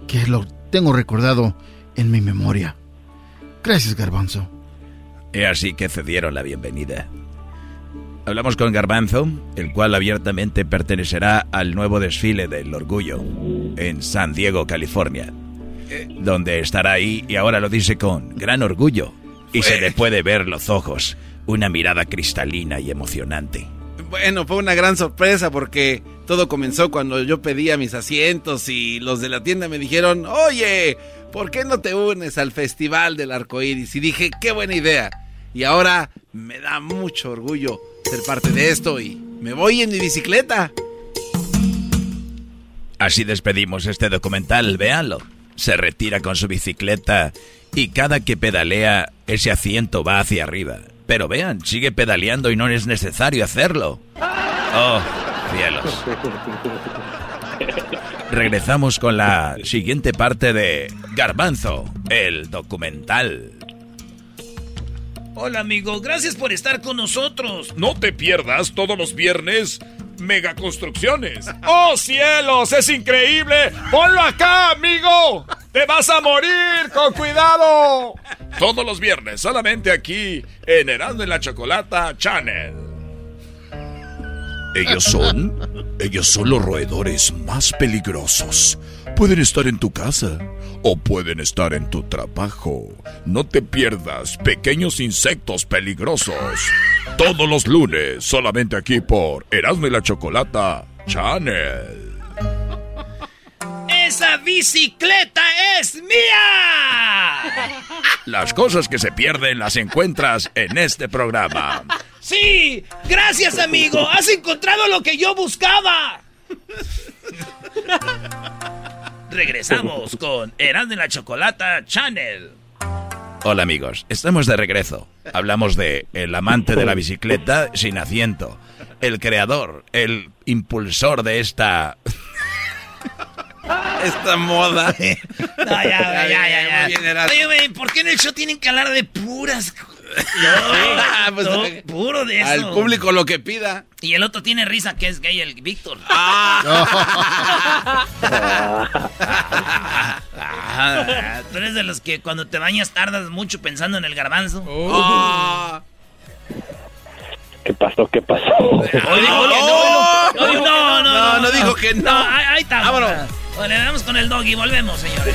que lo tengo recordado en mi memoria. Gracias, garbanzo. Y así que cedieron la bienvenida. Hablamos con Garbanzo, el cual abiertamente pertenecerá al nuevo desfile del orgullo en San Diego, California. Donde estará ahí y ahora lo dice con gran orgullo. Y se le puede ver los ojos, una mirada cristalina y emocionante. Bueno, fue una gran sorpresa porque todo comenzó cuando yo pedía mis asientos y los de la tienda me dijeron, oye, ¿por qué no te unes al Festival del Arco Iris? Y dije, qué buena idea. Y ahora me da mucho orgullo ser parte de esto y me voy en mi bicicleta. Así despedimos este documental, véanlo. Se retira con su bicicleta y cada que pedalea ese asiento va hacia arriba. Pero vean, sigue pedaleando y no es necesario hacerlo. Oh, cielos. Regresamos con la siguiente parte de Garbanzo, el documental. Hola amigo, gracias por estar con nosotros. No te pierdas todos los viernes Mega Construcciones. ¡Oh cielos! ¡Es increíble! ¡Ponlo acá, amigo! ¡Te vas a morir! ¡Con cuidado! Todos los viernes, solamente aquí, en Herando en la Chocolata Channel. Ellos son. Ellos son los roedores más peligrosos. Pueden estar en tu casa o pueden estar en tu trabajo. No te pierdas pequeños insectos peligrosos. Todos los lunes, solamente aquí por Erasmo y la Chocolata Channel. ¡Esa bicicleta es mía! Las cosas que se pierden las encuentras en este programa. ¡Sí! ¡Gracias, amigo! ¡Has encontrado lo que yo buscaba! Regresamos con Erasmo y la Chocolata Channel. Hola amigos, estamos de regreso. Hablamos de el amante de la bicicleta sin asiento, el creador, el impulsor de esta esta moda. No, ya, ya, ya, ya. Oye, ¿por qué en el show tienen que hablar de puras? No, Pues, no, puro de eso. Al público lo que pida. Y el otro tiene risa que es gay, el Víctor. Ah, Tú eres de los que cuando te bañas tardas mucho pensando en el garbanzo. Ah. ¿Qué pasó? ¿Qué pasó? No, dijo que no, no, no, no, No, no dijo que no. ahí, ahí está. Vámonos. Bueno, le damos con el doggy, volvemos, señores.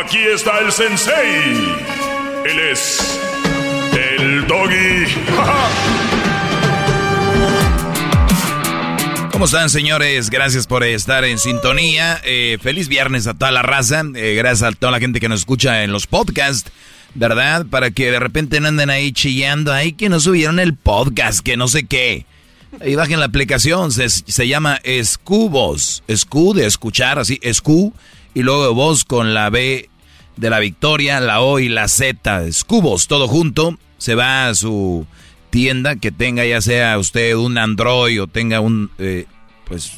Aquí está el sensei. Él es el doggy. ¿Cómo están, señores? Gracias por estar en sintonía. Eh, feliz viernes a toda la raza. Eh, gracias a toda la gente que nos escucha en los podcasts, ¿verdad? Para que de repente no anden ahí chillando. Ahí que no subieron el podcast, que no sé qué. Ahí bajen la aplicación. Se, se llama Escubos. Escu de escuchar, así, Escu. Y luego voz con la B de la victoria, la O y la Z. Escubos, todo junto. Se va a su tienda que tenga ya sea usted un Android o tenga un eh, pues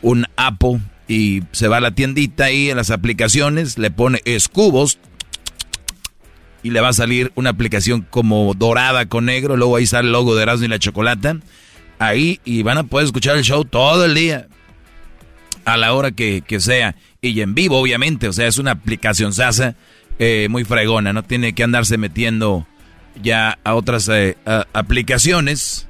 un Apple y se va a la tiendita ahí en las aplicaciones, le pone escubos y le va a salir una aplicación como dorada con negro, luego ahí sale el logo de Erasmo y la Chocolata, ahí y van a poder escuchar el show todo el día a la hora que sea y en vivo obviamente, o sea es una aplicación sasa eh, muy fregona, no tiene que andarse metiendo ya a otras eh, aplicaciones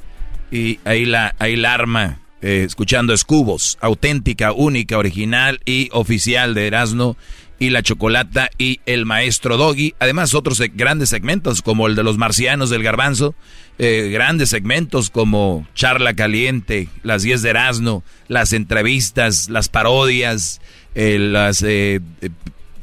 y ahí la, ahí la arma eh, escuchando Escubos, auténtica, única, original y oficial de Erasmo y la Chocolata y el Maestro Doggy. Además otros grandes segmentos como el de los marcianos del garbanzo, grandes segmentos como Charla Caliente, las 10 de Erasmo, las entrevistas, las parodias, eh, las eh, eh,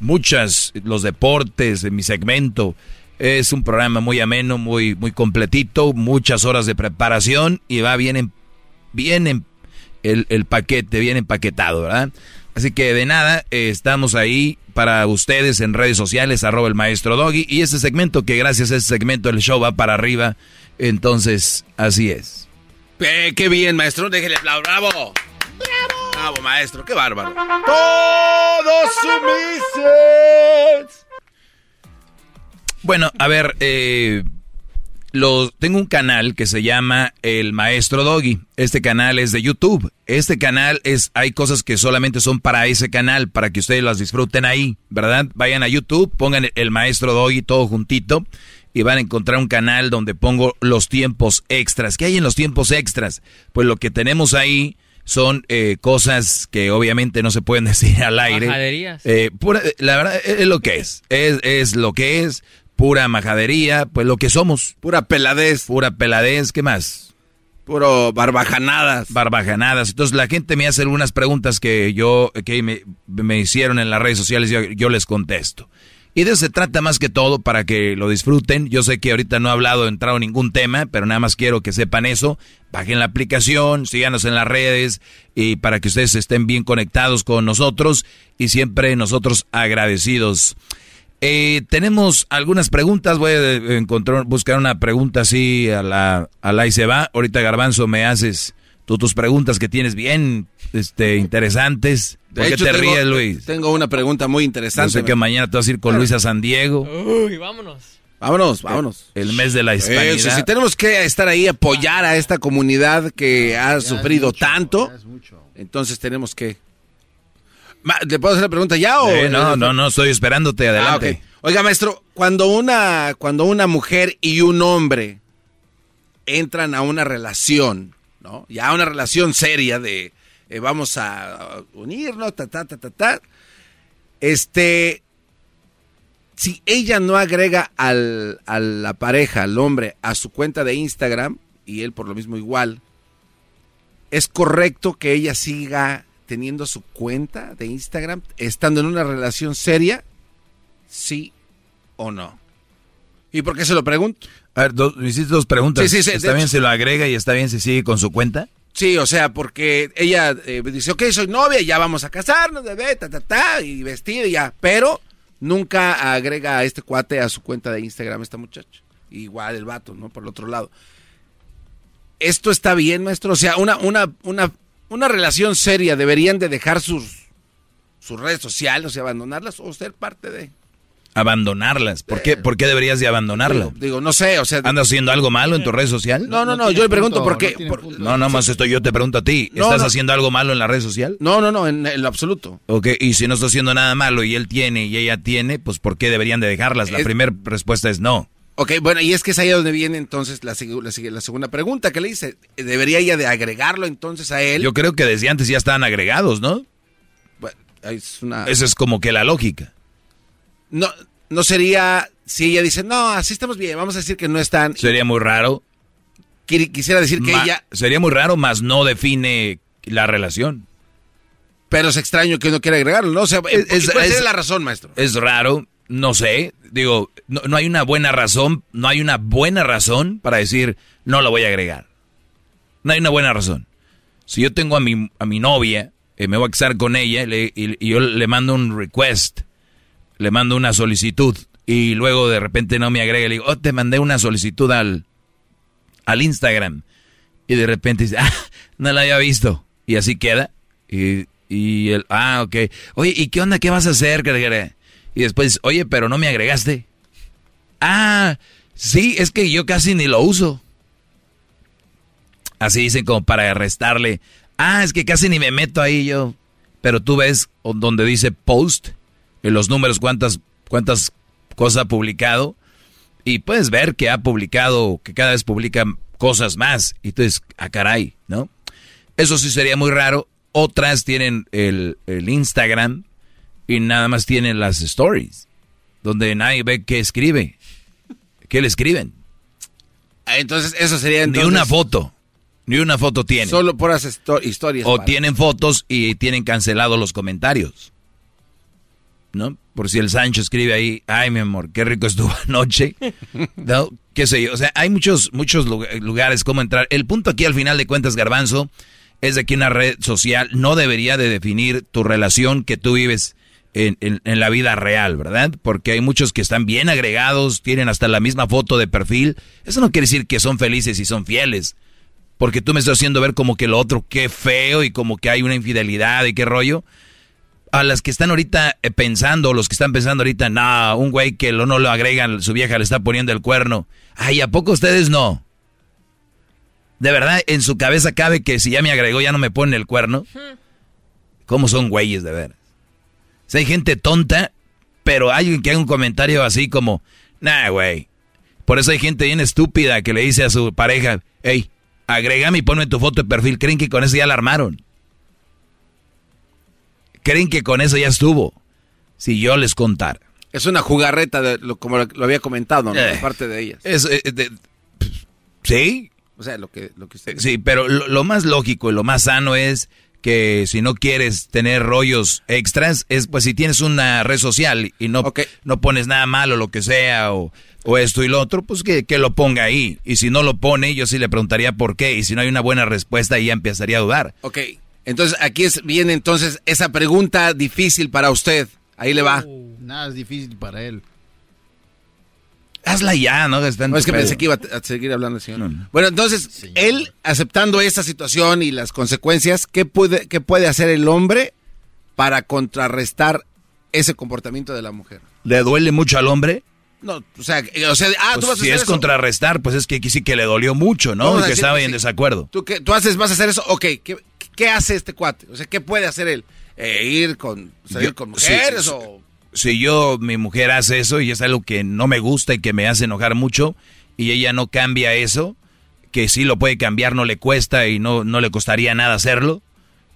muchas, los deportes, eh, mi segmento. Es un programa muy ameno, muy, muy completito, muchas horas de preparación y va bien, en- bien en- el, el paquete, bien empaquetado, ¿verdad? Así que de nada, eh, estamos ahí para ustedes en redes sociales, arroba el maestro Doggy. Y ese segmento, que gracias a ese segmento el show va para arriba Entonces, así es. Eh, qué bien, maestro. Déjele aplaudir. ¡Bravo! ¡Bravo! Bravo, maestro. ¡Qué bárbaro! ¡Todos sumisos! Bueno, a ver, eh, lo, tengo un canal que se llama El Maestro Doggy. Este canal es de YouTube. Este canal es, hay cosas que solamente son para ese canal, para que ustedes las disfruten ahí, ¿verdad? Vayan a YouTube, pongan El Maestro Doggy todo juntito y van a encontrar un canal donde pongo los tiempos extras. ¿Qué hay en los tiempos extras? Pues lo que tenemos ahí son eh, cosas que obviamente no se pueden decir al aire. Majaderías. Eh, pura- la verdad es lo que es. es. Es lo que es. Pura majadería, pues lo que somos. Pura peladez. Pura peladez, ¿qué más? Puro barbajanadas. Barbajanadas. Entonces la gente me hace algunas preguntas que yo, que me, me hicieron en las redes sociales y yo, yo les contesto. Y de eso se trata más que todo para que lo disfruten. Yo sé que ahorita no he hablado, entrado ningún tema, pero nada más quiero que sepan eso. Bajen la aplicación, síganos en las redes y para que ustedes estén bien conectados con nosotros y siempre nosotros agradecidos. Eh, tenemos algunas preguntas, voy a encontrar, buscar una pregunta así a la, a la y se va. Ahorita Garbanzo me haces tú tus preguntas que tienes bien este, interesantes. ¿Por De qué hecho, te tengo- ríes, Luis? Tengo una pregunta muy Yo interesante. sé que mañana te vas a ir con Luis a San Diego. Uy, vámonos. Vámonos, vámonos. El mes de la hispanidad. Eso, si tenemos que estar ahí, apoyar a esta comunidad que ha sufrido tanto, entonces tenemos que... ¿Le puedo hacer la pregunta ya o...? Eh, no, no, no, estoy esperándote, adelante. Ah, ok. Oiga, maestro, cuando una, cuando una mujer y un hombre entran a una relación, ¿no? Ya una relación seria de eh, vamos a unirnos, ta, ta, ta, ta, ta. Este, si ella no agrega al, a la pareja, al hombre, a su cuenta de Instagram, y él por lo mismo igual, ¿es correcto que ella siga teniendo su cuenta de Instagram, estando en una relación seria? ¿Sí o no? ¿Y por qué se lo pregunto? A ver, dos, me hiciste dos preguntas. Sí, sí, sí, ¿Está bien hecho- si lo agrega y está bien si sigue con su cuenta? Sí, o sea, porque ella eh, dice, ok, soy novia, ya vamos a casarnos, bebé, ta, ta, ta, y vestido y ya. Pero nunca agrega a este cuate a su cuenta de Instagram esta muchacha. Igual el vato, ¿no? Por el otro lado. ¿Esto está bien, maestro? O sea, una, una, una, una relación seria, ¿deberían de dejar sus, sus redes sociales, o sea, abandonarlas o ser parte de...? Abandonarlas. ¿Por qué, ¿Por qué deberías de abandonarla? Digo, no sé, o sea... ¿Andas haciendo algo malo en tu red social? No, no, no, yo le pregunto por qué... por- No, no, más esto yo te pregunto a ti. No, ¿Estás no. haciendo algo malo en la red social? No, no, no, en, en lo absoluto. Ok, y si no está haciendo nada malo y él tiene y ella tiene, pues ¿por qué deberían de dejarlas? La Es- primera respuesta es no. Ok, bueno, y es que es ahí donde viene entonces la, la, la segunda pregunta que le hice. ¿Debería ella de agregarlo entonces a él? Yo creo que desde antes ya estaban agregados, ¿no? Bueno, es una... Esa es como que la lógica. No, no sería... Si ella dice, no, así estamos bien, vamos a decir que no están... Sería muy raro. Qui- Quisiera decir que Ma- ella... Sería muy raro, más no define la relación. Pero es extraño que uno quiera agregarlo, ¿no? O sea, Es- ¿y es- ¿cuál es- la razón, maestro? Es raro, no sé. Digo, no, no hay una buena razón, no hay una buena razón para decir no lo voy a agregar. No hay una buena razón. Si yo tengo a mi, a mi novia, eh, me voy a casar con ella le- y, y yo le mando un request, le mando una solicitud y luego de repente no me agrega, le digo, oh, te mandé una solicitud al, al Instagram. Y de repente dice, ah, no la había visto. Y así queda. Y, y el, ah, ok. Oye, ¿y qué onda? ¿Qué vas a hacer? Y después, oye, pero no me agregaste. Ah, sí, es que yo casi ni lo uso. Así dicen como para restarle. Ah, es que casi ni me meto ahí yo. Pero tú ves donde dice post, en los números, cuántas, cuántas cosas ha publicado. Y puedes ver que ha publicado, que cada vez publica cosas más. Y tú dices, ah, caray, ¿no? Eso sí sería muy raro. Otras tienen el, el Instagram y nada más tienen las stories, donde nadie ve qué escribe. ¿Qué le escriben? Ah, Entonces, eso sería Ni entonces... una foto. Ni una foto tienen. Solo puras esto- historias. O tienen fotos y tienen cancelado los comentarios. ¿No? Por si el Sancho escribe ahí, ay mi amor, qué rico estuvo anoche. ¿No? ¿Qué sé yo? O sea, hay muchos, muchos lu- lugares como entrar. El punto aquí al final de cuentas, Garbanzo, es de que una red social no debería de definir tu relación que tú vives en, en, en, la vida real, ¿verdad? Porque hay muchos que están bien agregados, tienen hasta la misma foto de perfil. Eso no quiere decir que son felices y son fieles. Porque tú me estás haciendo ver como que lo otro, qué feo y como que hay una infidelidad y qué rollo. A las que están ahorita eh, pensando, los que están pensando ahorita, no, un güey que lo, no lo agregan, su vieja le está poniendo el cuerno. Ay, ¿a poco ustedes no? De verdad, en su cabeza cabe que si ya me agregó ya no me pone el cuerno. ¿Cómo son güeyes de ver? Sea, hay gente tonta, pero hay que haga un comentario así como, nah, güey. Por eso hay gente bien estúpida que le dice a su pareja, hey, agrégame y ponme tu foto de perfil. Creen que con eso ya la armaron. Creen que con eso ya estuvo. Si yo les contara. Es una jugarreta, de lo, como lo, había comentado, ¿no? Eh, de parte de ellas. Es, eh, de, sí. O sea, lo que, lo que usted... Sí, pero lo, lo, más lógico y lo más sano es que si no quieres tener rollos extras, es pues si tienes una red social y no, okay. no pones nada malo, lo que sea, o, o esto y lo otro, pues que, que, lo ponga ahí. Y si no lo pone, yo sí le preguntaría por qué. Y si no hay una buena respuesta, ya empezaría a dudar. Ok, entonces aquí es, viene entonces esa pregunta difícil para usted. Ahí le va. Uh, nada es difícil para él. Hazla ya, ¿no? Está no es que pedo. pensé que iba a seguir hablando, señor. No, no. Bueno, entonces, señor. él aceptando esta situación y las consecuencias, ¿qué puede, ¿qué puede hacer el hombre para contrarrestar ese comportamiento de la mujer? ¿Le duele mucho al hombre? No, o sea, o sea ah, pues tú vas a si hacer es eso. contrarrestar, pues es que sí que le dolió mucho, ¿no? Y que decir estaba en sí. desacuerdo. ¿Tú, qué, tú haces, vas a hacer eso, ok, ¿qué, qué hace este cuate? O sea, ¿qué puede hacer él? Eh, ¿Ir con, salir Yo- con mujeres sí, o...? Si yo, mi mujer hace eso y es algo que no me gusta y que me hace enojar mucho y ella no cambia eso, que sí lo puede cambiar, no le cuesta y no, no le costaría nada hacerlo,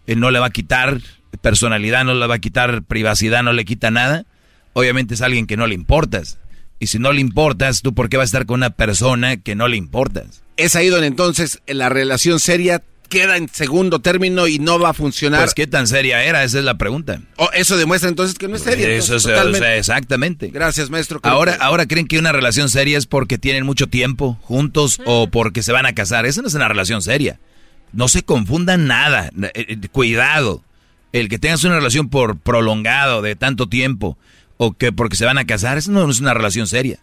eh, no le va a quitar personalidad, no le va a quitar privacidad, no le quita nada, obviamente es alguien que no le importas. Y si no le importas, ¿tú por qué vas a estar con una persona que no le importas? Es ahí donde entonces la relación seria queda en segundo término y no va a funcionar. Pues qué tan seria era, esa es la pregunta. Oh, eso demuestra entonces que no es seria. Eso es, o sea, exactamente. Gracias, maestro. Ahora, que- ahora creen que una relación seria es porque tienen mucho tiempo juntos o porque se van a casar. Eso no es una relación seria. No se confundan nada. Eh, eh, Cuidado. El que tengas una relación por prolongado de tanto tiempo o que porque se van a casar, eso no es una relación seria.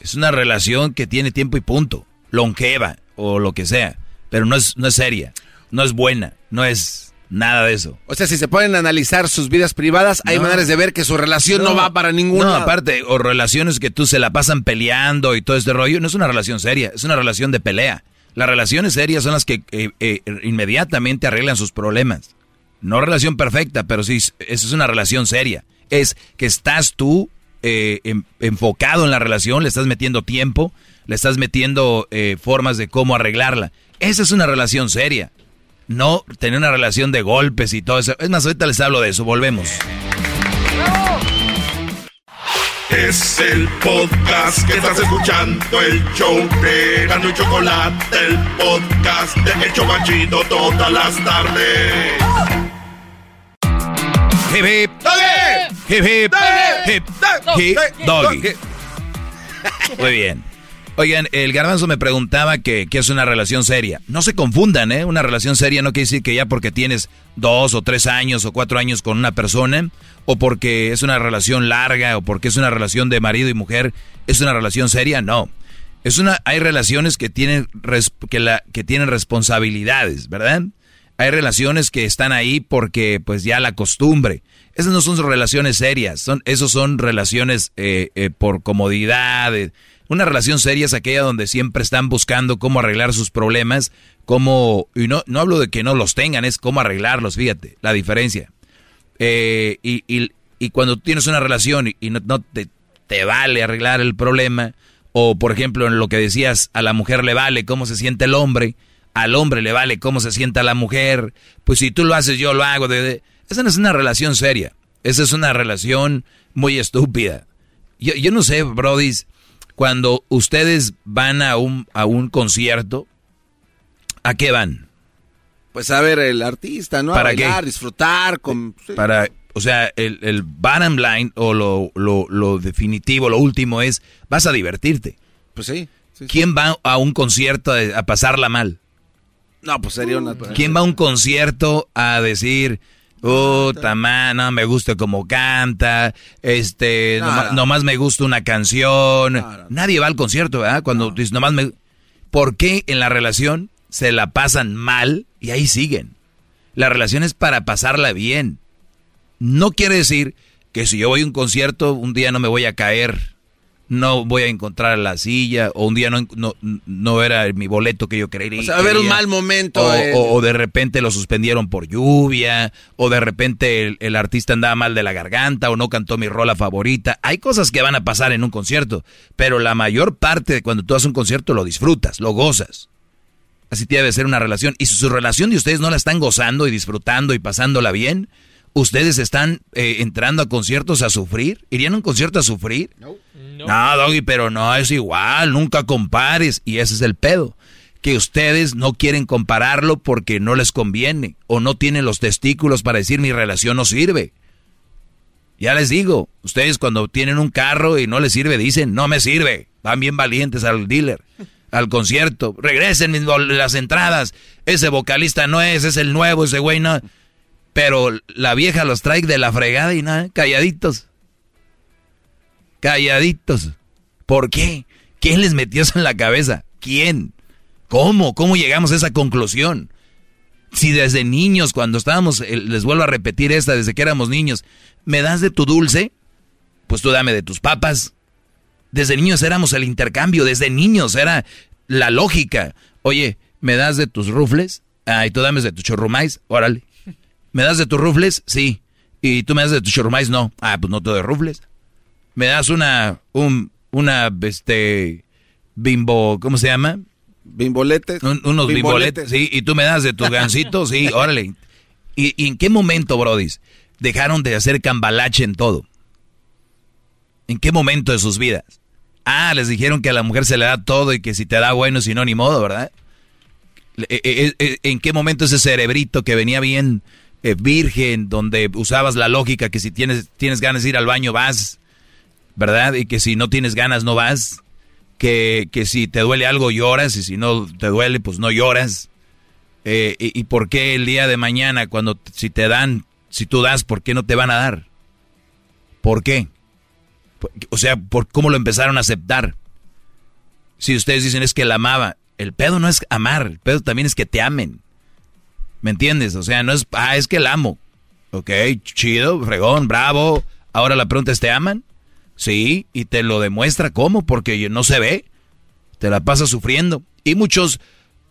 Es una relación que tiene tiempo y punto. Longeva o lo que sea. Pero no es, no es seria. No es buena. No es nada de eso. O sea, si se ponen a analizar sus vidas privadas, hay maneras de ver que su relación no, va para ningún No, lado. aparte, o relaciones que tú se la pasan peleando y todo este rollo, no es una relación seria, es una relación de pelea. Las relaciones serias son las que eh, eh, inmediatamente arreglan sus problemas. No relación perfecta, pero sí, esa es una relación seria. Es que estás tú eh, en- enfocado en la relación, le estás metiendo tiempo, le estás metiendo eh, formas de cómo arreglarla. Esa es una relación seria. No tener una relación de golpes y todo eso. Es más, ahorita les hablo de eso, volvemos. Es el podcast que estás escuchando, el show de Gano y Chocolate, el podcast de El Chobachito todas las tardes. Hip hip. Hip hip. Hip hip doggy. Muy bien. Oigan, el garbanzo me preguntaba que, que es una relación seria. No se confundan, ¿eh? Una relación seria no quiere decir que ya porque tienes dos o tres años o cuatro años con una persona, o porque es una relación larga, o porque es una relación de marido y mujer, es una relación seria. No. Es una, hay relaciones que tienen, que la, que tienen responsabilidades, ¿verdad? Hay relaciones que están ahí porque pues ya la costumbre. Esas no son relaciones serias, son, esos son relaciones eh, eh, por comodidad. eh. Una relación seria es aquella donde siempre están buscando cómo arreglar sus problemas, cómo, y no, no hablo de que no los tengan, es cómo arreglarlos, fíjate, la diferencia. Eh, y, y- cuando tienes una relación y, y no, no te, te vale arreglar el problema, o por ejemplo en lo que decías, a la mujer le vale cómo se siente el hombre, al hombre le vale cómo se sienta la mujer, pues si tú lo haces yo lo hago. de- de- esa no es una relación seria, esa es una relación muy estúpida. Yo, yo no sé, brodis, cuando ustedes van a un, a un concierto, ¿a qué van? Pues a ver, el artista, ¿no? A ¿Para qué? bailar, disfrutar con... sí. Para, o sea, el, el bottom line o lo, lo, lo definitivo, lo último es, vas a divertirte. Pues sí. ¿Quién va a un concierto a, a pasarla mal? No, pues sería una... ¿Quién va a un concierto a decir, Puta man, no me gusta como canta, este, No, noma- no. nomás me gusta una canción. Nadie va al concierto, ¿verdad? Cuando dices, nomás me... ¿Por qué en la relación se la pasan mal y ahí siguen? La relación es para pasarla bien. No quiere decir que si yo voy a un concierto, un día no me voy a caer, no voy a encontrar la silla, o un día no, no, no era mi boleto que yo quería. O sea, a haber un mal momento, O, eh. o- o de repente lo suspendieron por lluvia, o de repente el, el artista andaba mal de la garganta, o no cantó mi rola favorita. Hay cosas que van a pasar en un concierto, pero la mayor parte de cuando tú haces un concierto lo disfrutas, lo gozas. Así debe ser una relación. Y si su relación de ustedes no la están gozando y disfrutando y pasándola bien, ustedes están eh, entrando a conciertos a sufrir. ¿Irían a un concierto a sufrir? No. Doggy, pero no es igual, nunca compares. Y ese es el pedo. Que ustedes no quieren compararlo porque no les conviene o no tienen los testículos para decir mi relación no sirve. Ya les digo, ustedes cuando tienen un carro y no les sirve, dicen, no me sirve. Van bien valientes al dealer, al concierto. Regresen las entradas. Ese vocalista no es, es el nuevo, ese güey no. Pero la vieja los trae de la fregada y nada, calladitos. Calladitos. ¿Por qué? ¿Quién les metió eso en la cabeza? ¿Quién? ¿Cómo? ¿Cómo llegamos a esa conclusión? Si desde niños, cuando estábamos, les vuelvo a repetir esta, desde que éramos niños, ¿me das de tu dulce? Pues tú dame de tus papas. Desde niños éramos el intercambio, desde niños era la lógica. Oye, ¿me das de tus rufles? Ah, y tú dame de tus churrumais, órale. ¿Me das de tus rufles? Sí. ¿Y tú me das de tus churrumais? No. Ah, pues no te doy rufles. ¿Me das una, un, una, este, bimbo, ¿cómo se llama? Bimboletes. Un- unos bimboletes, Bimboletes. sí. ¿Y tú me das de tu gansito? Sí, órale. ¿Y, y en qué momento, brodis, dejaron de hacer cambalache en todo? ¿En qué momento de sus vidas? Ah, les dijeron que a la mujer se le da todo y que si te da bueno, si no, ni modo, ¿verdad? Eh, eh, eh, ¿En qué momento ese cerebrito que venía bien eh, virgen, donde usabas la lógica que si tienes, tienes ganas de ir al baño, vas, ¿verdad? Y que si no tienes ganas, no vas. Que, que si te duele algo, lloras, y si no te duele, pues no lloras. Eh, y, y por qué el día de mañana, cuando si te dan, si tú das, ¿por qué no te van a dar? ¿Por qué? O sea, ¿por cómo lo empezaron a aceptar? Si ustedes dicen es que la amaba, el pedo no es amar, el pedo también es que te amen. ¿Me entiendes? O sea, no es, ah, es que la amo. Ok, chido, fregón, bravo. Ahora la pregunta es, ¿te aman? Sí, y te lo demuestra cómo, porque no se ve. Te la pasa sufriendo. Y muchos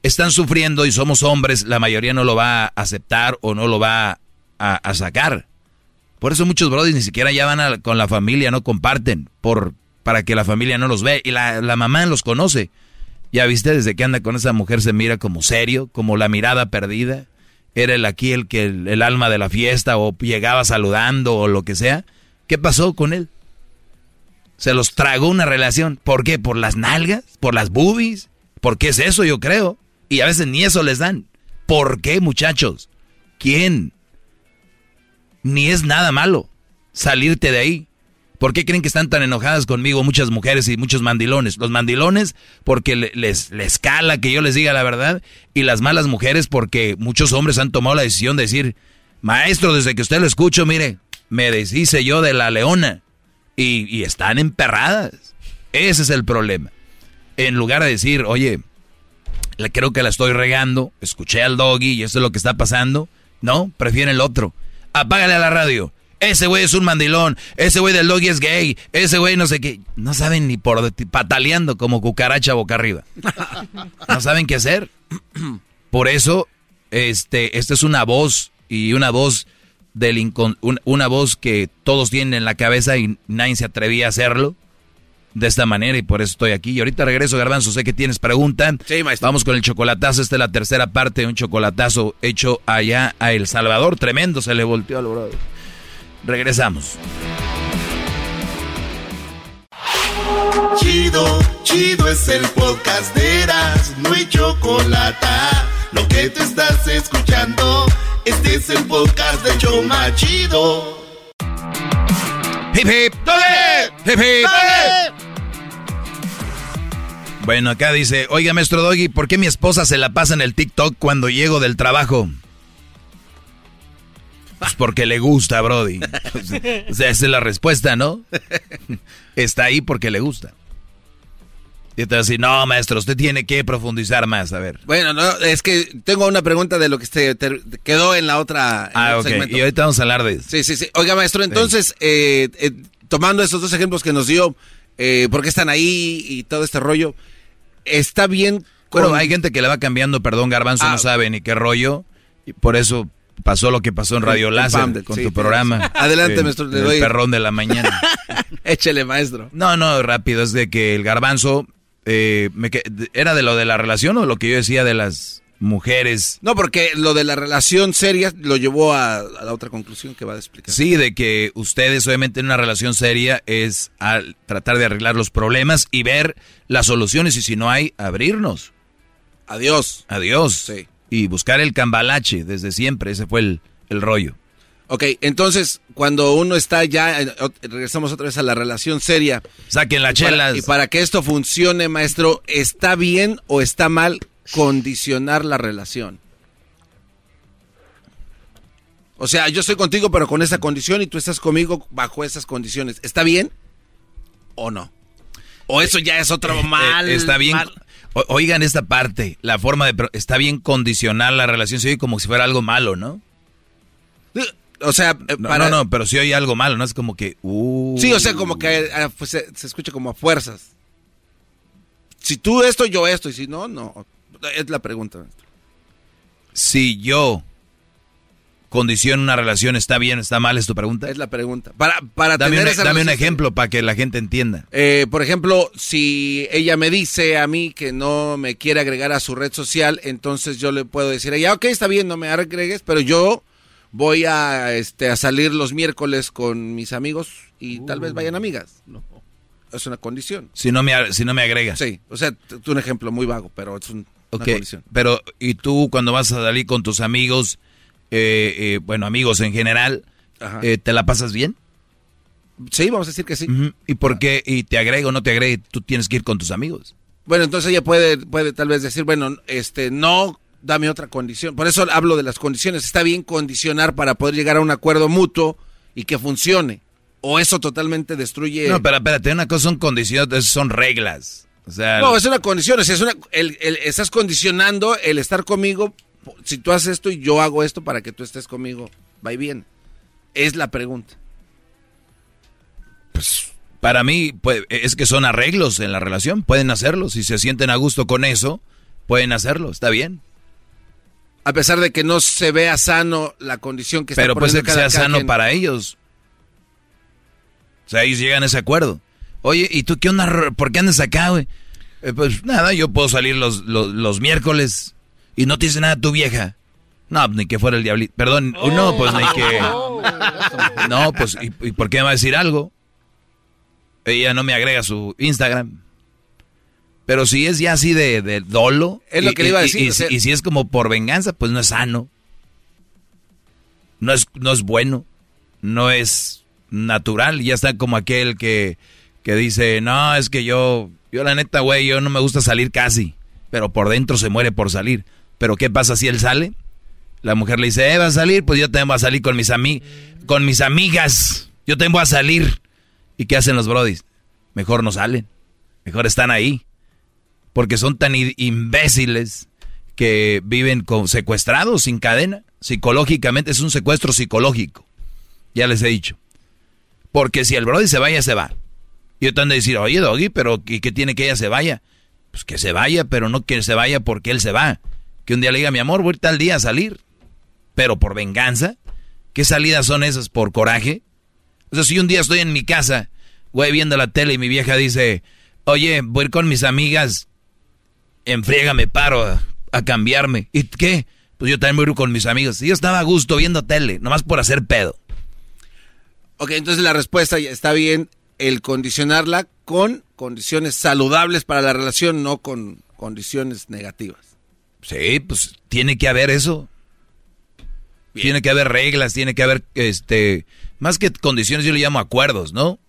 están sufriendo y somos hombres, la mayoría no lo va a aceptar o no lo va a, a sacar. Por eso muchos brothers ni siquiera ya van a- con la familia, no comparten, por, para que la familia no los ve. Y la, la mamá los conoce. Ya viste, desde que anda con esa mujer se mira como serio, como la mirada perdida. Era el aquí el que el, el alma de la fiesta o llegaba saludando o lo que sea. ¿Qué pasó con él? Se los tragó una relación. ¿Por qué? ¿Por las nalgas? ¿Por las boobies? ¿Por qué es eso, yo creo? Y a veces ni eso les dan. ¿Por qué, muchachos? ¿Quién? Ni es nada malo salirte de ahí. ¿Por qué creen que están tan enojadas conmigo muchas mujeres y muchos mandilones? Los mandilones porque le- les, les cala que yo les diga la verdad y las malas mujeres porque muchos hombres han tomado la decisión de decir, maestro, desde que usted lo escucho, mire, me deshice yo de la leona y, y están emperradas. Ese es el problema. En lugar de decir, oye, le creo que la estoy regando, escuché al doggy y esto es lo que está pasando, no, prefieren el otro. Apágale a la radio. Ese güey es un mandilón, ese güey del doggy es gay, ese güey no sé qué. No saben ni por pataleando como cucaracha boca arriba. No saben qué hacer. Por eso, este, esta es una voz y una voz del incon- un- una voz que todos tienen en la cabeza y nadie se atrevía a hacerlo de esta manera y por eso estoy aquí. Y ahorita regreso, Garbanzo, sé que tienes pregunta. Vamos con el chocolatazo, esta es la tercera parte de un chocolatazo hecho allá a El Salvador. Tremendo, se le volteó al brother. Regresamos. Chido, chido es el podcast de Eras, no hay chocolate. Lo que te estás escuchando, este es el podcast de Choma Chido. Hip hip. Hip hip. Bueno, acá dice, oiga, maestro Doggy, ¿por qué mi esposa se la pasa en el TikTok cuando llego del trabajo? Pues porque le gusta, Brody. O sea, esa es la respuesta, ¿no? Está ahí porque le gusta. Y te va a decir, no, maestro, usted tiene que profundizar más, a ver. Bueno, no, es que tengo una pregunta de lo que se quedó en la otra en Ah, ok. segmento. Y ahorita vamos a hablar de eso. Sí, sí, sí. Oiga, maestro, entonces, eh, eh, tomando esos dos ejemplos que nos dio, eh, ¿por qué están ahí y todo este rollo? ¿Está bien? con- Bueno, hay gente que le va cambiando, perdón, Garbanzo, Ah. no sabe ni qué rollo. Y por eso pasó lo que pasó en Radio El Láser Pamdel, con sí, tu programa. Adelante, Sí, maestro, le el doy- perrón de la mañana. Échele, maestro. No, no, rápido, es de que el garbanzo eh, me que- era de lo de la relación o lo que yo decía de las mujeres. No, porque lo de la relación seria lo llevó a, a la otra conclusión que va a explicar. Sí, de que ustedes obviamente en una relación seria es al tratar de arreglar los problemas y ver las soluciones y si no hay, abrirnos. Adiós. Adiós. Sí. Y buscar el cambalache desde siempre, ese fue el, el rollo. Ok, entonces, cuando uno está ya, ot- regresamos otra vez a la relación seria. Saquen las chelas. Y para que esto funcione, maestro, ¿está bien o está mal condicionar la relación? O sea, yo estoy contigo, pero con esa condición y tú estás conmigo bajo esas condiciones. ¿Está bien o no? ¿O eso ya es otro mal? Eh, está bien. mal? O- Oigan esta parte, la forma de... Está bien condicionar la relación, se oye como si fuera algo malo, ¿no? O sea, eh, no, no, pero si oye algo malo, ¿no? Es como que... uh. Sí, o sea, como que ah, pues, se, se escucha como a fuerzas. Si tú esto, yo esto, y si no, no. Es la pregunta. Si yo condiciono una relación, ¿está bien, está mal? ¿Es tu pregunta? Es la pregunta. Para, para Dame, tener un, esa dame un ejemplo para que la gente entienda. Eh, por ejemplo, si ella me dice a mí que no me quiere agregar a su red social, entonces yo le puedo decir a ella, ok, está bien, no me agregues, pero yo voy a, este, a salir los miércoles con mis amigos y tal vez vayan amigas. No, es una condición. Si no me, si no me agregas. Sí, o sea, un ejemplo muy vago, pero es un- una Ok, condición. pero ¿y tú cuando vas a salir con tus amigos, eh, eh, bueno, amigos en general, eh, ¿te la pasas bien? Sí, vamos a decir que sí. ¿Y por qué? ¿Y te agrego o no te agregue? Tú tienes que ir con tus amigos. Bueno, entonces ella puede, puede tal vez decir, bueno, este, no, dame otra condición. Por eso hablo de las condiciones. Está bien condicionar para poder llegar a un acuerdo mutuo y que funcione. O eso totalmente destruye. No, pero espérate, una cosa son condiciones, son reglas. O sea, No, es una condición. es una, el- el- estás condicionando el estar conmigo. Si tú haces esto y yo hago esto para que tú estés conmigo, va y bien. Es la pregunta. para mí pues, es que son arreglos en la relación, pueden hacerlo. Si se sienten a gusto con eso, pueden hacerlo, está bien. A pesar de que no se vea sano la condición que está Pero puede ser poniendo que cada- sea cada sano quien. para ellos. O sea, ellos llegan a ese acuerdo. Oye, ¿y tú qué onda? ¿Por qué andas acá, güey? Eh, pues nada, yo puedo salir los, los, los miércoles y no te dice nada tu vieja. No, ni que fuera el diablito. Perdón, no, pues ni que... No, pues, ¿y, y por qué me va a decir algo? Ella no me agrega su Instagram. Pero si es ya así de, de dolo... Es lo y- que le iba a y- decir, Y, o sea- y si es como por venganza, pues no es sano. No es, no es bueno. No es natural. Ya está como aquel que, que dice, no, es que yo, yo la neta, güey, yo no me gusta salir casi. Pero por dentro se muere por salir. Pero ¿qué pasa si él sale? La mujer le dice, eh, ¿vas a salir? Pues yo también voy a salir con mis, con mis amigas. Yo también voy a salir. ¿Y qué hacen los brodis? Mejor no salen. Mejor están ahí. Porque son tan imbéciles que viven con, secuestrados sin cadena. Psicológicamente es un secuestro psicológico. Ya les he dicho. Porque si el brody se vaya, se va. Y yo te han de decir, oye, Doggy, pero ¿y qué tiene que ella se vaya? Pues que se vaya, pero no que se vaya porque él se va. Que un día le diga, mi amor, voy tal día a salir. Pero por venganza. ¿Qué salidas son esas? ¿Por coraje? O sea, si un día estoy en mi casa, güey, viendo la tele y mi vieja dice, oye, voy con mis amigas, en friega me paro a, cambiarme. ¿Y qué? Pues yo también voy con mis amigos. Y yo estaba a gusto viendo tele, nomás por hacer pedo. Ok, entonces la respuesta está bien el condicionarla con condiciones saludables para la relación, no con condiciones negativas. Sí, pues tiene que haber eso. Tiene que haber reglas, tiene que haber, este, más que condiciones, yo le llamo acuerdos, ¿no?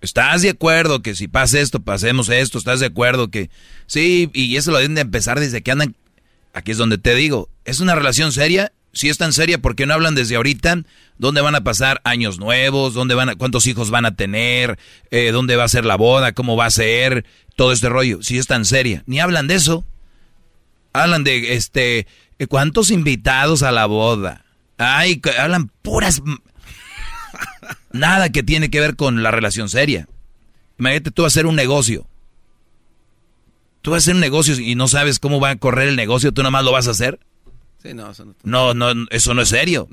¿Estás de acuerdo que si pasa esto, pasemos esto? ¿Estás de acuerdo que sí? Y eso lo deben de empezar desde que andan. Aquí es donde te digo, ¿es una relación seria? Si es tan seria, ¿por qué no hablan desde ahorita? ¿Dónde van a pasar años nuevos? ¿Dónde van a, ¿Cuántos hijos van a tener? Eh, ¿Dónde va a ser la boda? ¿Cómo va a ser? Todo este rollo. Si es tan seria. Ni hablan de eso. Hablan de, este, ¿cuántos invitados a la boda? Ay, hablan puras... Nada que tiene que ver con la relación seria. Imagínate tú hacer un negocio. Tú vas a hacer un negocio y no sabes cómo va a correr el negocio, tú nada más lo vas a hacer. Sí, no, eso no, no, no, eso no es serio.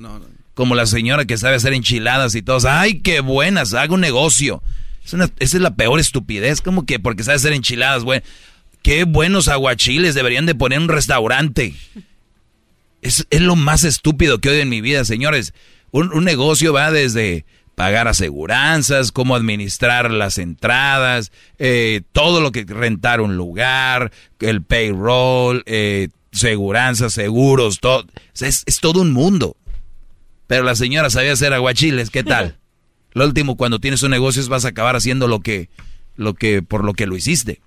Como la señora que sabe hacer enchiladas y todos, ay, qué buenas, haga un negocio. esa es la peor estupidez, como que porque sabe hacer enchiladas, güey. Qué buenos aguachiles, deberían de poner un restaurante. Es, es lo más estúpido que oigo en mi vida, señores. Un, un negocio va desde pagar aseguranzas, cómo administrar las entradas, eh, todo lo que rentar un lugar, el payroll, eh, seguros, todo. Es, todo un mundo. Pero la señora sabía hacer aguachiles, ¿qué tal? Lo último, cuando tienes un negocio vas a acabar haciendo lo que, lo que, por lo que lo hiciste.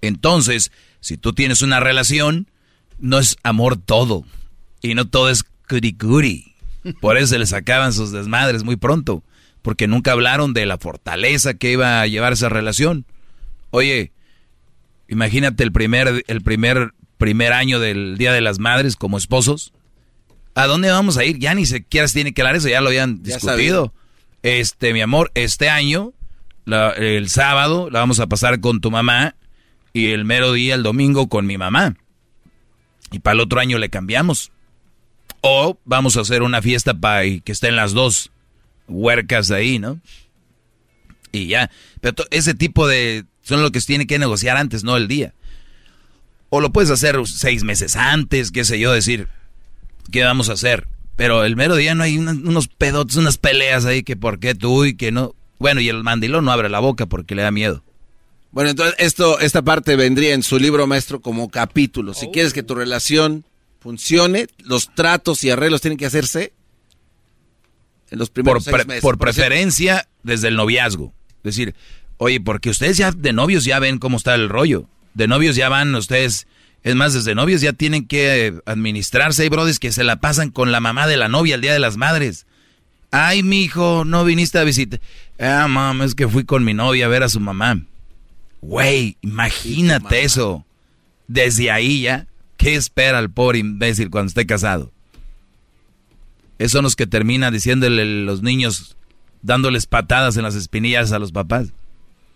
Entonces, si tú tienes una relación, no es amor todo. Y no todo es curicuri. Por eso se les acaban sus desmadres muy pronto, porque nunca hablaron de la fortaleza que iba a llevar esa relación. Oye, imagínate el primer, el primer, primer año del Día de las Madres como esposos. ¿A dónde vamos a ir? Ya ni siquiera se tiene que hablar eso, ya lo habían discutido. Este, mi amor, este año, el sábado, la vamos a pasar con tu mamá y el mero día, el domingo, con mi mamá. Y para el otro año le cambiamos. O vamos a hacer una fiesta para que estén las dos huercas ahí, ¿no? Y ya. Pero ese tipo de... Son lo que se tiene que negociar antes, no el día. O lo puedes hacer seis meses antes, qué sé yo, decir, ¿qué vamos a hacer? Pero el mero día no hay unos pedotes, unas peleas ahí que por qué tú y que no. Bueno, y el mandilón no abre la boca porque le da miedo. Bueno, entonces esto, esta parte vendría en su libro maestro como capítulo. Si quieres que tu relación funcione, los tratos y arreglos tienen que hacerse en los primeros por, seis meses. Por, preferencia, desde el noviazgo. Es decir, oye, porque ustedes ya de novios ya ven cómo está el rollo. De novios ya van ustedes... Es más, desde novios ya tienen que administrarse. Hay brodis que se la pasan con la mamá de la novia el Día de las Madres. Ay, mi hijo, no viniste a visitar. Ah, mamá, es que fui con mi novia a ver a su mamá. Güey, imagínate eso. Desde ahí ya. ¿Qué espera el pobre imbécil cuando esté casado? Esos son los que terminan diciéndole los niños, dándoles patadas en las espinillas a los papás.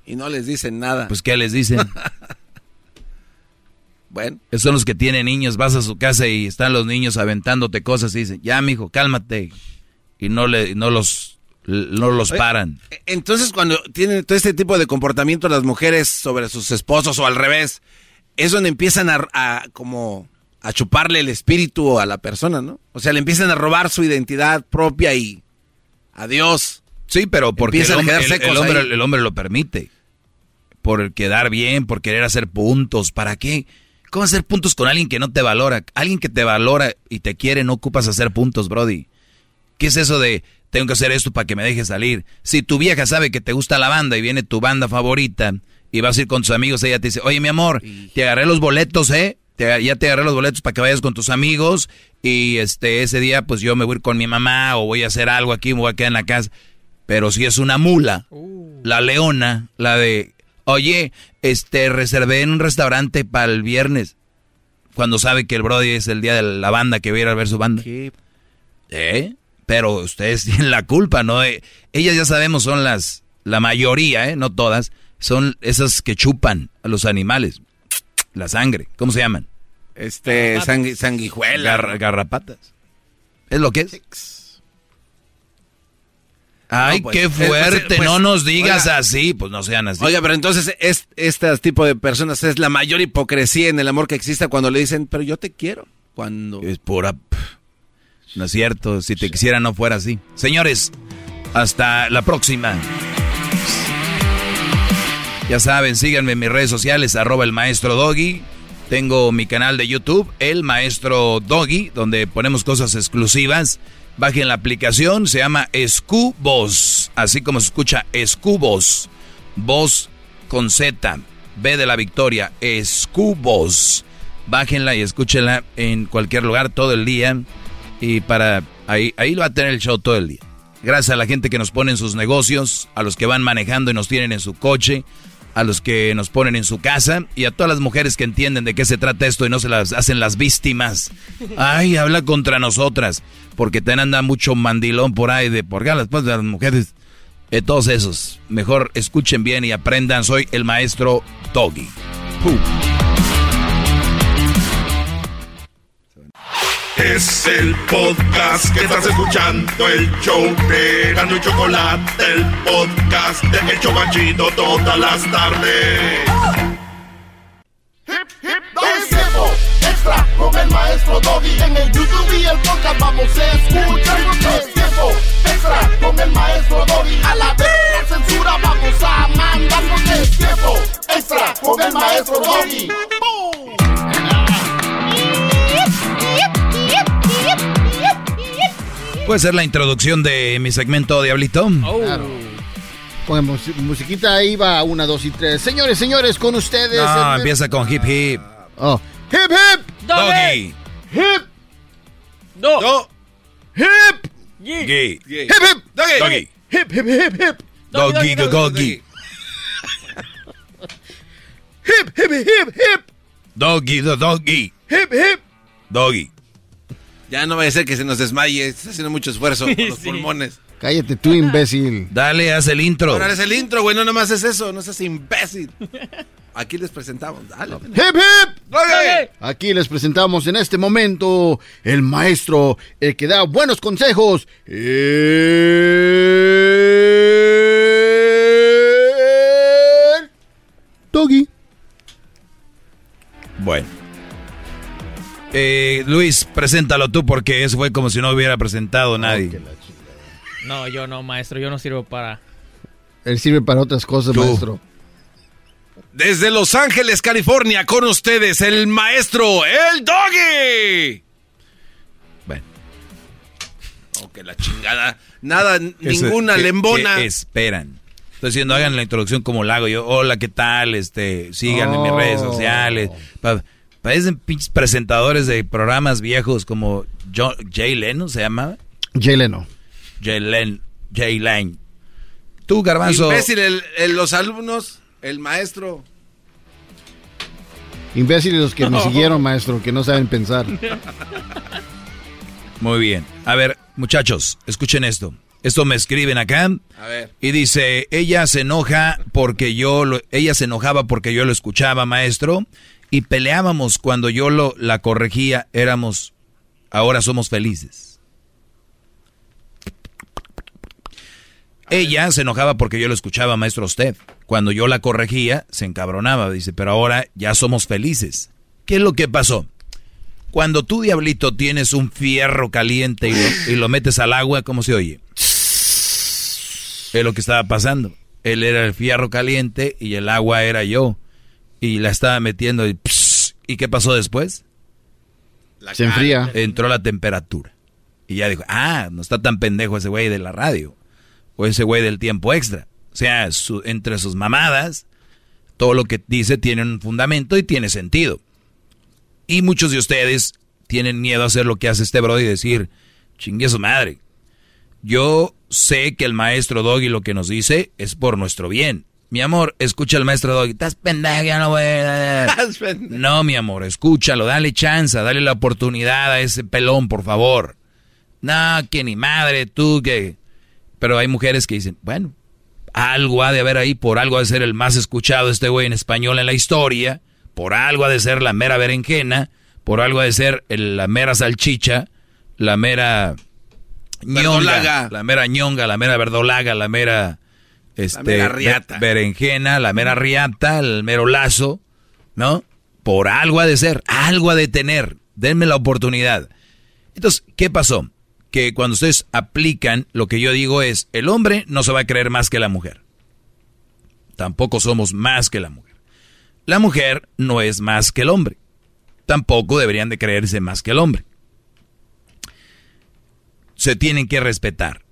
Y no les dicen nada. Pues ¿qué les dicen? bueno. Esos son los que tienen niños, vas a su casa y están los niños aventándote cosas y dicen, ya mijo, cálmate. Y no, le, no los, no los paran. Entonces cuando tienen todo este tipo de comportamiento las mujeres sobre sus esposos o al revés, es donde empiezan a, como a chuparle el espíritu a la persona, ¿no? O sea, le empiezan a robar su identidad propia y adiós. Sí, pero porque el hombre, el, hombre, lo permite. Por quedar bien, por querer hacer puntos. ¿Para qué? ¿Cómo hacer puntos con alguien que no te valora? Alguien que te valora y te quiere, no ocupas hacer puntos, Brody. ¿Qué es eso de tengo que hacer esto para que me deje salir? Si tu vieja sabe que te gusta la banda y viene tu banda favorita y vas a ir con tus amigos, ella te dice, oye mi amor, te agarré los boletos, ¿eh? ya te agarré los boletos para que vayas con tus amigos y este ese día pues yo me voy a ir con mi mamá o voy a hacer algo aquí, me voy a quedar en la casa. Pero si es una mula, uh. la leona, la de, oye, este, reservé en un restaurante para el viernes, cuando sabe que el Brody es el día de la banda que va a ir a ver su banda. ¿Eh? Pero ustedes tienen la culpa, ¿no? Eh, ellas ya sabemos son las, la mayoría, ¿eh? No todas, son esas que chupan a los animales. La sangre, ¿cómo se llaman? Este, sanguijuela. garrapatas. ¿Es lo que es? Ay, pues, qué pues, fuerte, pues, no nos digas así, pues no sean así. Oiga, pero entonces es, este tipo de personas es la mayor hipocresía en el amor que existe cuando le dicen, pero yo te quiero. Cuando... Es pura... No es cierto, si te quisiera no fuera así. Señores, hasta la próxima. Ya saben, síganme en mis redes sociales, arroba el maestro Doggy. Tengo mi canal de YouTube, El Maestro Doggy, donde ponemos cosas exclusivas. Bajen la aplicación, se llama Escubos, así como se escucha Escubos. Voz con Z, B de la victoria, Escubos. Bájenla y escúchenla en cualquier lugar todo el día. Y para ahí, ahí lo va a tener el show todo el día. Gracias a la gente que nos pone en sus negocios, a los que van manejando y nos tienen en su coche, a los que nos ponen en su casa y a todas las mujeres que entienden de qué se trata esto y no se las hacen las víctimas. Ay, habla contra nosotras, porque te anda mucho mandilón por ahí de por después de las mujeres. De todos esos, mejor escuchen bien y aprendan. Soy el maestro Doggy. Es el podcast que estás escuchando, el show de Gano y Chocolate, el podcast de El Chobachito todas las tardes. Hip, hip, extra con el maestro Doggy. En el YouTube y el podcast vamos a escuchar. Es tiempo extra con el maestro Doggy. A la vez censura vamos a mandar. Tiempo extra con el maestro Doggy. ¿Puede ser la introducción de mi segmento Diablito? Claro. Con mus- musiquita ahí va, una, dos y tres. Señores, señores, con ustedes. No, el- empieza con hip hip. Oh. Hip hip. Doggy. Hip. No. Hip. Gay. Hip hip. Doggy. Hip hip hip hip. Doggy, doggy. Hip hip hip hip. Doggy, the doggy. Hip hip. Doggy. Ya no vaya a ser que se nos desmaye. Está haciendo mucho esfuerzo con los Sí. pulmones. Cállate tú, imbécil. Dale, haz el intro. Ahora es el intro, güey. No nomás es eso. No seas imbécil. Aquí les presentamos. Dale. Hip hip. Aquí les presentamos en este momento el maestro, el que da buenos consejos. El Doggy. Bueno. Eh, Luis, preséntalo tú porque eso fue como si no hubiera presentado nadie. No, yo no, maestro. Yo no sirvo para. Él sirve para otras cosas, maestro. Desde Los Ángeles, California, con ustedes, el maestro, el Doggy. Bueno. Oh, que la chingada. Nada, Eso- ninguna ¿qué- lembona. esperan? Estoy diciendo, hagan la introducción como la hago yo. Hola, ¿qué tal? Este, síganme en mis Oh. redes sociales. Pa- parecen pinches presentadores de programas viejos como Jo- Jay Leno, ¿se llamaba? Jay Leno. Jay Len, Jay Lane. Tú, Garbanzo. Imbécil, el- el- los alumnos, el maestro. Imbéciles los que me siguieron, maestro, que no saben pensar. Muy bien. A ver, muchachos, escuchen esto. Esto me escriben acá. A ver. Y dice, ella se enoja porque yo lo, ella se enojaba porque yo lo escuchaba, maestro, y peleábamos cuando yo lo la corregía, éramos ahora somos felices. Ella se enojaba porque yo lo escuchaba, maestro usted. Cuando yo la corregía, se encabronaba, dice, pero ahora ya somos felices. ¿Qué es lo que pasó? Cuando tú, diablito, tienes un fierro caliente y lo, y lo metes al agua, ¿cómo se oye? Es lo que estaba pasando. Él era el fierro caliente y el agua era yo. Y la estaba metiendo y... pss, ¿Y qué pasó después? Se enfría. Entró la temperatura. Y ya dijo, ah, no está tan pendejo ese güey de la radio. O ese güey del tiempo extra. O sea, su- entre sus mamadas, todo lo que dice tiene un fundamento y tiene sentido. Y muchos de ustedes tienen miedo a hacer lo que hace este bro y decir, chingue su madre. Yo sé que el maestro Doggy lo que nos dice es por nuestro bien. Mi amor, escucha al maestro Doggy. Estás pendejo, ya no voy a... No, mi amor, escúchalo, dale chance, dale la oportunidad a ese pelón, por favor. No, que ni madre, tú que... Pero hay mujeres que dicen, bueno, algo ha de haber ahí, por algo ha de ser el más escuchado este güey en español en la historia, por algo ha de ser la mera berenjena, por algo ha de ser el- la mera salchicha, la mera ñonga, Verdolaga. la mera ñonga, la mera verdolaga, la mera este mera riata. be- berenjena, la mera riata, el mero lazo, ¿no? Por algo ha de ser, algo ha de tener. Denme la oportunidad. Entonces, ¿qué pasó? Que cuando ustedes aplican, lo que yo digo es, el hombre no se va a creer más que la mujer. Tampoco somos más que la mujer. La mujer no es más que el hombre. Tampoco deberían de creerse más que el hombre. Se tienen que respetar.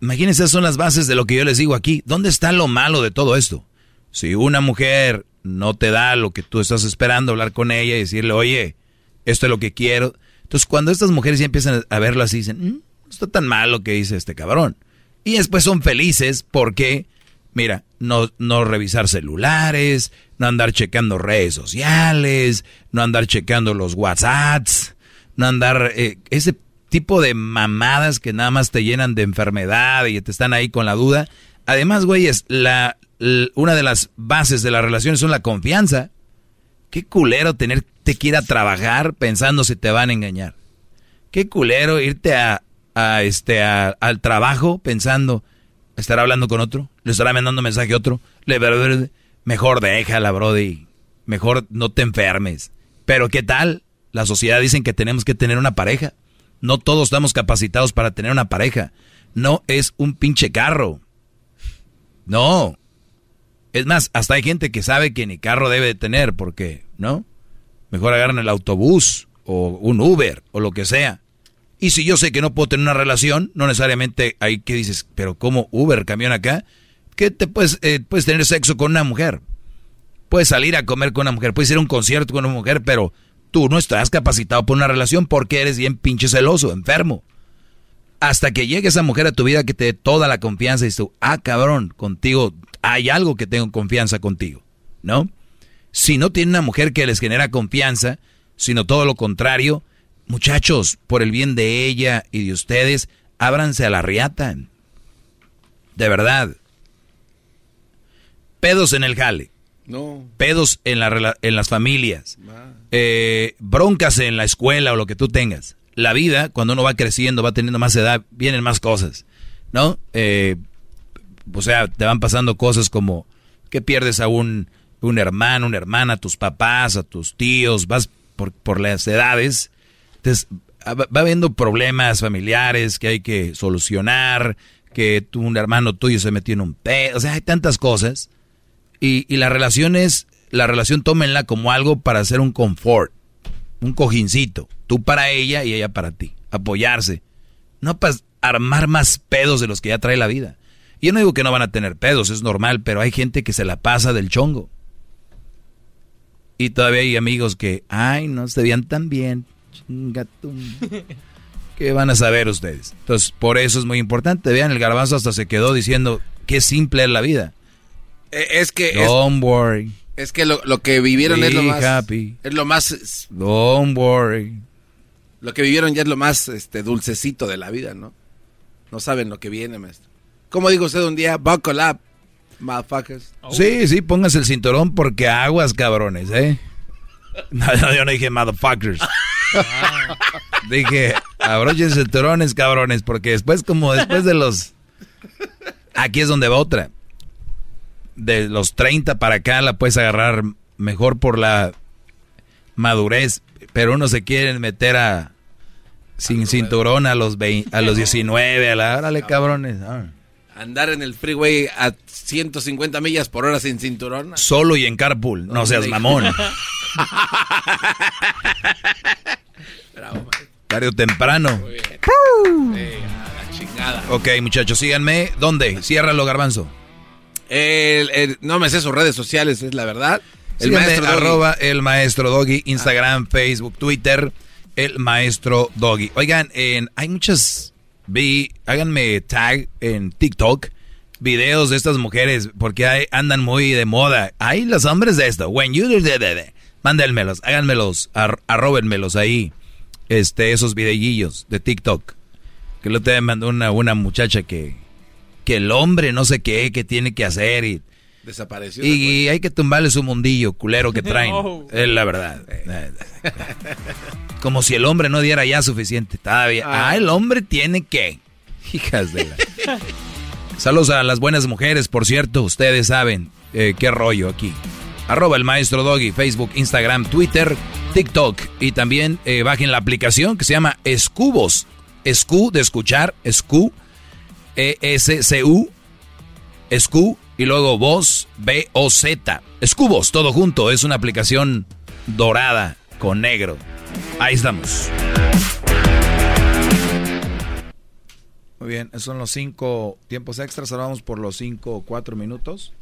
Imagínense, esas son las bases de lo que yo les digo aquí. ¿Dónde está lo malo de todo esto? Si una mujer no te da lo que tú estás esperando, hablar con ella y decirle, oye, esto es lo que quiero, Entonces, cuando estas mujeres ya empiezan a verlo así, dicen, "Mm, está tan mal lo que dice este cabrón. Y después son felices porque, mira, no, no revisar celulares, no andar checando redes sociales, no andar checando los WhatsApps, no andar... eh, ese tipo de mamadas que nada más te llenan de enfermedad y te están ahí con la duda. Además, güey, es la, l- una de las bases de las relaciones son la confianza. Qué culero tenerte que ir a trabajar pensando si te van a engañar. Qué culero irte a, a este al trabajo pensando estará hablando con otro, le estará mandando mensaje a otro, le mejor déjala, brody. Mejor no te enfermes. Pero ¿qué tal? La sociedad dicen que tenemos que tener una pareja. No todos estamos capacitados para tener una pareja. No es un pinche carro. No. Es más, hasta hay gente que sabe que ni carro debe de tener, porque, ¿no? Mejor agarran el autobús o un Uber o lo que sea. Y si yo sé que no puedo tener una relación, no necesariamente hay que dices, pero ¿cómo Uber, camión acá? Que te puedes, eh, puedes tener sexo con una mujer. Puedes salir a comer con una mujer, puedes ir a un concierto con una mujer, pero tú no estás capacitado por una relación porque eres bien pinche celoso, enfermo. Hasta que llegue esa mujer a tu vida que te dé toda la confianza y tú, ah, cabrón, contigo hay algo que tengo confianza contigo, ¿no? Si no tiene una mujer que les genera confianza, sino todo lo contrario, muchachos, por el bien de ella y de ustedes, ábranse a la riata. De verdad. Pedos en el jale. No. Pedos en, la, en las familias. Eh, broncas en la escuela o lo que tú tengas. La vida, cuando uno va creciendo, va teniendo más edad, vienen más cosas, ¿no? Eh, o sea, te van pasando cosas como que pierdes a un, un hermano, una hermana, a tus papás, a tus tíos, vas por, por las edades. Entonces, va va habiendo problemas familiares que hay que solucionar, que tú, un hermano tuyo se metió en un pedo, o sea, hay tantas cosas. Y, y la relación es, la relación tómenla como algo para hacer un confort, un cojincito. Tú para ella y ella para ti. Apoyarse. No para armar más pedos de los que ya trae la vida. Y yo no digo que no van a tener pedos, es normal, pero hay gente que se la pasa del chongo. Y todavía hay amigos que, ay, no se veían tan bien. Chingatum. ¿Qué van a saber ustedes? Entonces, por eso es muy importante. Vean, el garbanzo hasta se quedó diciendo qué simple es la vida. Eh, Es que es, Don't worry. es que lo, lo que vivieron es lo más happy. es lo más Don't worry. lo que vivieron ya es lo más este dulcecito de la vida, ¿no? No saben lo que viene, maestro. Como dijo usted un día, buckle up, motherfuckers. Sí, sí, pónganse el cinturón porque aguas, cabrones, ¿eh? No, no, yo no dije motherfuckers. dije, abrochen cinturones, cabrones, porque después, como después de los... Aquí es donde va otra. De los 30 para acá la puedes agarrar mejor por la madurez, pero uno se quiere meter a... Sin cinturón a los 20, a los 19, a la... Órale, cabrones. ah. Andar en el freeway a 150 millas por hora sin cinturón. Solo y en carpool, no seas mamón. Tarde o temprano. Eh, a la chingada. Ok, muchachos, síganme. ¿Dónde? Ciérralo, garbanzo. El- el- no me sé sus redes sociales, es la verdad. El Síganme, maestro Doggy. arroba el maestro Doggy, Instagram, Facebook, Twitter, el maestro Doggy. Oigan, en, hay muchas, vi, háganme tag en TikTok, videos de estas mujeres, porque hay- andan muy de moda. Hay los hombres de esto, when you mándenmelos, háganmelos, ar, arróbenmelos ahí, este, esos videillos de TikTok. Que lo te mandó una, una muchacha que, que el hombre no sé qué, que tiene que hacer y... Desapareció. Y hay que tumbarle su mundillo culero que traen. Es la verdad. Como si el hombre no diera ya suficiente. Todavía. Ah. Ah, el hombre tiene que. Hijas de la. Saludos a las buenas mujeres, por cierto. Ustedes saben eh, qué rollo aquí. Arroba el maestro Doggy, Facebook, Instagram, Twitter, TikTok. Y también eh, bajen la aplicación que se llama Escubos. Escu de escuchar, Escu. E-S-C-U, Scu, y luego Voz, B-O-Z. Scubos, todo junto, es una aplicación dorada con negro. Ahí estamos. Muy bien, esos son los cinco tiempos extras. Ahora vamos por los cinco o cuatro minutos.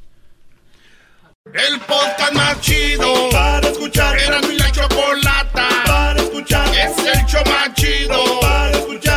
El podcast más chido para escuchar. Era mi la chocolata para escuchar. Es el show más chido para escuchar.